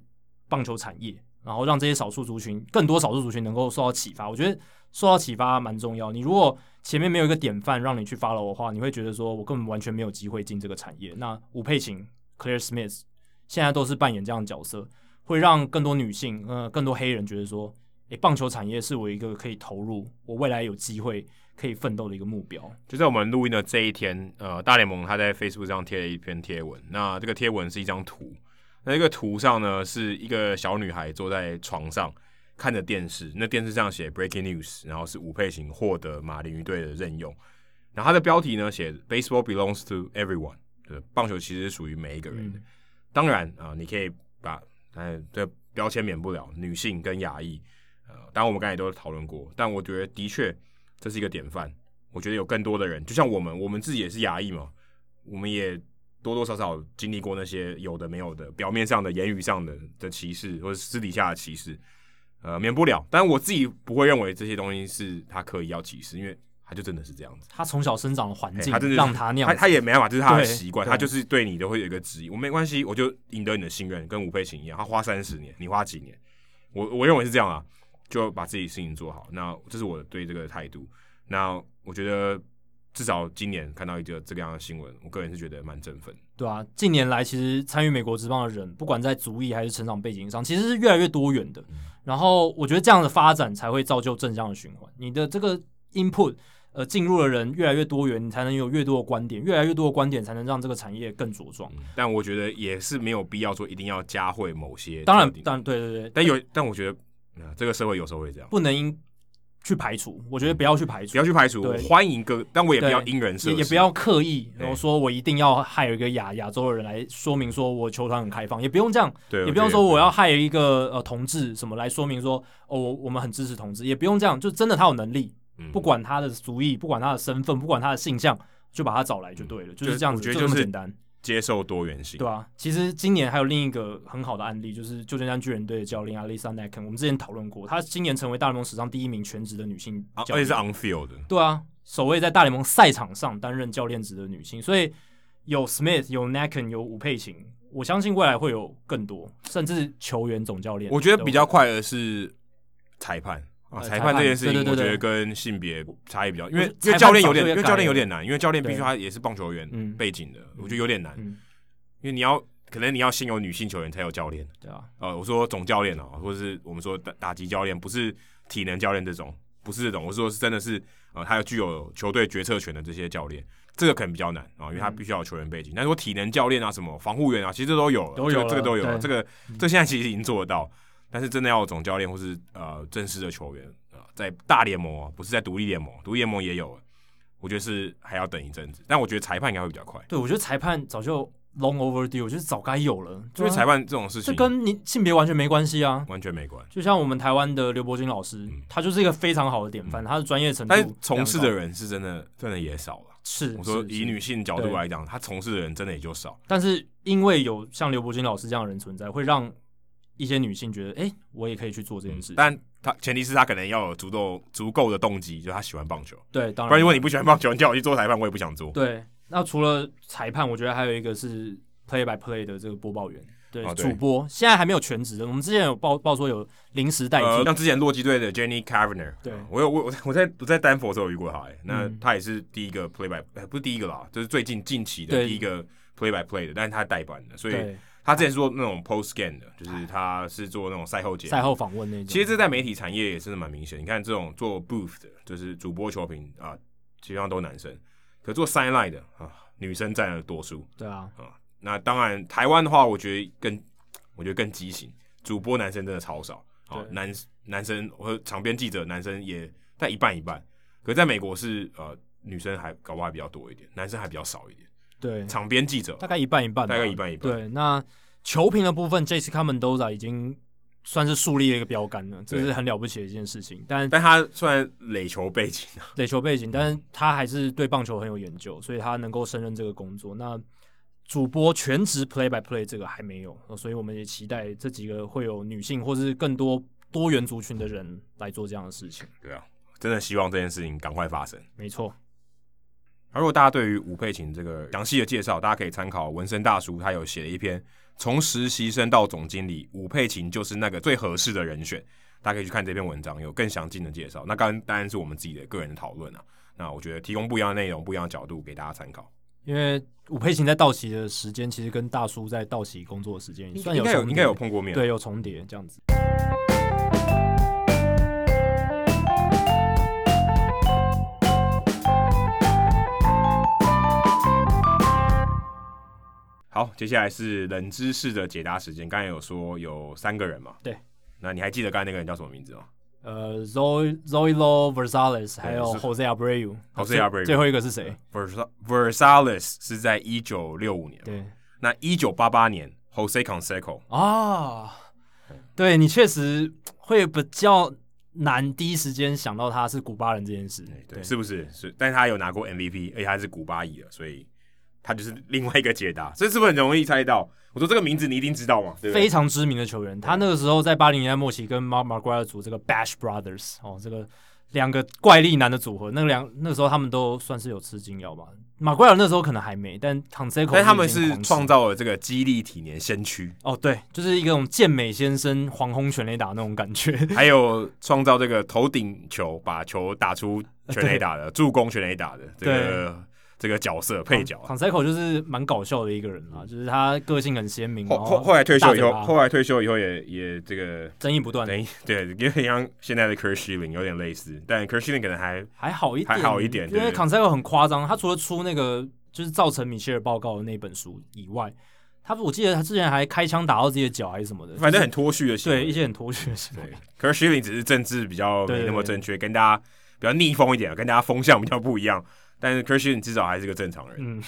棒球产业，然后让这些少数族群、更多少数族群能够受到启发。我觉得受到启发蛮重要。你如果前面没有一个典范让你去 follow 的话，你会觉得说我根本完全没有机会进这个产业。那吴佩琴、Clare Smith 现在都是扮演这样的角色，会让更多女性、呃，更多黑人觉得说，诶，棒球产业是我一个可以投入，我未来有机会可以奋斗的一个目标。就在我们录音的这一天，呃，大联盟他在 Facebook 上贴了一篇贴文，那这个贴文是一张图，那这个图上呢是一个小女孩坐在床上。看着电视，那电视上写 Breaking News，然后是吴佩琴获得马林鱼队的任用，然后它的标题呢写 Baseball belongs to everyone，就是棒球其实是属于每一个人的。嗯、当然啊、呃，你可以把呃这标签免不了女性跟亚裔，呃，当然我们刚才都讨论过，但我觉得的确这是一个典范。我觉得有更多的人，就像我们，我们自己也是亚裔嘛，我们也多多少少经历过那些有的没有的，表面上的言语上的的歧视，或者私底下的歧视。呃，免不了，但我自己不会认为这些东西是他刻意要歧视，因为他就真的是这样子。他从小生长的环境，他真的让他那样，他他也没办法，这是他的习惯，他就是对你都会有一个质疑。我没关系，我就赢得你的信任，跟吴佩琴一样，他花三十年，你花几年？我我认为是这样啊，就把自己事情做好。那这是我对这个态度。那我觉得。至少今年看到一个这个样的新闻，我个人是觉得蛮振奋。对啊，近年来其实参与美国职棒的人，不管在族裔还是成长背景上，其实是越来越多元的。嗯、然后我觉得这样的发展才会造就正向的循环。你的这个 input，呃，进入的人越来越多元，你才能有越多的观点，越来越多的观点才能让这个产业更茁壮、嗯。但我觉得也是没有必要说一定要加会某些。当然，当然，对对对。但有，但我觉得，这个社会有时候会这样，不能因。去排除，我觉得不要去排除，不要去排除。欢迎各，但我也不要因人设，也也不要刻意，然后说我一定要害一个亚亚洲的人来说明说我球团很开放，也不用这样，对，也不用说我要害一个呃同志什么来说明说哦，我们很支持同志，也不用这样，就真的他有能力，不管他的族裔，不管他的身份，不管他的性向，就把他找来就对了，就是这样子，就这么简单。接受多元性，对啊，其实今年还有另一个很好的案例，就是旧金山巨人队的教练 Alyssa Nakken。我们之前讨论过，她今年成为大联盟史上第一名全职的女性教练，而且是 on field 的。对啊，首位在大联盟赛场上担任教练职的女性。所以有 Smith，有 Nakken，有吴佩琴，我相信未来会有更多，甚至球员总教练。我觉得比较快的是裁判。啊，裁判这件事情，我觉得跟性别差异比较，因为因为教练有点，因为教练有点难，因为教练必须他也是棒球员背景的，我觉得有点难，因为你要可能你要先有女性球员才有教练，对啊，呃，我说总教练啊，或者是我们说打打击教练，不是体能教练这种，不是这种，我说是真的是呃，他有具有球队决策权的这些教练，这个可能比较难啊，因为他必须要有球员背景，但是说体能教练啊，什么防护员啊，其实这都有，都有，这个都有，这个这现在其实已经做得到。但是真的要有总教练或是呃正式的球员啊、呃，在大联盟啊，不是在独立联盟，独立联盟也有，我觉得是还要等一阵子。但我觉得裁判应该会比较快。对，我觉得裁判早就 long overdue，我觉得早该有了。因为裁判这种事情，这跟你性别完全没关系啊，完全没关。就像我们台湾的刘伯钧老师，嗯、他就是一个非常好的典范，嗯、他的专业程度。但是从事的人是真的，真的也少了。是，我说以女性角度来讲，他从事的人真的也就少。但是因为有像刘伯钧老师这样的人存在，会让。一些女性觉得，哎、欸，我也可以去做这件事、嗯，但她前提是她可能要有足够足够的动机，就是她喜欢棒球。对，当然。不然如果你不喜欢棒球，你叫我去做裁判，我也不想做。对，那除了裁判，我觉得还有一个是 play by play 的这个播报员，对，主播，现在还没有全职的。我们之前有报报说有临时代替、呃，像之前洛基队的 Jenny Cavanagh，对我有我我在我在丹佛的时候有遇过他，哎，那他也是第一个 play by，不是第一个啦，就是最近近期的第一个 play by play 的，但是他代班的，所以。他之前是做那种 post game 的，就是他是做那种赛后节赛后访问那种。其实这在媒体产业也是蛮明显。你看这种做 booth 的，就是主播球评啊，基本上都男生。可做 sideline 的啊，女生占了多数。对啊，啊，那当然台湾的话，我觉得更，我觉得更畸形。主播男生真的超少啊，男男生和场边记者男生也在一半一半。可在美国是呃，女生还搞不好还比较多一点，男生还比较少一点。对，场边记者大概一半一半，大概一半一半。对，那球评的部分，J.C. Commendoza 已经算是树立了一个标杆了，这是很了不起的一件事情。但但他虽然垒球背景，垒球背景，但是他还是对棒球很有研究，所以他能够胜任这个工作。那主播全职 Play by Play 这个还没有，所以我们也期待这几个会有女性或者是更多多元族群的人来做这样的事情。对啊，真的希望这件事情赶快发生。没错。而如果大家对于吴佩琴这个详细的介绍，大家可以参考文森大叔，他有写了一篇从实习生到总经理，吴佩琴就是那个最合适的人选。大家可以去看这篇文章，有更详尽的介绍。那刚当然是我们自己的个人的讨论啊。那我觉得提供不一样的内容、不一样的角度给大家参考。因为吴佩琴在道奇的时间，其实跟大叔在道奇工作的时间算有应该有应该有碰过面，对，有重叠这样子。好，接下来是冷知识的解答时间。刚才有说有三个人嘛？对。那你还记得刚才那个人叫什么名字吗？呃，Zoilo Zoilo Versalles，还有 Jose Abreu。Jose Abreu。最后一个是谁？Versalles 是在一九六五年。对。那一九八八年，Jose Canseco。啊，对你确实会比较难第一时间想到他是古巴人这件事。对，对是不是？是，但是他有拿过 MVP，而且他是古巴裔的，所以。他就是另外一个解答，这是不是很容易猜到？我说这个名字你一定知道嘛？对对，非常知名的球员，他那个时候在八零年代末期跟 Mark McGwire 组这个 Bash Brothers 哦，这个两个怪力男的组合，那两那个时候他们都算是有吃金药吧。McGwire 那时候可能还没，但 Conseco 但他们是创造了这个肌力体年先驱哦，对，就是一个种健美先生黄轰全垒打那种感觉，还有创造这个头顶球把球打出全垒打的 助攻全垒打的这个。这个角色配角，Conseco 就是蛮搞笑的一个人啊，就是他个性很鲜明。后后后来退休以后，后来退休以后也也这个争议不断。对，有点像现在的 Curt Schilling 有点类似，但 Curt Schilling 可能还还好一点，还好一点。因为 Conseco 很夸张，他除了出那个就是造成米歇尔报告的那本书以外，他我记得他之前还开枪打到自己的脚还是什么的，反正很脱序的，对一些很脱序的。对，Curt Schilling 只是政治比较没那么正确，跟大家比较逆风一点，跟大家风向比较不一样。但是 Schilling 至少还是个正常人。嗯，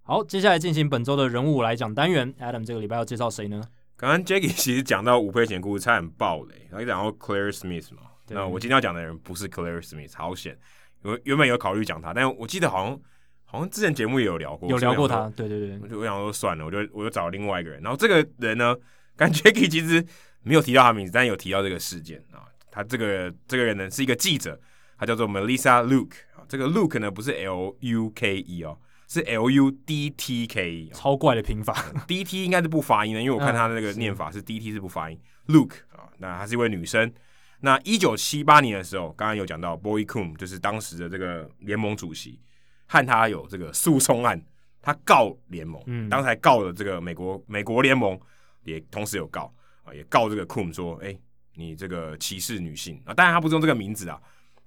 好，接下来进行本周的人物来讲单元。Adam 这个礼拜要介绍谁呢？刚刚 Jackie 其实讲到吴佩琴故事，差点爆雷，然后讲到 Claire Smith 嘛。对那我今天要讲的人不是 Claire Smith，好险。原原本有考虑讲他，但我记得好像好像之前节目也有聊过，有聊过他。对对对，我就我想说算了，我就我就找另外一个人。然后这个人呢，跟 Jackie 其实没有提到他名字，但有提到这个事件啊。他这个这个人呢是一个记者，他叫做 Melissa Luke。这个 Luke 呢不是 L U K E 哦，是 L U D T K E，超怪的拼法。D T 应该是不发音的，因为我看他的那个念法是 D T 是不发音。Luke 啊，那她是一位女生。那一九七八年的时候，刚刚有讲到 Bowie Kuhn 就是当时的这个联盟主席，和他有这个诉讼案，他告联盟，嗯，当时还告了这个美国美国联盟，也同时有告啊，也告这个 Kuhn 说，哎、欸，你这个歧视女性啊，当然他不是用这个名字啊，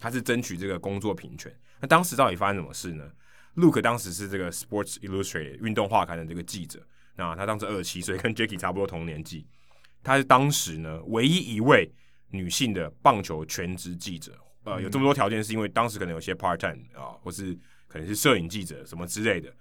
他是争取这个工作平权。那当时到底发生什么事呢？Luke 当时是这个 Sports Illustrated 运动画刊的这个记者，那他当时二十七岁，跟 Jackie 差不多同年纪，他是当时呢唯一一位。女性的棒球全职记者，呃，有这么多条件，是因为当时可能有些 part time 啊，或是可能是摄影记者什么之类的。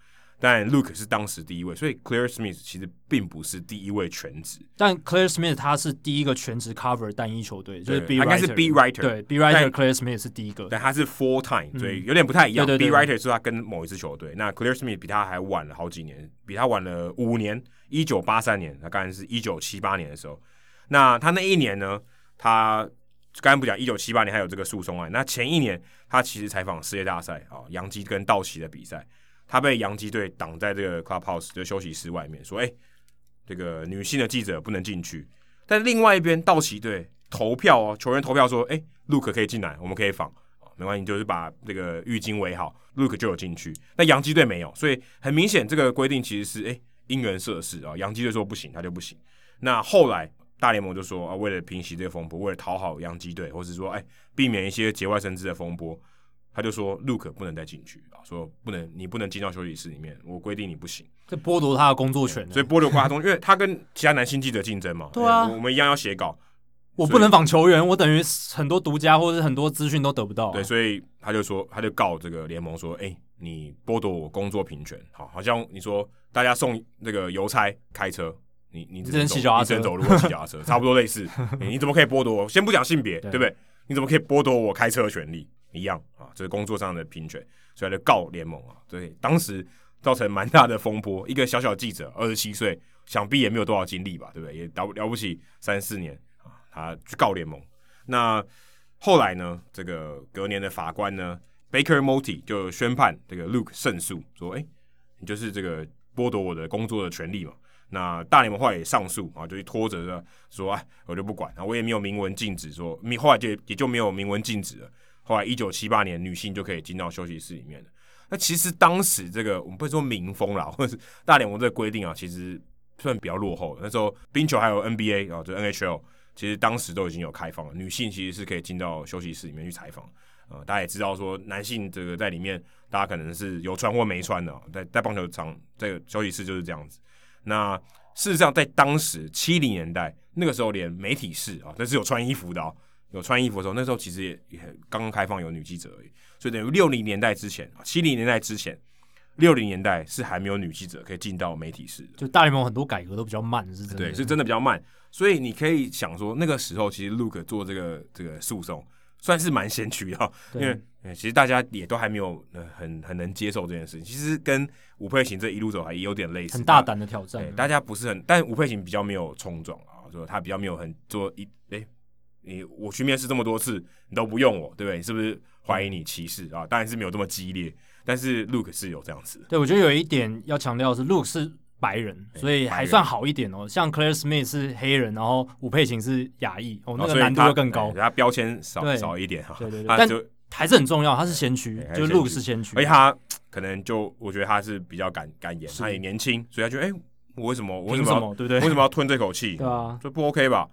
但 Luke 是当时第一位，所以 Claire Smith 其实并不是第一位全职。但 Claire Smith 他是第一个全职 cover 单一球队，就是 B 应该是 B writer，对 B writer Claire Smith 是第一个，但他是 full time，所以有点不太一样。B writer 是他跟某一支球队，那 Claire Smith 比他还晚了好几年，比他晚了五年，一九八三年，他刚才是一九七八年的时候，那他那一年呢，他。刚才不讲，一九七八年还有这个诉讼案。那前一年，他其实采访世界大赛啊，洋基跟道奇的比赛，他被洋基队挡在这个 clubhouse 的休息室外面，说：“哎，这个女性的记者不能进去。”但另外一边，道奇队投票哦，球员投票说：“哎，Luke 可以进来，我们可以访，没关系，就是把这个浴巾围好，Luke 就有进去。”那洋基队没有，所以很明显，这个规定其实是哎因人设事啊。洋基队说不行，他就不行。那后来。大联盟就说啊，为了平息这个风波，为了讨好洋基队，或是说哎，避免一些节外生枝的风波，他就说 Luke 不能再进去啊，说不能，你不能进到休息室里面，我规定你不行，这剥夺他的工作权，所以剥夺他工，因为他跟其他男性记者竞争嘛，对啊，我们一样要写稿，我不能访球员，我等于很多独家或者很多资讯都得不到，啊，对，所以他就说，他就告这个联盟说，哎，你剥夺我工作平权，好，好像你说大家送那个邮差开车。你你只能骑脚踏车，走路或骑脚踏车，差不多类似。欸、你怎么可以剥夺我？先不讲性别，对不对？你怎么可以剥夺我开车的权利？一样啊，这是工作上的平权，所以他就告联盟啊。对，当时造成蛮大的风波。一个小小记者，二十七岁，想必也没有多少经历吧，对不对？也了了不起三四年啊，他去告联盟。那后来呢？这个隔年的法官呢，Baker Motte 就宣判这个 Luke 胜诉，说：“哎、你就是这个剥夺我的工作的权利嘛。”那大联盟后来也上诉啊，就拖着说，说哎，我就不管，我也没有明文禁止说，后来就也就没有明文禁止了。后来一九七八年，女性就可以进到休息室里面了。那其实当时这个我们不会说民风啦，或者是大联盟这个规定啊，其实算比较落后。那时候冰球还有 NBA 啊，就 NHL，其实当时都已经有开放了，女性其实是可以进到休息室里面去采访。呃，大家也知道说，男性这个在里面，大家可能是有穿或没穿的，在在棒球场这个休息室就是这样子。那事实上，在当时七零年代那个时候，连媒体室啊，那是有穿衣服的哦，有穿衣服的时候，那时候其实也也刚刚开放有女记者而已。所以等于六零年代之前啊，七零年代之前，六零年代是还没有女记者可以进到媒体室的。就大联盟很多改革都比较慢，是真的。对，是真的比较慢。所以你可以想说，那个时候其实 Luke 做这个这个诉讼。算是蛮先驱的，因为其实大家也都还没有呃很很能接受这件事情。其实跟吴佩琴这一路走来也有点类似，很大胆的挑战。大家不是很，但吴佩琴比较没有冲撞啊，说他比较没有很做一哎，你我去面试这么多次，你都不用我，对不对？你是不是怀疑你歧视啊？当然是没有这么激烈，但是 Luke 是有这样子。对，我觉得有一点要强调是，Luke 是。白人，所以还算好一点哦。像 Claire Smith 是黑人，然后吴佩琴是亚裔，哦，那个难度就更高。他标签少少一点哈，对对对，但还是很重要。他是先驱，就 Luke 是先驱。而且他可能就我觉得他是比较敢敢言，他也年轻，所以他觉得哎，我为什么？为什么？对不对？为什么要吞这口气？对啊，就不 OK 吧？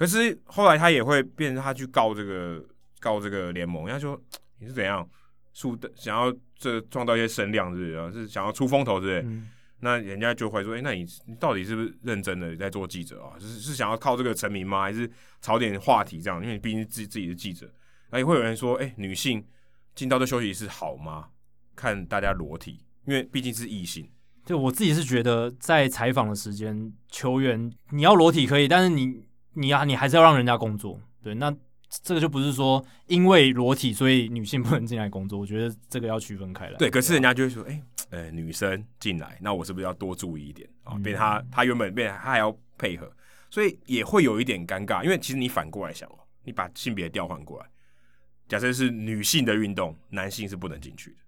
可是后来他也会变成他去告这个告这个联盟，人家说你是怎样，树想要这撞到一些声量，是不是？是想要出风头，对不对？那人家就会说：“哎、欸，那你你到底是不是认真的在做记者啊？是是想要靠这个成名吗？还是炒点话题这样？因为你毕竟自己自己的记者。那也会有人说：哎、欸，女性进到这休息室好吗？看大家裸体，因为毕竟是异性。就我自己是觉得，在采访的时间，球员你要裸体可以，但是你你啊你还是要让人家工作。对，那这个就不是说因为裸体所以女性不能进来工作。我觉得这个要区分开来。对，可是人家就会说：哎、欸。”呃，女生进来，那我是不是要多注意一点啊？变他他原本变他还要配合，所以也会有一点尴尬。因为其实你反过来想哦，你把性别调换过来，假设是女性的运动，男性是不能进去的，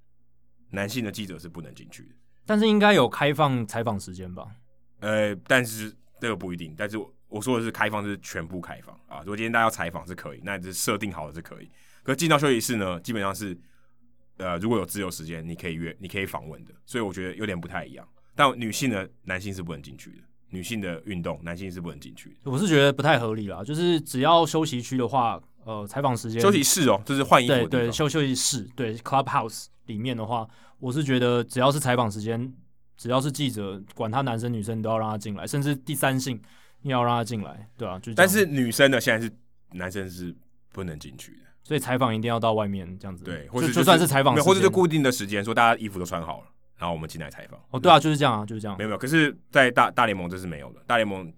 男性的记者是不能进去的。但是应该有开放采访时间吧？呃，但是这个不一定。但是我我说的是开放，是全部开放啊。如果今天大家要采访是可以，那就是设定好了是可以。可进到休息室呢，基本上是呃，如果有自由时间，你可以约，你可以访问的。所以我觉得有点不太一样。但女性呢，男性是不能进去的。女性的运动，男性是不能进去的。我是觉得不太合理啦，就是只要休息区的话，呃，采访时间休息室哦，就是换衣服的对对休休息室对 clubhouse 里面的话，我是觉得只要是采访时间，只要是记者，管他男生女生都要让他进来，甚至第三性你要让他进来，对啊，就但是女生呢，现在是男生是不能进去的，所以采访一定要到外面这样子，对，或者、就是、就算是采访，或者是固定的时间，说大家衣服都穿好了，然后我们进来采访。哦，对啊，就是这样啊，就是这样。没有没有，可是，在大大联盟这是没有的。大联盟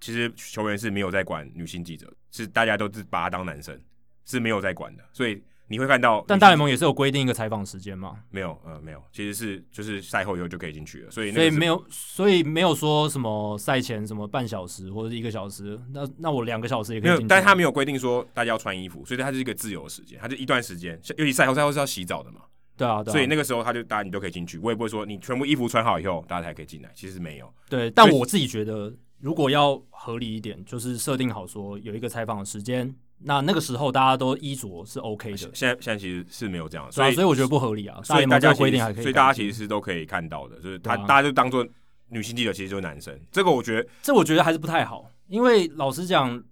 其实球员是没有在管女性记者，是大家都是把他当男生，是没有在管的，所以。你会看到，但大联盟也是有规定一个采访时间吗？没有，呃，没有，其实是就是赛后以后就可以进去了，所以所以没有，所以没有说什么赛前什么半小时或者是一个小时，那那我两个小时也可以进但是他没有规定说大家要穿衣服，所以它是一个自由的时间，它就一段时间，尤其赛后赛后是要洗澡的嘛，对啊，对啊，所以那个时候他就大家你都可以进去，我也不会说你全部衣服穿好以后大家才可以进来，其实没有。对，但我自己觉得如果要合理一点，就是设定好说有一个采访的时间。那那个时候大家都衣着是 OK 的，现在现在其实是没有这样，所以、啊、所以我觉得不合理啊。所以大家规定还可以，所以大家其实是都可以看到的，就是他、啊、大家就当做女性记者，其实就是男生。这个我觉得，这我觉得还是不太好，因为老实讲，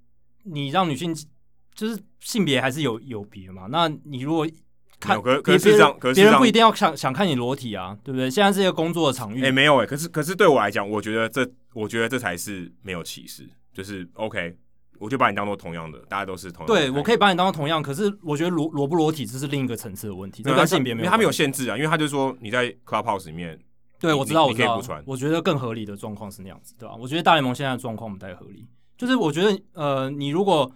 你让女性就是性别还是有有别嘛。那你如果看，可可是这样，可是别人不一定要想想看你裸体啊，对不对？现在是一个工作的场域，哎、欸，没有哎、欸，可是可是对我来讲，我觉得这我觉得这才是没有歧视，就是 OK。我就把你当做同样的，大家都是同样的。对，我可以把你当做同样，可是我觉得裸裸不裸体这是另一个层次的问题，这跟性别没有，因为他没有限制啊，因为他就说你在 Clubhouse 里面，对，我知道，我知道，你可以不穿。我觉得更合理的状况是那样子，对吧？我觉得大联盟现在的状况不太合理，就是我觉得呃，你如果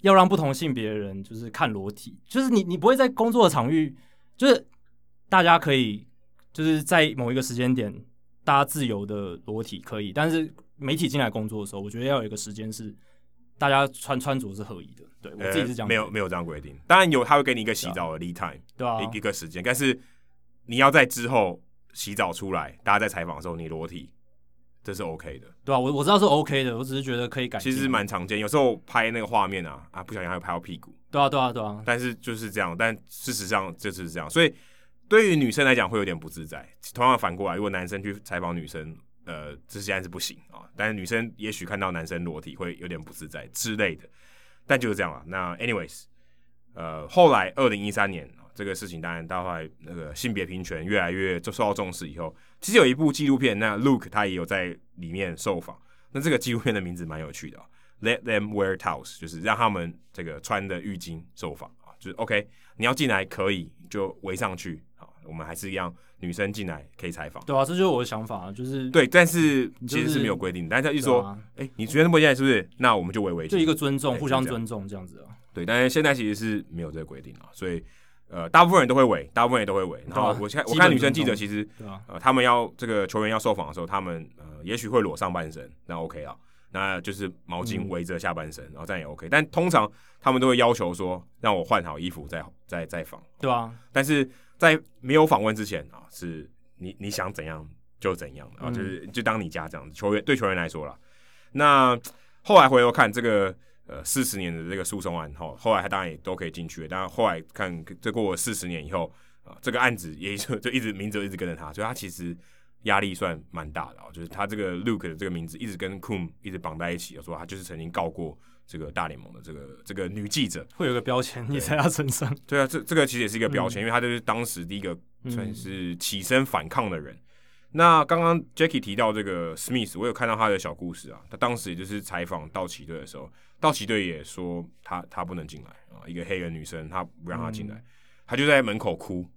要让不同性别的人就是看裸体，就是你你不会在工作的场域，就是大家可以就是在某一个时间点大家自由的裸体可以，但是媒体进来工作的时候，我觉得要有一个时间是。大家穿穿着是合宜的，对我自己是这样、欸，没有没有这样规定。当然有，他会给你一个洗澡的 lead time，对啊，一一个时间。但是你要在之后洗澡出来，大家在采访的时候你裸体，这是 OK 的，对啊，我我知道是 OK 的，我只是觉得可以改。其实蛮常见，有时候拍那个画面啊啊，不小心还会拍到屁股。对啊，对啊，对啊。但是就是这样，但事实上就是这样。所以对于女生来讲会有点不自在。同样反过来，如果男生去采访女生。呃，这现在是不行啊，但是女生也许看到男生裸体会有点不自在之类的，但就是这样了。那 anyways，呃，后来二零一三年这个事情当然到后来那个性别平权越来越就受到重视以后，其实有一部纪录片，那 Luke 他也有在里面受访。那这个纪录片的名字蛮有趣的，Let them wear towels，就是让他们这个穿的浴巾受访啊，就是 OK，你要进来可以就围上去。我们还是一样，女生进来可以采访。对啊，这就是我的想法，就是对，但是其实是没有规定，但是他一说，哎、你觉得不进来是不是？那我们就围围，就一个尊重，互相尊重这样子啊。对，但是现在其实是没有这个规定啊，所以呃，大部分人都会围，大部分人都会围。然后我看我看女生记者其实，呃，他们要这个球员要受访的时候，他们呃也许会裸上半身，那 OK 啊，那就是毛巾围着下半身，嗯、然后这样也 OK。但通常他们都会要求说，让我换好衣服再再再访，对啊，但是。在没有访问之前啊，是你你想怎样就怎样啊，就是就当你家这样子。球员对球员来说了，那后来回头看这个呃四十年的这个诉讼案后，后来他当然也都可以进去了。但后来看这过了四十年以后啊，这个案子也就 就一直名字一直跟着他，所以他其实压力算蛮大的啊。就是他这个 Luke 的这个名字一直跟 Coon 一直绑在一起，说他就是曾经告过。这个大联盟的这个这个女记者会有个标签，你在她身上。对啊，这这个其实也是一个标签，嗯、因为她就是当时第一个算是起身反抗的人。嗯、那刚刚 Jackie 提到这个 Smith，我有看到他的小故事啊。他当时也就是采访道奇队的时候，道奇队也说他他不能进来啊，一个黑人女生，他不让她进来，他、嗯、就在门口哭。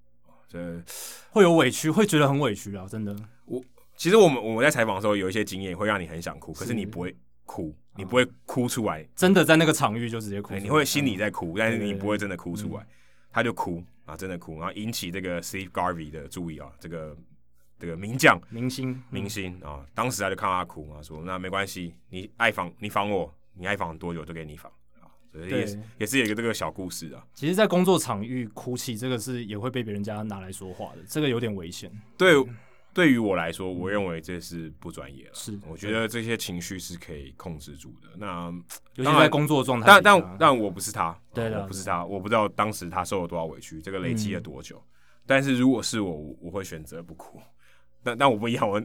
这会有委屈，会觉得很委屈啊，真的。我其实我们我们在采访的时候有一些经验，会让你很想哭，可是你不会。哭，你不会哭出来，真的在那个场域就直接哭。你会心里在哭，但是你不会真的哭出来。他就哭啊，真的哭，然后引起这个 Steve Garvey 的注意啊，这个这个名将、明星、明星啊，当时他就看到他哭啊，说那没关系，你爱访你访我，你爱访多久就给你访啊，所以也是也是有一个这个小故事啊。其实，在工作场域哭泣，这个是也会被别人家拿来说话的，这个有点危险。对。对于我来说，我认为这是不专业了。是，我觉得这些情绪是可以控制住的。那尤其在工作状态，但但但我不是他，对的，我不是他，我不知道当时他受了多少委屈，这个累积了多久。但是如果是我，我会选择不哭。但但我不一样，我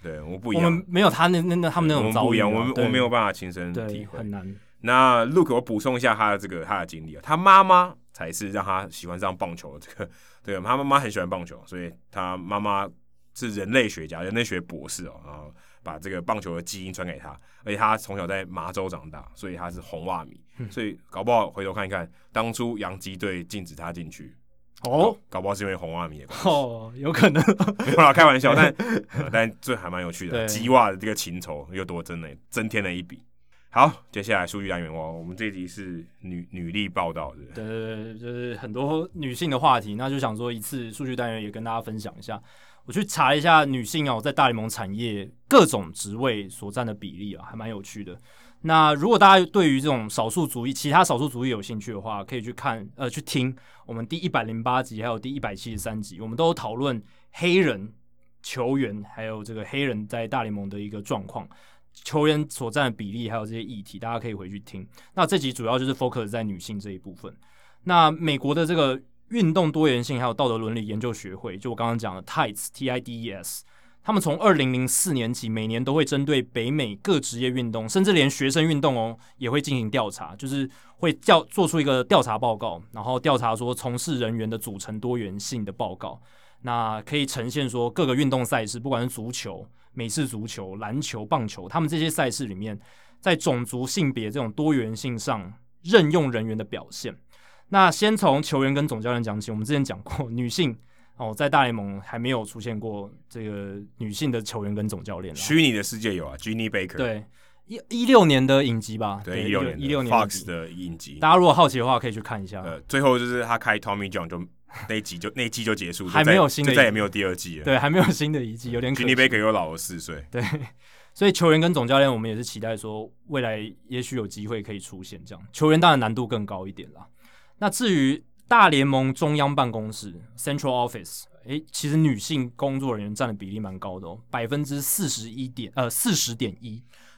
对我不一样，我们没有他那那那他们那种遭遇，我们我没有办法亲身体会，很难。那 Luke，我补充一下他的这个他的经历啊，他妈妈才是让他喜欢上棒球的这个，对，他妈妈很喜欢棒球，所以他妈妈。是人类学家，人类学博士哦，然后把这个棒球的基因传给他，而且他从小在麻州长大，所以他是红袜迷，嗯、所以搞不好回头看一看，当初洋基队禁止他进去哦，搞不好是因为红袜迷的关系。哦，有可能。没有啦，开玩笑，但、呃、但这还蛮有趣的，鸡袜的这个情仇又多增了增添了一笔。好，接下来数据单元哦，我们这一集是女女力报道的，对对对，就是很多女性的话题，那就想说一次数据单元也跟大家分享一下。我去查一下女性哦，在大联盟产业各种职位所占的比例啊，还蛮有趣的。那如果大家对于这种少数族裔、其他少数族裔有兴趣的话，可以去看呃去听我们第一百零八集还有第一百七十三集，我们都讨论黑人球员还有这个黑人在大联盟的一个状况，球员所占的比例还有这些议题，大家可以回去听。那这集主要就是 focus 在女性这一部分。那美国的这个。运动多元性还有道德伦理研究学会，就我刚刚讲的 TIDES T I D E S，他们从二零零四年起，每年都会针对北美各职业运动，甚至连学生运动哦，也会进行调查，就是会调做出一个调查报告，然后调查说从事人员的组成多元性的报告，那可以呈现说各个运动赛事，不管是足球、美式足球、篮球、棒球，他们这些赛事里面，在种族、性别这种多元性上任用人员的表现。那先从球员跟总教练讲起。我们之前讲过，女性哦，在大联盟还没有出现过这个女性的球员跟总教练。虚拟的世界有啊，Ginny Baker。对，一一六年的影集吧。对，一六年，一六年 Fox 的影集。大家如果好奇的话，可以去看一下。呃，最后就是他开 Tommy John 就那一集就 那一季就结束，还没有新的，再也没有第二季了。对，还没有新的一季，有点可惜。Ginny Baker 又老了四岁。对，所以球员跟总教练，我们也是期待说，未来也许有机会可以出现这样。球员当然难度更高一点啦。那至于大联盟中央办公室 （Central Office），诶，其实女性工作人员占的比例蛮高的哦，百分之四十一点呃四十点一。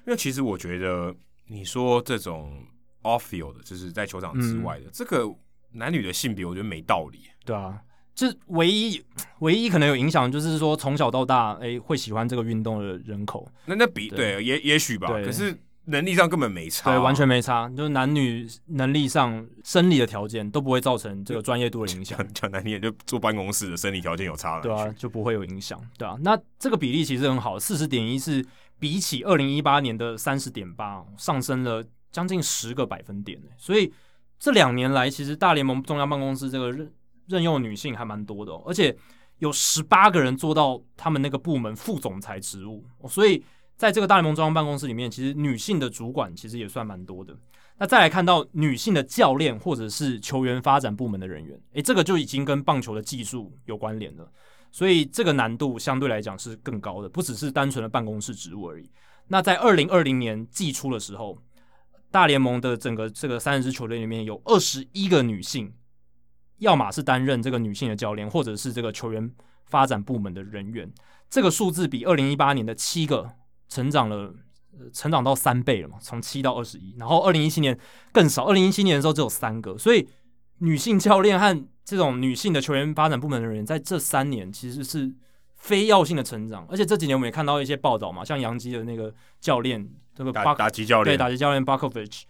因为其实我觉得，你说这种 off-field 就是在球场之外的、嗯、这个男女的性别，我觉得没道理。对啊，这唯一唯一可能有影响，就是说从小到大，诶，会喜欢这个运动的人口。那那比对，对，也也许吧。可是。能力上根本没差，对，完全没差，就是男女能力上、生理的条件都不会造成这个专业度的影响。讲难听点，就坐办公室的生理条件有差了，对啊，就不会有影响，对啊。那这个比例其实很好，四十点一是比起二零一八年的三十点八上升了将近十个百分点，所以这两年来，其实大联盟中央办公室这个任任用女性还蛮多的，而且有十八个人做到他们那个部门副总裁职务，所以。在这个大联盟中央办公室里面，其实女性的主管其实也算蛮多的。那再来看到女性的教练或者是球员发展部门的人员，诶，这个就已经跟棒球的技术有关联了。所以这个难度相对来讲是更高的，不只是单纯的办公室职务而已。那在二零二零年季初的时候，大联盟的整个这个三十支球队里面有二十一个女性，要么是担任这个女性的教练，或者是这个球员发展部门的人员。这个数字比二零一八年的七个。成长了，成长到三倍了嘛，从七到二十一。然后二零一七年更少，二零一七年的时候只有三个。所以女性教练和这种女性的球员发展部门的人员，在这三年其实是非要性的成长。而且这几年我们也看到一些报道嘛，像杨基的那个教练，这个打打击教练，对打击教练 Buckovich，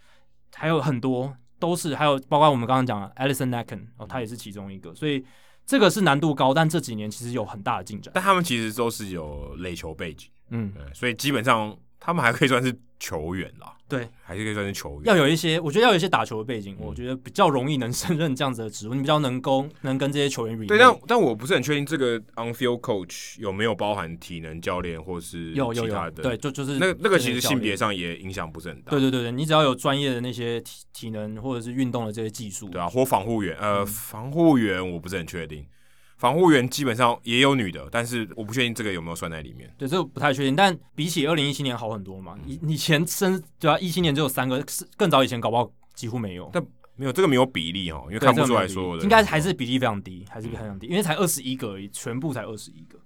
还有很多都是，还有包括我们刚刚讲的 Allison Natkin 哦，他也是其中一个。所以这个是难度高，但这几年其实有很大的进展。但他们其实都是有垒球背景。嗯，所以基本上他们还可以算是球员啦。对，还是可以算是球员。要有一些，我觉得要有一些打球的背景，嗯、我觉得比较容易能胜任这样子的职务，你比较能够能跟这些球员。对，但但我不是很确定这个 on-field coach 有没有包含体能教练或是其他的。有有有。对，就就是那那个其实性别上也影响不是很大。对对对对，你只要有专业的那些体体能或者是运动的这些技术。对啊，或防护员，呃，嗯、防护员我不是很确定。防护员基本上也有女的，但是我不确定这个有没有算在里面。对，这个不太确定。但比起二零一七年好很多嘛。以以前生对啊，一七年只有三个，更早以前搞不好几乎没有。但没有这个没有比例哦，因为看不出来说的。应该还是比例非常低，还是非常低，因为才二十一个而已，全部才二十一个。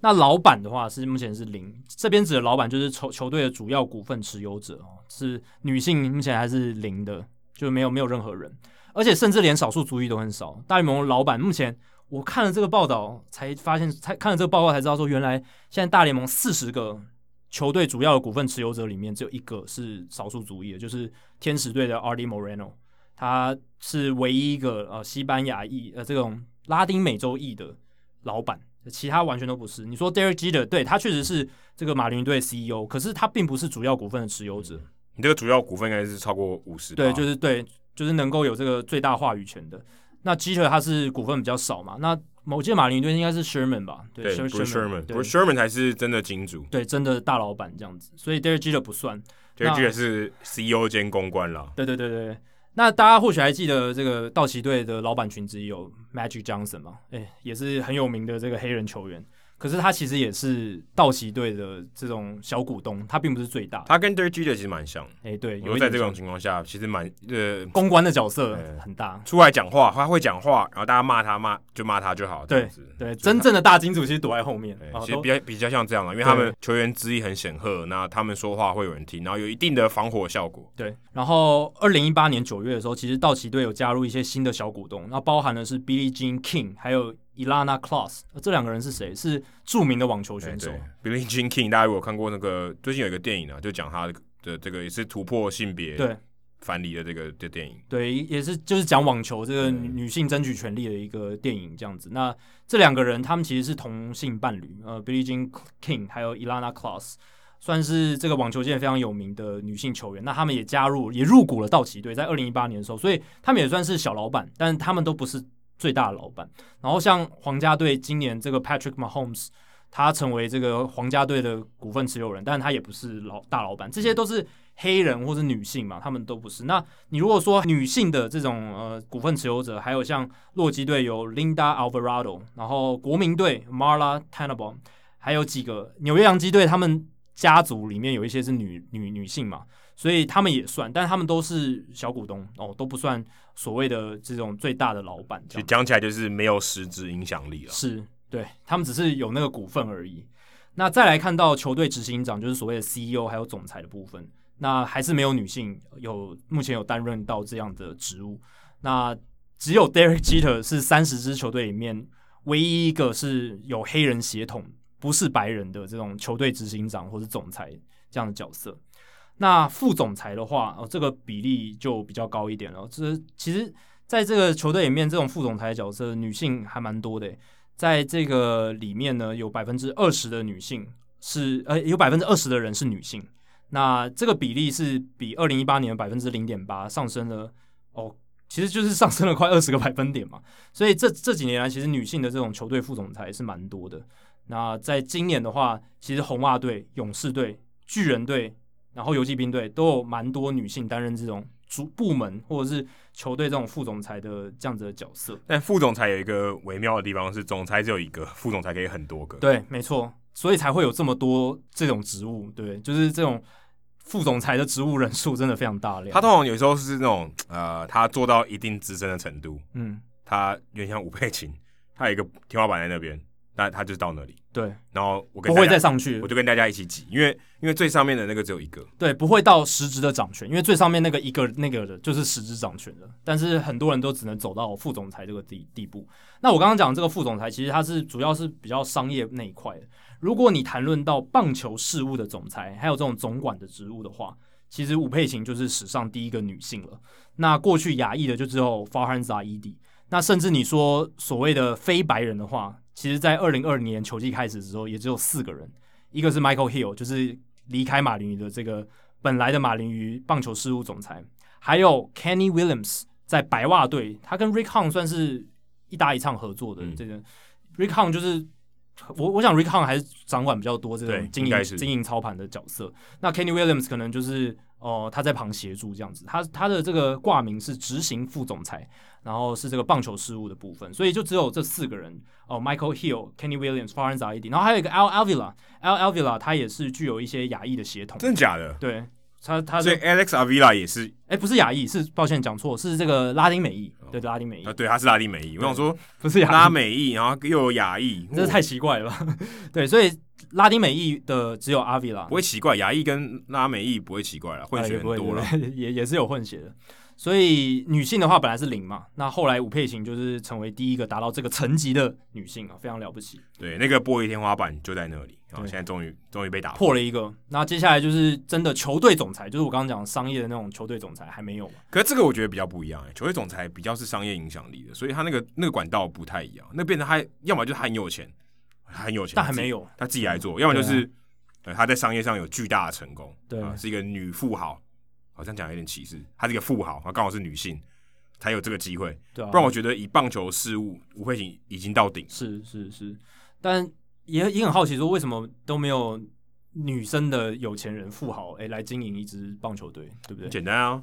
那老板的话是目前是零，这边指的老板就是球球队的主要股份持有者哦，是女性，目前还是零的，就没有没有任何人，而且甚至连少数族裔都很少。大联盟老板目前我看了这个报道才发现，才看了这个报告才知道说，原来现在大联盟四十个球队主要的股份持有者里面只有一个是少数族裔的，就是天使队的 Arte Moreno，他是唯一一个呃西班牙裔呃这种拉丁美洲裔的老板。其他完全都不是。你说 Derek Jeter，对，他确实是这个马林队 CEO，可是他并不是主要股份的持有者。你这个主要股份应该是超过五十。对，就是对，就是能够有这个最大话语权的。那 Jeter 他是股份比较少嘛？那某届马林队应该是 Sherman 吧？对，Bruce Sherman，Bruce Sherman 才是真的金主，对，真的大老板这样子。所以 Derek Jeter 不算，Derek Jeter 是 CEO 兼公关了。对对对对。那大家或许还记得这个道奇队的老板群之一有 Magic Johnson 嘛？哎，也是很有名的这个黑人球员。可是他其实也是道奇队的这种小股东，他并不是最大。他跟 Derek Jeter 其实蛮像。哎，对，有在这种情况下，其实蛮呃，公关的角色很大，出来讲话，他会讲话，然后大家骂他骂就骂他就好。对对，真正的大金主其实躲在后面。其实比较比较像这样啊，因为他们球员资历很显赫，那他们说话会有人听，然后有一定的防火效果。对，然后二零一八年九月的时候，其实道奇队有加入一些新的小股东，那包含的是 Billie Jean King，还有。Ilana Kloss，这两个人是谁？是著名的网球选手。Billie Jean King，大家有看过那个最近有一个电影啊，就讲他的这个也是突破性别对藩篱的这个的电影。对，也是就是讲网球这个女性争取权利的一个电影这样子。那这两个人他们其实是同性伴侣，呃，Billie Jean King 还有 Ilana Kloss 算是这个网球界非常有名的女性球员。那他们也加入也入股了道奇队，在二零一八年的时候，所以他们也算是小老板，但他们都不是。最大的老板，然后像皇家队今年这个 Patrick Mahomes，他成为这个皇家队的股份持有人，但他也不是老大老板，这些都是黑人或是女性嘛，他们都不是。那你如果说女性的这种呃股份持有者，还有像洛基队有 Linda Alvarado，然后国民队 Marla Tannenbaum，还有几个纽约洋基队，他们家族里面有一些是女女女性嘛。所以他们也算，但他们都是小股东哦，都不算所谓的这种最大的老板。就讲起来就是没有实质影响力了。是，对，他们只是有那个股份而已。那再来看到球队执行长，就是所谓的 CEO 还有总裁的部分，那还是没有女性有目前有担任到这样的职务。那只有 Derek Jeter 是三十支球队里面唯一一个是有黑人血统，不是白人的这种球队执行长或是总裁这样的角色。那副总裁的话，哦，这个比例就比较高一点了。这其实，在这个球队里面，这种副总裁的角色女性还蛮多的。在这个里面呢，有百分之二十的女性是，呃，有百分之二十的人是女性。那这个比例是比二零一八年百分之零点八上升了，哦，其实就是上升了快 二十个百分点嘛。所以这这几年来，其实女性的这种球队副总裁是蛮多的。那在今年的话，其实红袜队、勇士队、巨人队。然后游骑兵队都有蛮多女性担任这种主部门或者是球队这种副总裁的这样子的角色。但副总裁有一个微妙的地方是，总裁只有一个，副总裁可以很多个。对，没错，所以才会有这么多这种职务。对，就是这种副总裁的职务人数真的非常大量。他通常有时候是那种呃，他做到一定资深的程度，嗯，他有点像吴佩琴，他有一个天花板在那边。那他就到那里，对，然后我不会再上去，我就跟大家一起挤，因为因为最上面的那个只有一个，对，不会到实质的掌权，因为最上面那个一个那个的就是实质掌权的，但是很多人都只能走到副总裁这个地地步。那我刚刚讲这个副总裁，其实他是主要是比较商业那一块的。如果你谈论到棒球事务的总裁，还有这种总管的职务的话，其实吴佩琴就是史上第一个女性了。那过去亚裔的就只有 Farhan Zaidi，那甚至你说所谓的非白人的话。其实，在二零二零年球季开始的时候，也只有四个人，一个是 Michael Hill，就是离开马林鱼的这个本来的马林鱼棒球事务总裁，还有 Kenny Williams 在白袜队，他跟 Rick Hahn 算是一搭一唱合作的。这个、嗯、Rick Hahn 就是我，我想 Rick Hahn 还是掌管比较多这个经营经营操盘的角色。那 Kenny Williams 可能就是哦、呃，他在旁协助这样子。他他的这个挂名是执行副总裁。然后是这个棒球事务的部分，所以就只有这四个人哦，Michael Hill、Kenny Williams、Farhan Zaidi，然后还有一个 Al Avila，Al Avila 他也是具有一些亚裔的血统，真的假的？对，他他所以 Alex Avila 也是，哎、欸，不是亚裔，是抱歉讲错，是这个拉丁美裔，对，拉丁美裔，啊，对，他是拉丁美裔。我想说不是亚拉美裔，然后又有亚裔，这是太奇怪了吧？对，所以拉丁美裔的只有 Avila，不会奇怪，亚裔跟拉美裔不会奇怪了，混血很多了，也 也，也是有混血的。所以女性的话本来是零嘛，那后来吴佩琴就是成为第一个达到这个层级的女性啊，非常了不起。对，那个玻璃天花板就在那里，然后现在终于终于被打破，破了一个。那接下来就是真的球队总裁，就是我刚刚讲商业的那种球队总裁还没有嘛？可是这个我觉得比较不一样，欸，球队总裁比较是商业影响力的，所以他那个那个管道不太一样。那变成他要么就是他很有钱，很有钱，但还没有他自己来做，要么就是对他在商业上有巨大的成功，对，啊，是一个女富豪。好像讲有点歧视，她是一个富豪，她刚好是女性，才有这个机会。对啊，不然我觉得以棒球事务，吴佩琴已经到顶。是是是，但也也很好奇，说为什么都没有女生的有钱人富豪哎、欸、来经营一支棒球队，对不对？简单啊，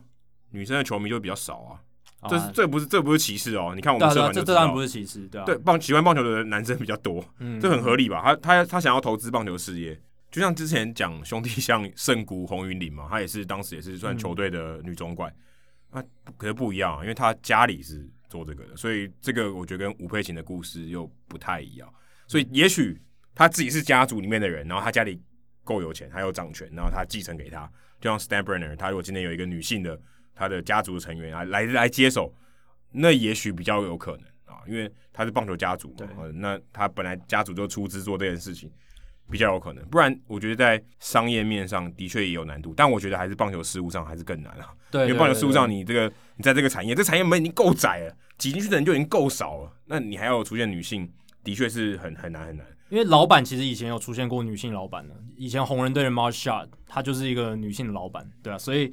女生的球迷就比较少啊。啊这是这不是这不是歧视哦？你看我们社团就知道，这当然不是歧视，对啊。对棒喜欢棒球的男生比较多，嗯，这很合理吧？他他他想要投资棒球事业。就像之前讲兄弟像圣谷红云林嘛，他也是当时也是算球队的女总管，那、嗯啊、可是不一样，因为他家里是做这个的，所以这个我觉得跟吴佩琴的故事又不太一样。所以也许他自己是家族里面的人，然后他家里够有钱，还有掌权，然后他继承给他，就像 Steinbrenner，他如果今天有一个女性的他的家族的成员啊来来接手，那也许比较有可能啊，因为他是棒球家族嘛，那他本来家族就出资做这件事情。比较有可能，不然我觉得在商业面上的确也有难度，但我觉得还是棒球事务上还是更难啊。对，因为棒球事务上你这个你在这个产业，这产业门已经够窄了，挤进去的人就已经够少了，那你还要出现女性，的确是很很难很难。因为老板其实以前有出现过女性老板的，以前红人队的 Marge Schott 她就是一个女性的老板，对啊，所以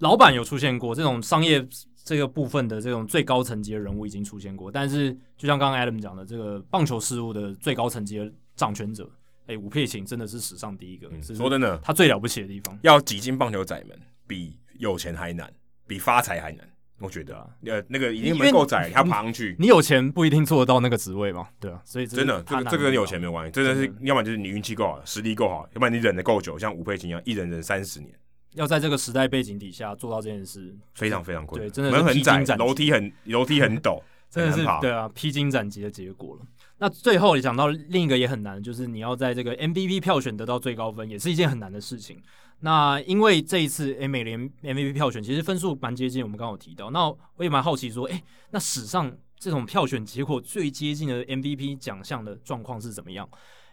老板有出现过这种商业这个部分的这种最高层级的人物已经出现过，但是就像刚刚 Adam 讲的，这个棒球事务的最高层级的掌权者。哎，吴佩琴真的是史上第一个。嗯、说真的，他最了不起的地方，要挤进棒球仔门，比有钱还难，比发财还难。我觉得啊，呃，那个已经没够窄，他爬上去，你有钱不一定做得到那个职位嘛，对啊，所以真的，这个这个跟有钱没有关系，真的是，要么就是你运气够好，实力够好，要不然你忍得够久，像吴佩琴一样，一忍忍三十年。要在这个时代背景底下做到这件事，非常非常困难。对，真的是门很窄，楼梯很楼梯很陡，真的是对啊，披荆斩棘的结果了。那最后也讲到另一个也很难，就是你要在这个 MVP 票选得到最高分，也是一件很难的事情。那因为这一次诶美联 MVP 票选其实分数蛮接近，我们刚刚有提到。那我也蛮好奇说，诶，那史上这种票选结果最接近的 MVP 奖项的状况是怎么样？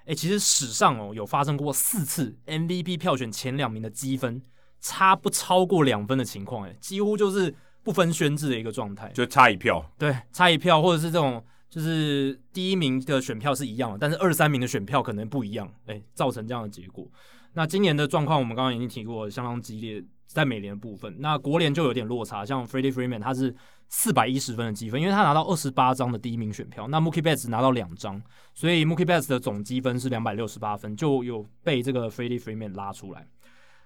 诶，其实史上哦有发生过四次 MVP 票选前两名的积分差不超过两分的情况，诶，几乎就是不分轩制的一个状态，就差一票，对，差一票，或者是这种。就是第一名的选票是一样的，但是二三名的选票可能不一样，哎、造成这样的结果。那今年的状况我们刚刚已经提过，相当激烈，在美联部分，那国联就有点落差，像 Freddie Freeman 他是四百一十分的积分，因为他拿到二十八张的第一名选票，那 Mookie Betts 拿到两张，所以 Mookie Betts 的总积分是两百六十八分，就有被这个 Freddie Freeman 拉出来。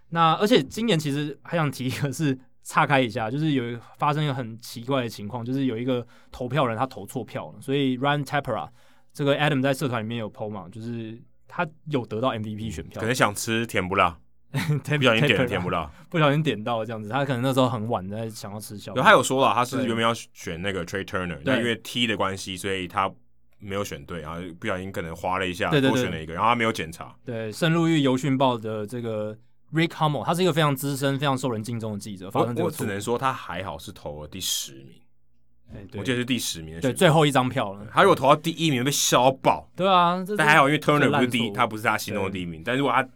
那而且今年其实还想提一个是。岔开一下，就是有发生一个很奇怪的情况，就是有一个投票人他投错票了，所以 Ryan Tapera 这个 Adam 在社团里面有 po 嘛，就是他有得到 MVP 选票，可能想吃甜不辣，不小心点了甜不辣，不小心点到了这样子，他可能那时候很晚在想要吃宵夜。他有说了，他是原本要选那个 Trey Turner，但因为 T 的关系，所以他没有选对，然后不小心可能划了一下，多选了一个，然后他没有检查。对，圣路易邮讯报的这个。Rick Hummel，他是一个非常资深、非常受人敬重的记者。发生这个我，我只能说他还好是投了第十名，我记得是第十名的。对，最后一张票了。他如果投到第一名，被笑爆。对啊，但还好，因为 Turner 不是第一，他不是他心中的第一名。但如果他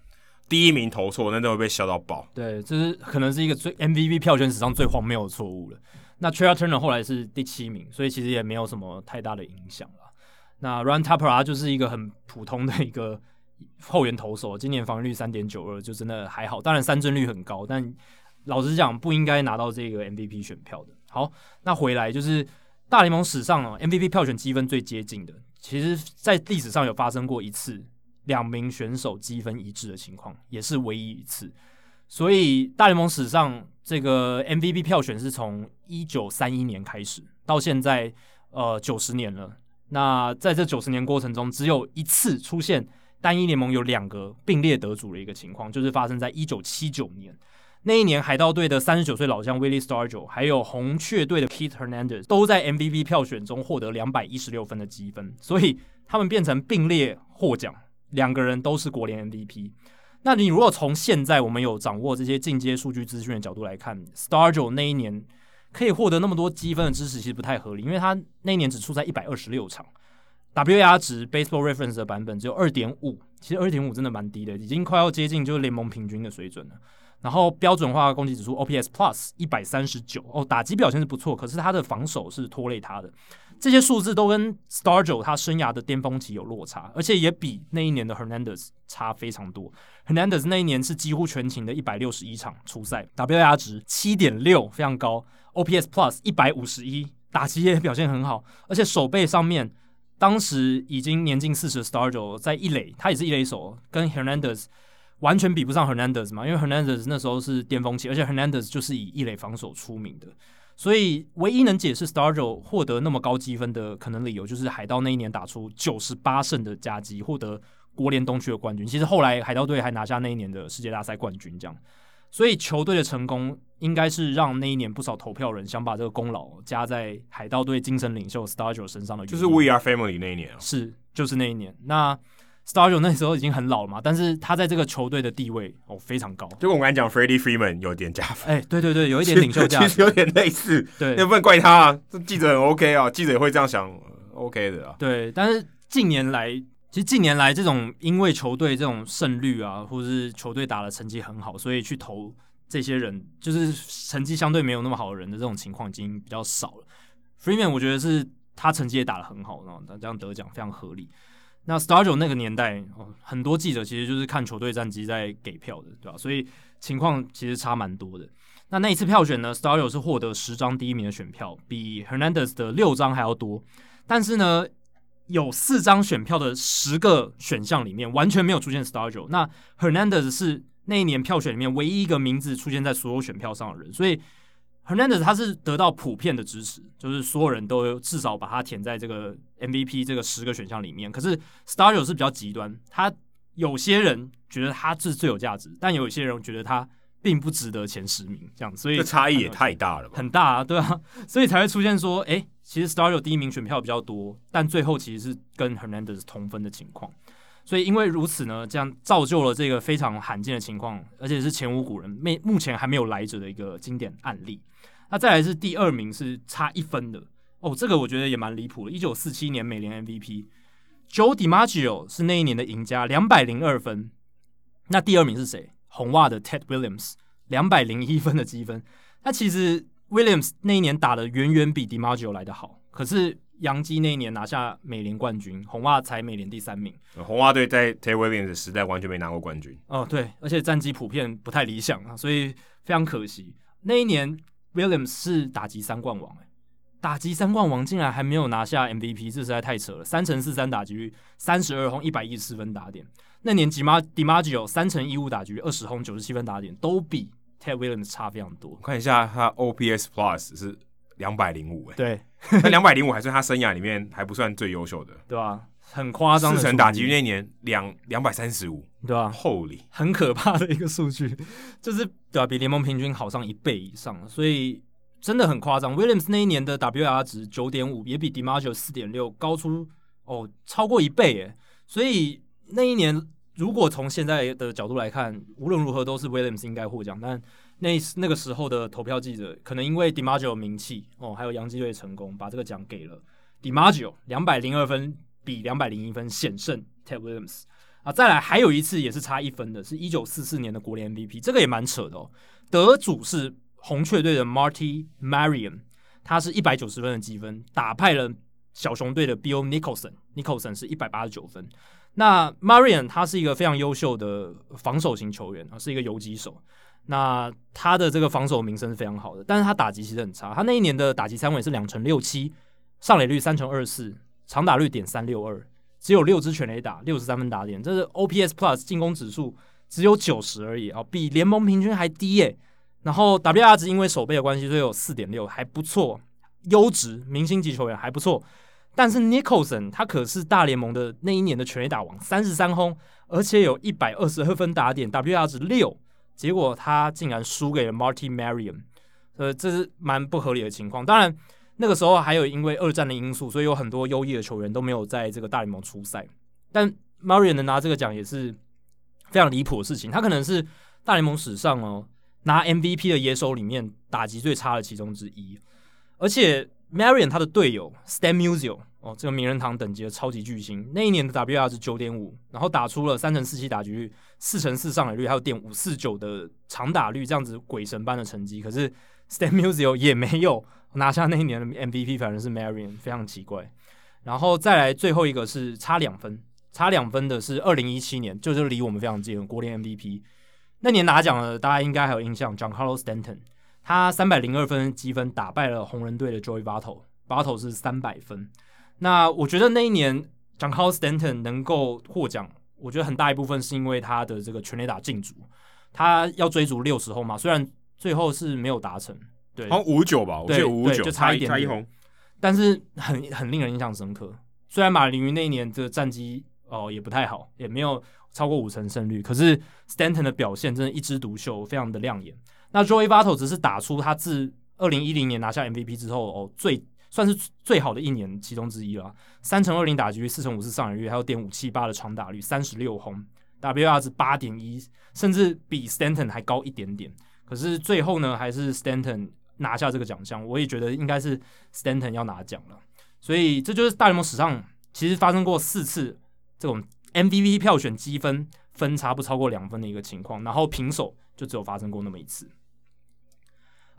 第一名投错，那都会被笑到爆。对，这是可能是一个最 MVP 票选史上最荒谬的错误了。那 Trea Turner 后来是第七名，所以其实也没有什么太大的影响了。那 Ryan Tepera 就是一个很普通的一个。后援投手今年防御率三点九二，就真的还好。当然三振率很高，但老实讲不应该拿到这个 MVP 选票的。好，那回来就是大联盟史上啊 MVP 票选积分最接近的，其实在历史上有发生过一次两名选手积分一致的情况，也是唯一一次。所以大联盟史上这个 MVP 票选是从一九三一年开始到现在，呃，九十年了。那在这九十年过程中，只有一次出现。单一联盟有两个并列得主的一个情况，就是发生在一九七九年。那一年海盗队的三十九岁老将 Willie s t a r g e l 还有红雀队的 Keith Hernandez 都在 MVP 票选中获得两百一十六分的积分，所以他们变成并列获奖，两个人都是国联 MVP。那你如果从现在我们有掌握这些进阶数据资讯的角度来看 s t a r g e l 那一年可以获得那么多积分的支持，其实不太合理，因为他那一年只出赛一百二十六场 WA 值 Baseball Reference 的版本只有二点五，其实二点五真的蛮低的，已经快要接近就是联盟平均的水准了。然后标准化攻击指数 OPS Plus 一百三十九哦，打击表现是不错，可是他的防守是拖累他的。这些数字都跟 Stargell 他生涯的巅峰期有落差，而且也比那一年的 Hernandez 差非常多。Hernandez 那一年是几乎全勤的一百六十一场出赛，WA 值七点六非常高，OPS Plus 一百五十一，打击也表现很好，而且守备上面，当时已经年近四十的 Stargell 在一垒，他也是一垒手，跟 Hernandez。完全比不上 Hernandez 嘛，因为 Hernandez 那时候是巅峰期，而且 Hernandez 就是以一垒防守出名的，所以唯一能解释 Stargell 获得那么高积分的可能理由，就是海盗那一年打出九十八胜的佳绩，获得国联东区的冠军。其实后来海盗队还拿下那一年的世界大赛冠军，这样，所以球队的成功应该是让那一年不少投票人想把这个功劳加在海盗队精神领袖 Stargell 身上的，就是 We Are Family 那一年，是就是那一年那。Stargell 那时候已经很老了嘛，但是他在这个球队的地位哦非常高。就跟我刚才讲，Freddie Freeman 有点加分。哎、欸，对对对，有一点领袖价值，其实有点类似。对，也不能怪他啊，这记者很 OK 啊，记者也会这样想，OK 的啊。对，但是近年来，其实近年来这种因为球队这种胜率啊，或者是球队打的成绩很好，所以去投这些人，就是成绩相对没有那么好的人的这种情况已经比较少了。Freeman 我觉得是他成绩也打得很好，然后他这样得奖非常合理。那 Stargel 那个年代，很多记者其实就是看球队战绩在给票的，对吧？所以情况其实差蛮多的。那那一次票选呢，Stargel 是获得十张第一名的选票，比 Hernandez 的六张还要多。但是呢，有四张选票的十个选项里面完全没有出现 Stargel，。那 Hernandez 是那一年票选里面唯一一个名字出现在所有选票上的人，所以。Hernandez 他是得到普遍的支持，就是所有人都至少把他填在这个 MVP 这个十个选项里面。可是 Stargell 是比较极端，他有些人觉得他是最有价值，但有一些人觉得他并不值得前十名，这样，所以这差异也太大了吧？很大啊，对啊，所以才会出现说，诶，其实 Stargell 第一名选票比较多，但最后其实是跟 Hernandez 同分的情况。所以因为如此呢，这样造就了这个非常罕见的情况，而且是前无古人，没目前还没有来者的一个经典案例。那再来是第二名是差一分的哦，这个我觉得也蛮离谱的。一九四七年美联 MVP Joe DiMaggio 是那一年的赢家，两百零二分。那第二名是谁？红袜的 Ted Williams，两百零一分的积分。那其实 Williams 那一年打的远远比 DiMaggio 来的好，可是洋基那一年拿下美联冠军，红袜才美联第三名。红袜队在 Ted Williams 的时代完全没拿过冠军。哦，对，而且战绩普遍不太理想啊，所以非常可惜。那一年。Williams 是打击三冠王，哎，打击三冠王竟然还没有拿下 MVP，这实在太扯了。三成四三打击率，三十二轰，一百一十四分打点。那年吉马 DiMaggio 三成一五打击率，二十轰，九十七分打点，都比 Ted Williams 差非常多。我看一下他 OPS Plus 是两百零五，哎，对，那两百零五还算他生涯里面还不算最优秀的，对吧、啊？很夸张，四成打击率那年两两百三十五，对吧？Holy，很可怕的一个数据，就是对吧、啊？比联盟平均好上一倍以上，所以真的很夸张。Williams 那一年的 WAR 值九点五，也比 DiMaggio 四点六高出哦超过一倍耶。所以那一年如果从现在的角度来看，无论如何都是 Williams 应该获奖。但那那个时候的投票记者可能因为 DiMaggio 名气哦，还有洋基队成功，把这个奖给了 DiMaggio 两百零二分。比两百零一分险胜 Ted Williams 啊！再来还有一次也是差一分的，是一九四四年的国联 MVP，这个也蛮扯的哦。得主是红雀队的 Marty Marion，他是一百九十分的积分，打败了小熊队的 Bill Nicholson，Nicholson 是一百八十九分。那 Marion 他是一个非常优秀的防守型球员啊，是一个游击手。那他的这个防守名声是非常好的，但是他打击其实很差，他那一年的打击三围是两成六七，上垒率三成二四。长打率点三六二，只有六支全垒打，六十三分打点，这是 OPS Plus 进攻指数只有九十而已啊，比联盟平均还低耶、然后 WR 值因为守备的关系，所以有四点六，还不错，优质明星级球员还不错。但是 Nicholson 他可是大联盟的那一年的全垒打王，三十三轰，而且有一百二十二分打点，WR 值六，结果他竟然输给了 Marty Marion，呃，这是蛮不合理的情况。当然，那个时候还有因为二战的因素，所以有很多优异的球员都没有在这个大联盟出赛。但 Marion 能拿这个奖也是非常离谱的事情，他可能是大联盟史上哦拿 MVP 的野手里面打击最差的其中之一，而且 Marion 他的队友 Stan Musial 哦，这个名人堂等级的超级巨星，那一年的 WR 是九点五，然后打出了三成四七打击率、四成四上垒率，还有点五四九的长打率，这样子鬼神般的成绩。可是 Stan Musial 也没有拿下那一年的 MVP，反而是 Marion，非常奇怪。然后再来最后一个是差两分，差两分的是二零一七年，就是离我们非常近的国联 MVP。那年拿奖的大家应该还有印象，Giancarlo Stanton，他三百零二分积分打败了红人队的 Joey Votto，Votto 是三百分。那我觉得那一年，Giancarlo Stanton 能够获奖，我觉得很大一部分是因为他的这个全垒打进足，他要追逐六十轰嘛，虽然最后是没有达成，对，好像五九吧，我记得五九，就差一点但是很很令人印象深刻。虽然马林鱼那一年的战绩哦也不太好，也没有超过五成胜率，可是 Stanton 的表现真的一枝独秀，非常的亮眼。那 Joey Votto 只是打出他自二零一零年拿下 MVP 之后哦最。算是最好的一年其中之一了，三成二零打击率，四成五四上垒率，还有点五七八的长打率，三十六轰，WR 值八点一，甚至比 Stanton 还高一点点。可是最后呢，还是 Stanton 拿下这个奖项。我也觉得应该是 Stanton 要拿奖了。所以这就是大联盟史上其实发生过四次这种 MVP 票选积分分差不超过两分的一个情况，然后平手就只有发生过那么一次。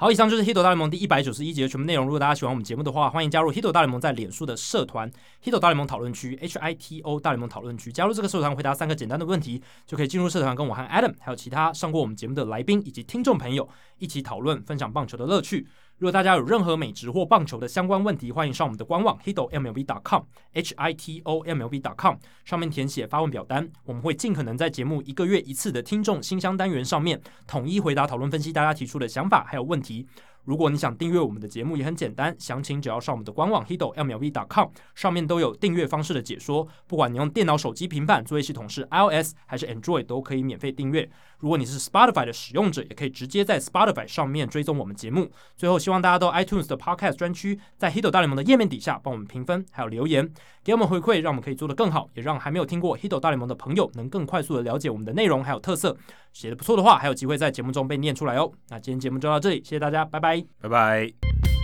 好，以上就是《Hito 大联盟》第一百九十一集的全部内容。如果大家喜欢我们节目的话，欢迎加入《Hito 大联盟》在脸书的社团《Hito 大联盟讨论区》（H I T O 大联盟讨论区）。加入这个社团，回答三个简单的问题，就可以进入社团，跟我和 Adam 还有其他上过我们节目的来宾以及听众朋友一起讨论、分享棒球的乐趣。如果大家有任何美职或棒球的相关问题，欢迎上我们的官网 hitomlb.com，h i t o m l b.com 上面填写发问表单，我们会尽可能在节目一个月一次的听众信箱单元上面统一回答、讨论、分析大家提出的想法还有问题。如果你想订阅我们的节目，也很简单，详情只要上我们的官网 hitomlb.com，上面都有订阅方式的解说。不管你用电脑、手机、平板，作业系统是 iOS 还是 Android，都可以免费订阅。如果你是 Spotify 的使用者，也可以直接在 Spotify 上面追踪我们节目。最后，希望大家到 iTunes 的 Podcast 专区，在 Hito 大联盟的页面底下帮我们评分，还有留言，给我们回馈，让我们可以做得更好，也让还没有听过 Hito 大联盟的朋友能更快速的了解我们的内容还有特色。写得不错的话，还有机会在节目中被念出来哦。那今天节目就到这里，谢谢大家，拜拜，拜拜。